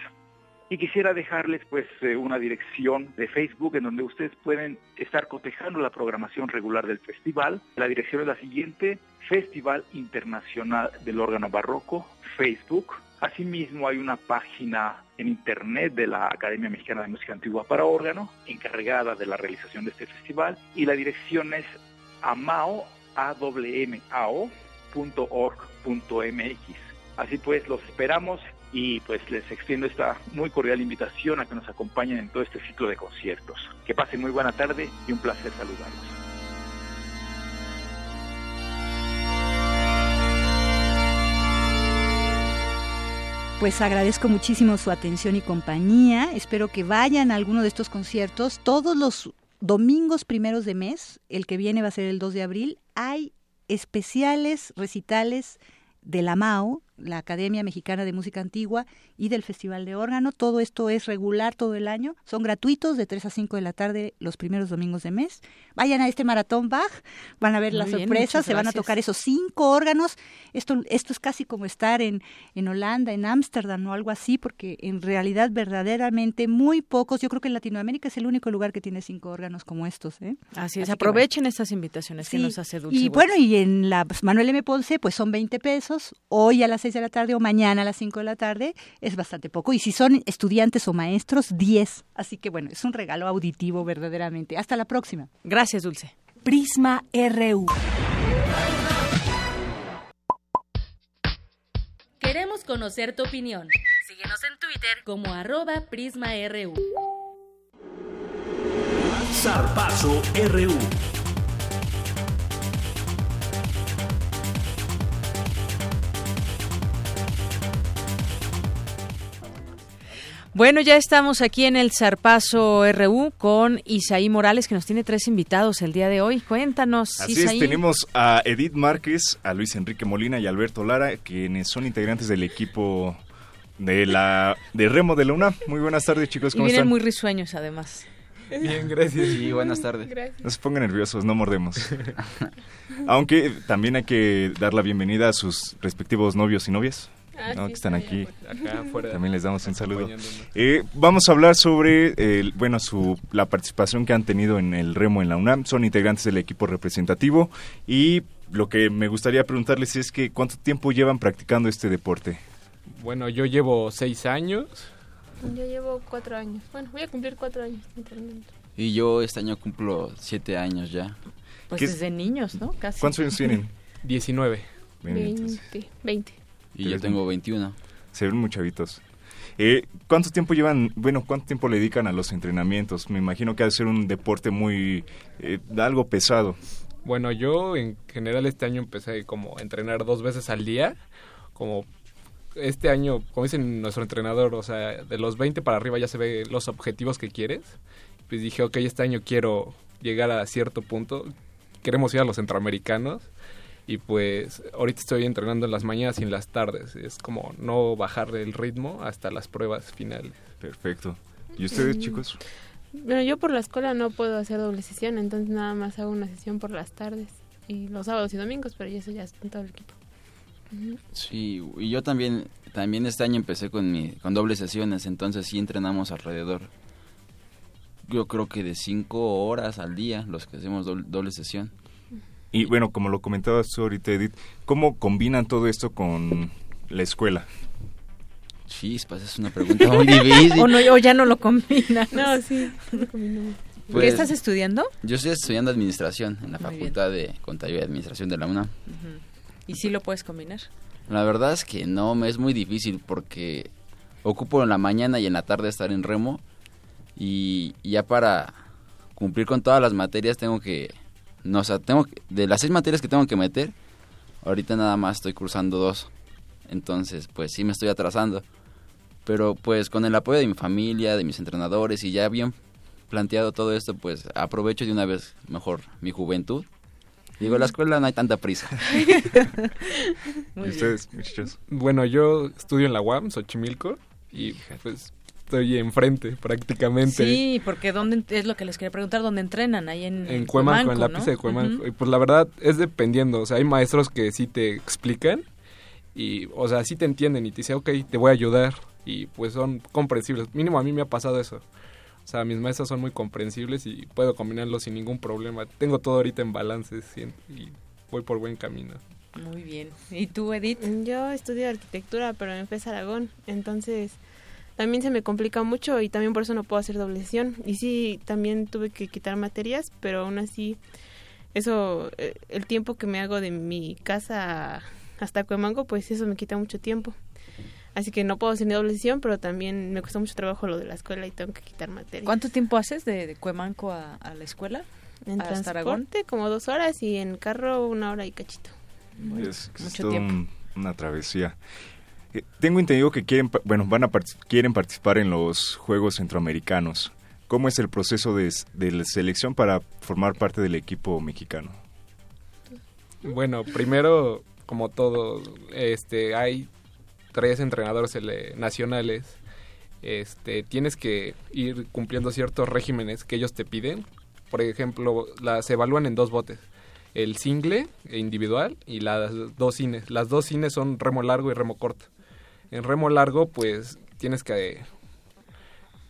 Y quisiera dejarles pues eh, una dirección de Facebook en donde ustedes pueden estar cotejando la programación regular del festival. La dirección es la siguiente, Festival Internacional del Órgano Barroco, Facebook, Asimismo, hay una página en internet de la Academia Mexicana de Música Antigua para órgano, encargada de la realización de este festival, y la dirección es amao, Así pues, los esperamos y pues les extiendo esta muy cordial invitación a que nos acompañen en todo este ciclo de conciertos. Que pasen muy buena tarde y un placer saludarlos. Pues agradezco muchísimo su atención y compañía. Espero que vayan a alguno de estos conciertos todos los domingos primeros de mes. El que viene va a ser el 2 de abril. Hay especiales recitales de la MAO, la Academia Mexicana de Música Antigua y del Festival de Órgano. Todo esto es regular todo el año. Son gratuitos de 3 a 5 de la tarde los primeros domingos de mes. Vayan a este maratón Bach, van a ver las sorpresas, se van a tocar esos cinco órganos. Esto, esto es casi como estar en, en Holanda, en Ámsterdam o algo así, porque en realidad verdaderamente muy pocos, yo creo que en Latinoamérica es el único lugar que tiene cinco órganos como estos. ¿eh? Así es, aprovechen estas invitaciones que nos hace Dulce. Y bueno, y en la Manuel M. Ponce, pues son 20 pesos. Hoy a las 6 de la tarde o mañana a las 5 de la tarde es bastante poco. Y si son estudiantes o maestros, 10. Así que bueno, es un regalo auditivo verdaderamente. Hasta la próxima. Gracias, Dulce. Prisma RU. Queremos conocer tu opinión. Síguenos en Twitter como arroba PrismaRU. Bueno, ya estamos aquí en el Zarpazo RU con Isaí Morales, que nos tiene tres invitados el día de hoy. Cuéntanos, Así es, tenemos a Edith Márquez, a Luis Enrique Molina y a Alberto Lara, quienes son integrantes del equipo de la de Remo de la UNAM. Muy buenas tardes, chicos, ¿cómo y vienen muy risueños, además. Bien, gracias. Sí, buenas tardes. No se pongan nerviosos, no mordemos. Aunque también hay que dar la bienvenida a sus respectivos novios y novias. Ah, que están aquí. También les damos un saludo. Eh, vamos a hablar sobre bueno, su, la participación que han tenido en el remo en la UNAM. Son integrantes del equipo representativo y lo que me gustaría preguntarles es que cuánto tiempo llevan practicando este deporte. Bueno, yo llevo seis años. Yo llevo cuatro años. Bueno, voy a cumplir cuatro años. Y yo este año cumplo siete años ya. Pues desde niños, ¿no? Casi. ¿Cuántos años tienen? Diecinueve. Veinte. Veinte. Y yo tengo 21. Se ven muy chavitos. Eh, ¿Cuánto tiempo llevan, bueno, cuánto tiempo le dedican a los entrenamientos? Me imagino que ha de ser un deporte muy, eh, algo pesado. Bueno, yo en general este año empecé como a entrenar dos veces al día, como este año, como dice nuestro entrenador, o sea, de los 20 para arriba ya se ve los objetivos que quieres. Pues dije, ok, este año quiero llegar a cierto punto, queremos ir a los centroamericanos y pues ahorita estoy entrenando en las mañanas y en las tardes. Es como no bajar el ritmo hasta las pruebas finales. Perfecto. ¿Y ustedes, chicos? Bueno, yo por la escuela no puedo hacer doble sesión, entonces nada más hago una sesión por las tardes y los sábados y domingos, pero eso ya es con todo el equipo. Sí, y yo también también este año empecé con mi con dobles sesiones, entonces sí entrenamos alrededor yo creo que de cinco horas al día los que hacemos doble sesión. Y bueno, como lo comentabas tú ahorita, Edith, ¿cómo combinan todo esto con la escuela? Chispas, es una pregunta muy difícil. o, no, o ya no lo combinan. No, sí, no ¿Qué pues, estás estudiando? Yo estoy estudiando administración en la Facultad de Contabilidad y Administración de la UNAM. ¿Y sí lo puedes combinar? La verdad es que no, me es muy difícil porque ocupo en la mañana y en la tarde estar en remo y ya para cumplir con todas las materias tengo que no, o sea, tengo de las seis materias que tengo que meter, ahorita nada más estoy cursando dos. Entonces, pues sí me estoy atrasando. Pero pues con el apoyo de mi familia, de mis entrenadores y ya bien planteado todo esto, pues aprovecho de una vez mejor mi juventud. Digo, la escuela no hay tanta prisa. ¿Y ustedes, muchachos? Bueno, yo estudio en la UAM, Xochimilco, y pues estoy enfrente prácticamente. Sí, porque ¿dónde, es lo que les quería preguntar, ¿dónde entrenan? Ahí en, en Cuemanco, en la pista de Cuemanco. Y pues la verdad es dependiendo, o sea, hay maestros que sí te explican y, o sea, sí te entienden y te dicen, ok, te voy a ayudar y pues son comprensibles. Mínimo a mí me ha pasado eso. O sea, mis maestros son muy comprensibles y puedo combinarlo sin ningún problema. Tengo todo ahorita en balance y voy por buen camino. Muy bien. ¿Y tú, Edith? Yo estudio arquitectura, pero en FES Aragón. Entonces, también se me complica mucho y también por eso no puedo hacer doble sesión. Y sí, también tuve que quitar materias, pero aún así, eso, eh, el tiempo que me hago de mi casa hasta Cuemango, pues eso me quita mucho tiempo. Así que no puedo hacer ni doble sesión, pero también me cuesta mucho trabajo lo de la escuela y tengo que quitar materias. ¿Cuánto tiempo haces de, Cuemanco a, la escuela? En transporte como dos horas y en carro una hora y cachito. mucho tiempo. una travesía. Eh, tengo entendido que quieren, bueno, van a quieren participar en los Juegos Centroamericanos. ¿Cómo es el proceso de, la selección para formar parte del equipo mexicano? Bueno, primero, como todo, este, hay tres entrenadores nacionales. Este, tienes que ir cumpliendo ciertos regímenes que ellos te piden. Por ejemplo, las evalúan en dos botes el single individual y las dos cines. Las dos cines son remo largo y remo corto. En remo largo, pues tienes que...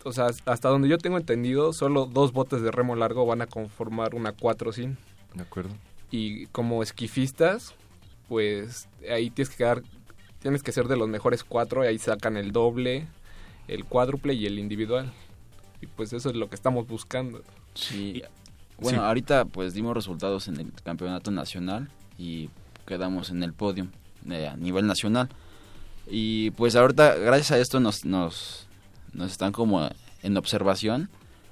O sea, hasta donde yo tengo entendido, solo dos botes de remo largo van a conformar una cuatro sin. De acuerdo. Y como esquifistas, pues ahí tienes que quedar, tienes que ser de los mejores cuatro y ahí sacan el doble, el cuádruple y el individual. Y pues eso es lo que estamos buscando. Sí. Bueno, ahorita pues dimos resultados en el campeonato nacional y quedamos en el podio eh, a nivel nacional. Y pues ahorita, gracias a esto, nos, nos, nos están como en observación.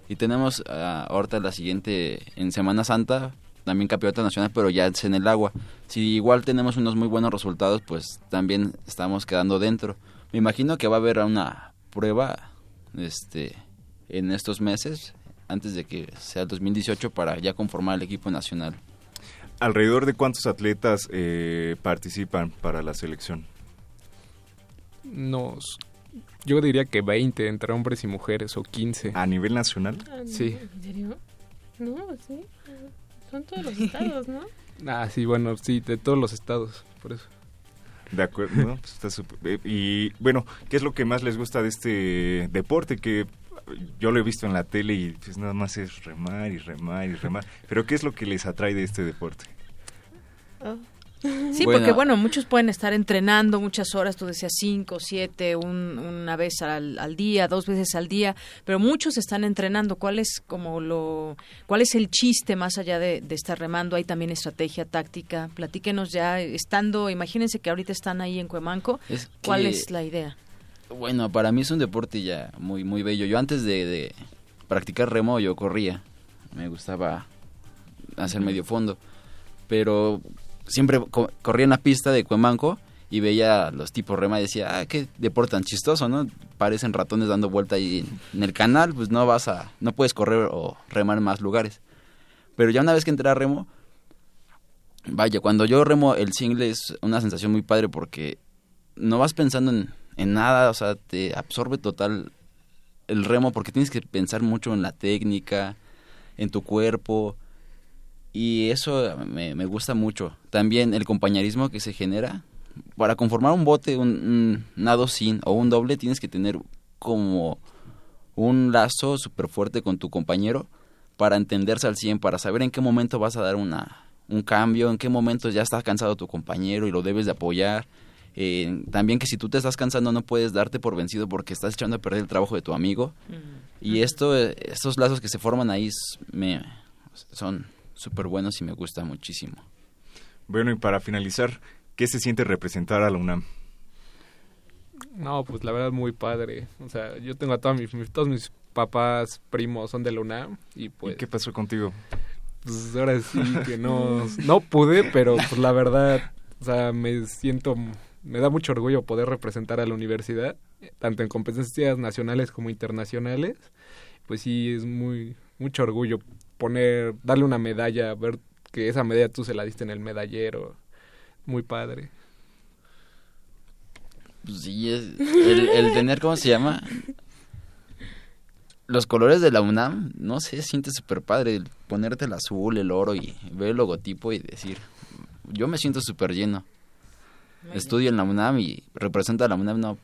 Y tenemos uh, ahorita la siguiente, en Semana Santa, también campeonato nacional, pero ya es en el agua. Si igual tenemos unos muy buenos resultados, pues también estamos quedando dentro. Me imagino que va a haber una prueba este, en estos meses, antes de que sea el 2018, para ya conformar el equipo nacional. ¿Alrededor de cuántos atletas eh, participan para la selección? Nos, yo diría que 20 entre hombres y mujeres o 15. ¿A nivel nacional? Ah, sí. ¿En serio? No, sí. Son todos los estados, ¿no? Ah, sí, bueno, sí, de todos los estados, por eso. De acuerdo, ¿no? Pues está super... Eh, y bueno, ¿qué es lo que más les gusta de este deporte? Que yo lo he visto en la tele y pues nada más es remar y remar y remar. Pero ¿qué es lo que les atrae de este deporte? Oh. Sí, porque bueno, muchos pueden estar entrenando muchas horas, tú decías cinco, siete, una vez al, día, dos veces al día, pero muchos están entrenando. ¿Cuál es como lo, cuál es el chiste más allá de, estar remando? Hay también estrategia, táctica. Platíquenos ya, estando, imagínense que ahorita están ahí en Cuemanco, ¿cuál es la idea? Bueno, para mí es un deporte ya muy, muy bello. Yo antes de, de practicar remo yo corría, me gustaba hacer medio fondo, pero siempre corría en la pista de Cuemanco y veía a los tipos rema y decía, ah, qué deporte tan chistoso, ¿no? Parecen ratones dando vuelta ahí en el canal, pues no vas a, no puedes correr o remar en más lugares. Pero ya una vez que entré a remo, vaya, cuando yo remo el single es una sensación muy padre porque no vas pensando en, en nada, o sea, te absorbe total el remo porque tienes que pensar mucho en la técnica, en tu cuerpo, y eso me, gusta mucho. También el compañerismo que se genera. Para conformar un bote, un, nado sin o un doble, tienes que tener como un lazo súper fuerte con tu compañero para entenderse al 100, para saber en qué momento vas a dar una, un cambio, en qué momento ya está cansado tu compañero y lo debes de apoyar. Eh, también que si tú te estás cansando no puedes darte por vencido porque estás echando a perder el trabajo de tu amigo. Y esto, estos lazos que se forman ahí me, son súper buenos y me gusta muchísimo. Bueno, y para finalizar, ¿qué se siente representar a la UNAM? No, pues la verdad muy padre. O sea, yo tengo a todos mis, todos mis papás, primos son de la UNAM y pues... ¿Qué pasó contigo? Pues ahora sí que no, no pude, pero pues la verdad, o sea, me siento, me da mucho orgullo poder representar a la universidad, tanto en competencias nacionales como internacionales. Pues sí, es muy, mucho orgullo poner, darle una medalla, ver que esa medalla tú se la diste en el medallero. Muy padre. Pues sí, es el, tener, ¿cómo se llama? Los colores de la UNAM, no sé, siente súper padre ponerte el azul, el oro y ver el logotipo y decir, yo me siento súper lleno. Estudio en la UNAM y representa a la UNAM, no,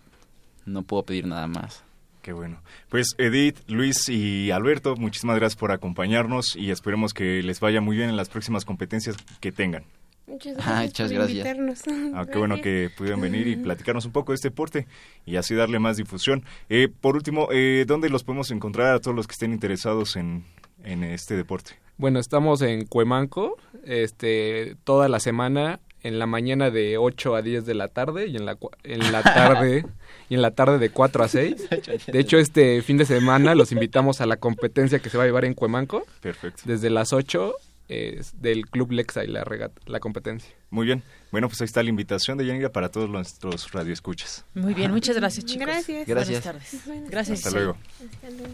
no puedo pedir nada más. Qué bueno. Pues Edith, Luis y Alberto, muchísimas gracias por acompañarnos y esperemos que les vaya muy bien en las próximas competencias que tengan. Muchas ah, gracias. por Invitarnos. Ah, qué bueno que pudieron venir y platicarnos un poco de este deporte y así darle más difusión. Eh, por último, eh, ¿dónde los podemos encontrar a todos los que estén interesados en, en este deporte? Bueno, estamos en Cuemanco, este, toda la semana en la mañana de 8 a 10 de la tarde y en la, en la tarde y en la tarde de 4 a 6. De hecho, este fin de semana los invitamos a la competencia que se va a llevar en Cuemanco. Perfecto. Desde las 8 del Club Lexa y la, regata, la competencia. Muy bien. Bueno, pues ahí está la invitación de Yanira para todos nuestros radioescuchas. Muy bien, muchas gracias, chicos. Gracias. Gracias. Buenas tardes. Gracias. Hasta luego. Hasta luego.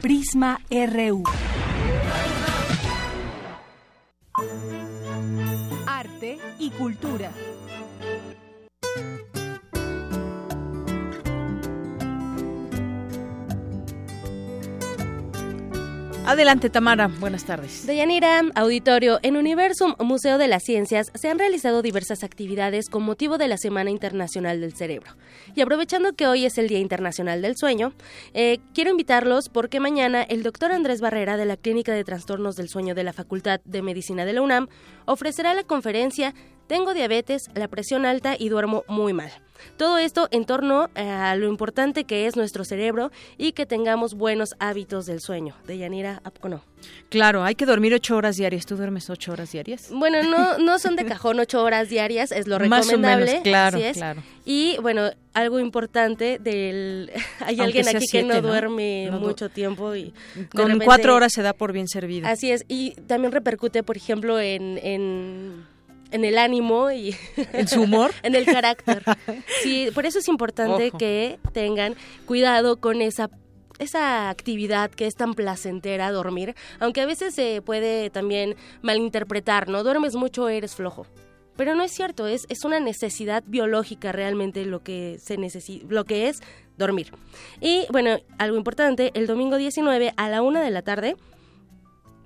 Prisma RU. Y cultura. Adelante, Tamara. Buenas tardes. Deyanira, auditorio. En Universum, Museo de las Ciencias, se han realizado diversas actividades con motivo de la Semana Internacional del Cerebro. Y aprovechando que hoy es el Día Internacional del Sueño, eh, quiero invitarlos porque mañana el doctor Andrés Barrera de la Clínica de Trastornos del Sueño de la Facultad de Medicina de la UNAM ofrecerá la conferencia Tengo diabetes, la presión alta y duermo muy mal todo esto en torno eh, a lo importante que es nuestro cerebro y que tengamos buenos hábitos del sueño. De Yanira Apcono. Claro, hay que dormir ocho horas diarias. ¿Tú duermes ocho horas diarias? Bueno, no, no son de cajón ocho horas diarias, es lo recomendable. Más claro, claro. Y bueno, algo importante del... Hay alguien aquí que no, duerme mucho tiempo y... Con cuatro horas se da por bien servido. Así es, y también repercute, por ejemplo, en en el ánimo y en su humor, en el carácter. Sí, por eso es importante que tengan cuidado con esa esa actividad que es tan placentera dormir, aunque a veces se puede también malinterpretar, ¿no? Duermes mucho, eres flojo. Pero no es cierto, es, es una necesidad biológica realmente lo que, se lo que es dormir. Y bueno, algo importante, el domingo 19 a la una de la tarde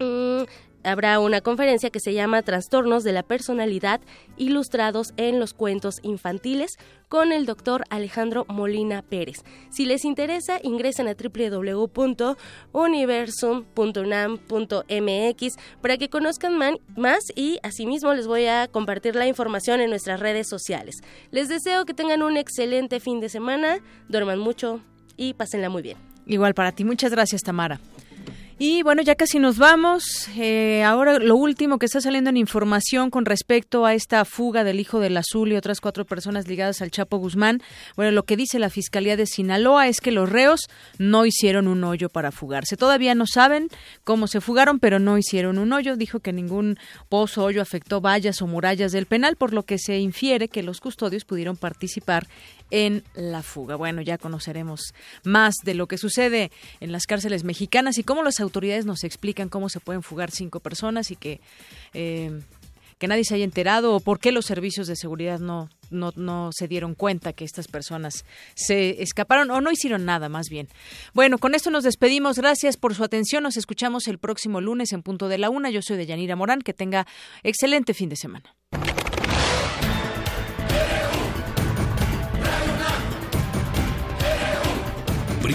mm, habrá una conferencia que se llama Trastornos de la Personalidad ilustrados en los cuentos infantiles con el doctor Alejandro Molina Pérez. Si les interesa, ingresen a www.universum.unam.mx para que conozcan más y asimismo les voy a compartir la información en nuestras redes sociales. Les deseo que tengan un excelente fin de semana, duerman mucho y pásenla muy bien. Igual para ti, muchas gracias Tamara. Y bueno, ya casi nos vamos. Eh, ahora lo último que está saliendo en información con respecto a esta fuga del hijo del azul y otras cuatro personas ligadas al Chapo Guzmán. Bueno, lo que dice la Fiscalía de Sinaloa es que los reos no hicieron un hoyo para fugarse. Todavía no saben cómo se fugaron, pero no hicieron un hoyo. Dijo que ningún pozo o hoyo afectó vallas o murallas del penal, por lo que se infiere que los custodios pudieron participar en la fuga. Bueno, ya conoceremos más de lo que sucede en las cárceles mexicanas y cómo las autoridades nos explican cómo se pueden fugar cinco personas y que eh, que nadie se haya enterado o por qué los servicios de seguridad no, no, no, se dieron cuenta que estas personas se escaparon o no hicieron nada, más bien. Bueno, con esto nos despedimos. Gracias por su atención. Nos escuchamos el próximo lunes en punto de la una. Yo soy de Yanira Morán. Que tenga excelente fin de semana.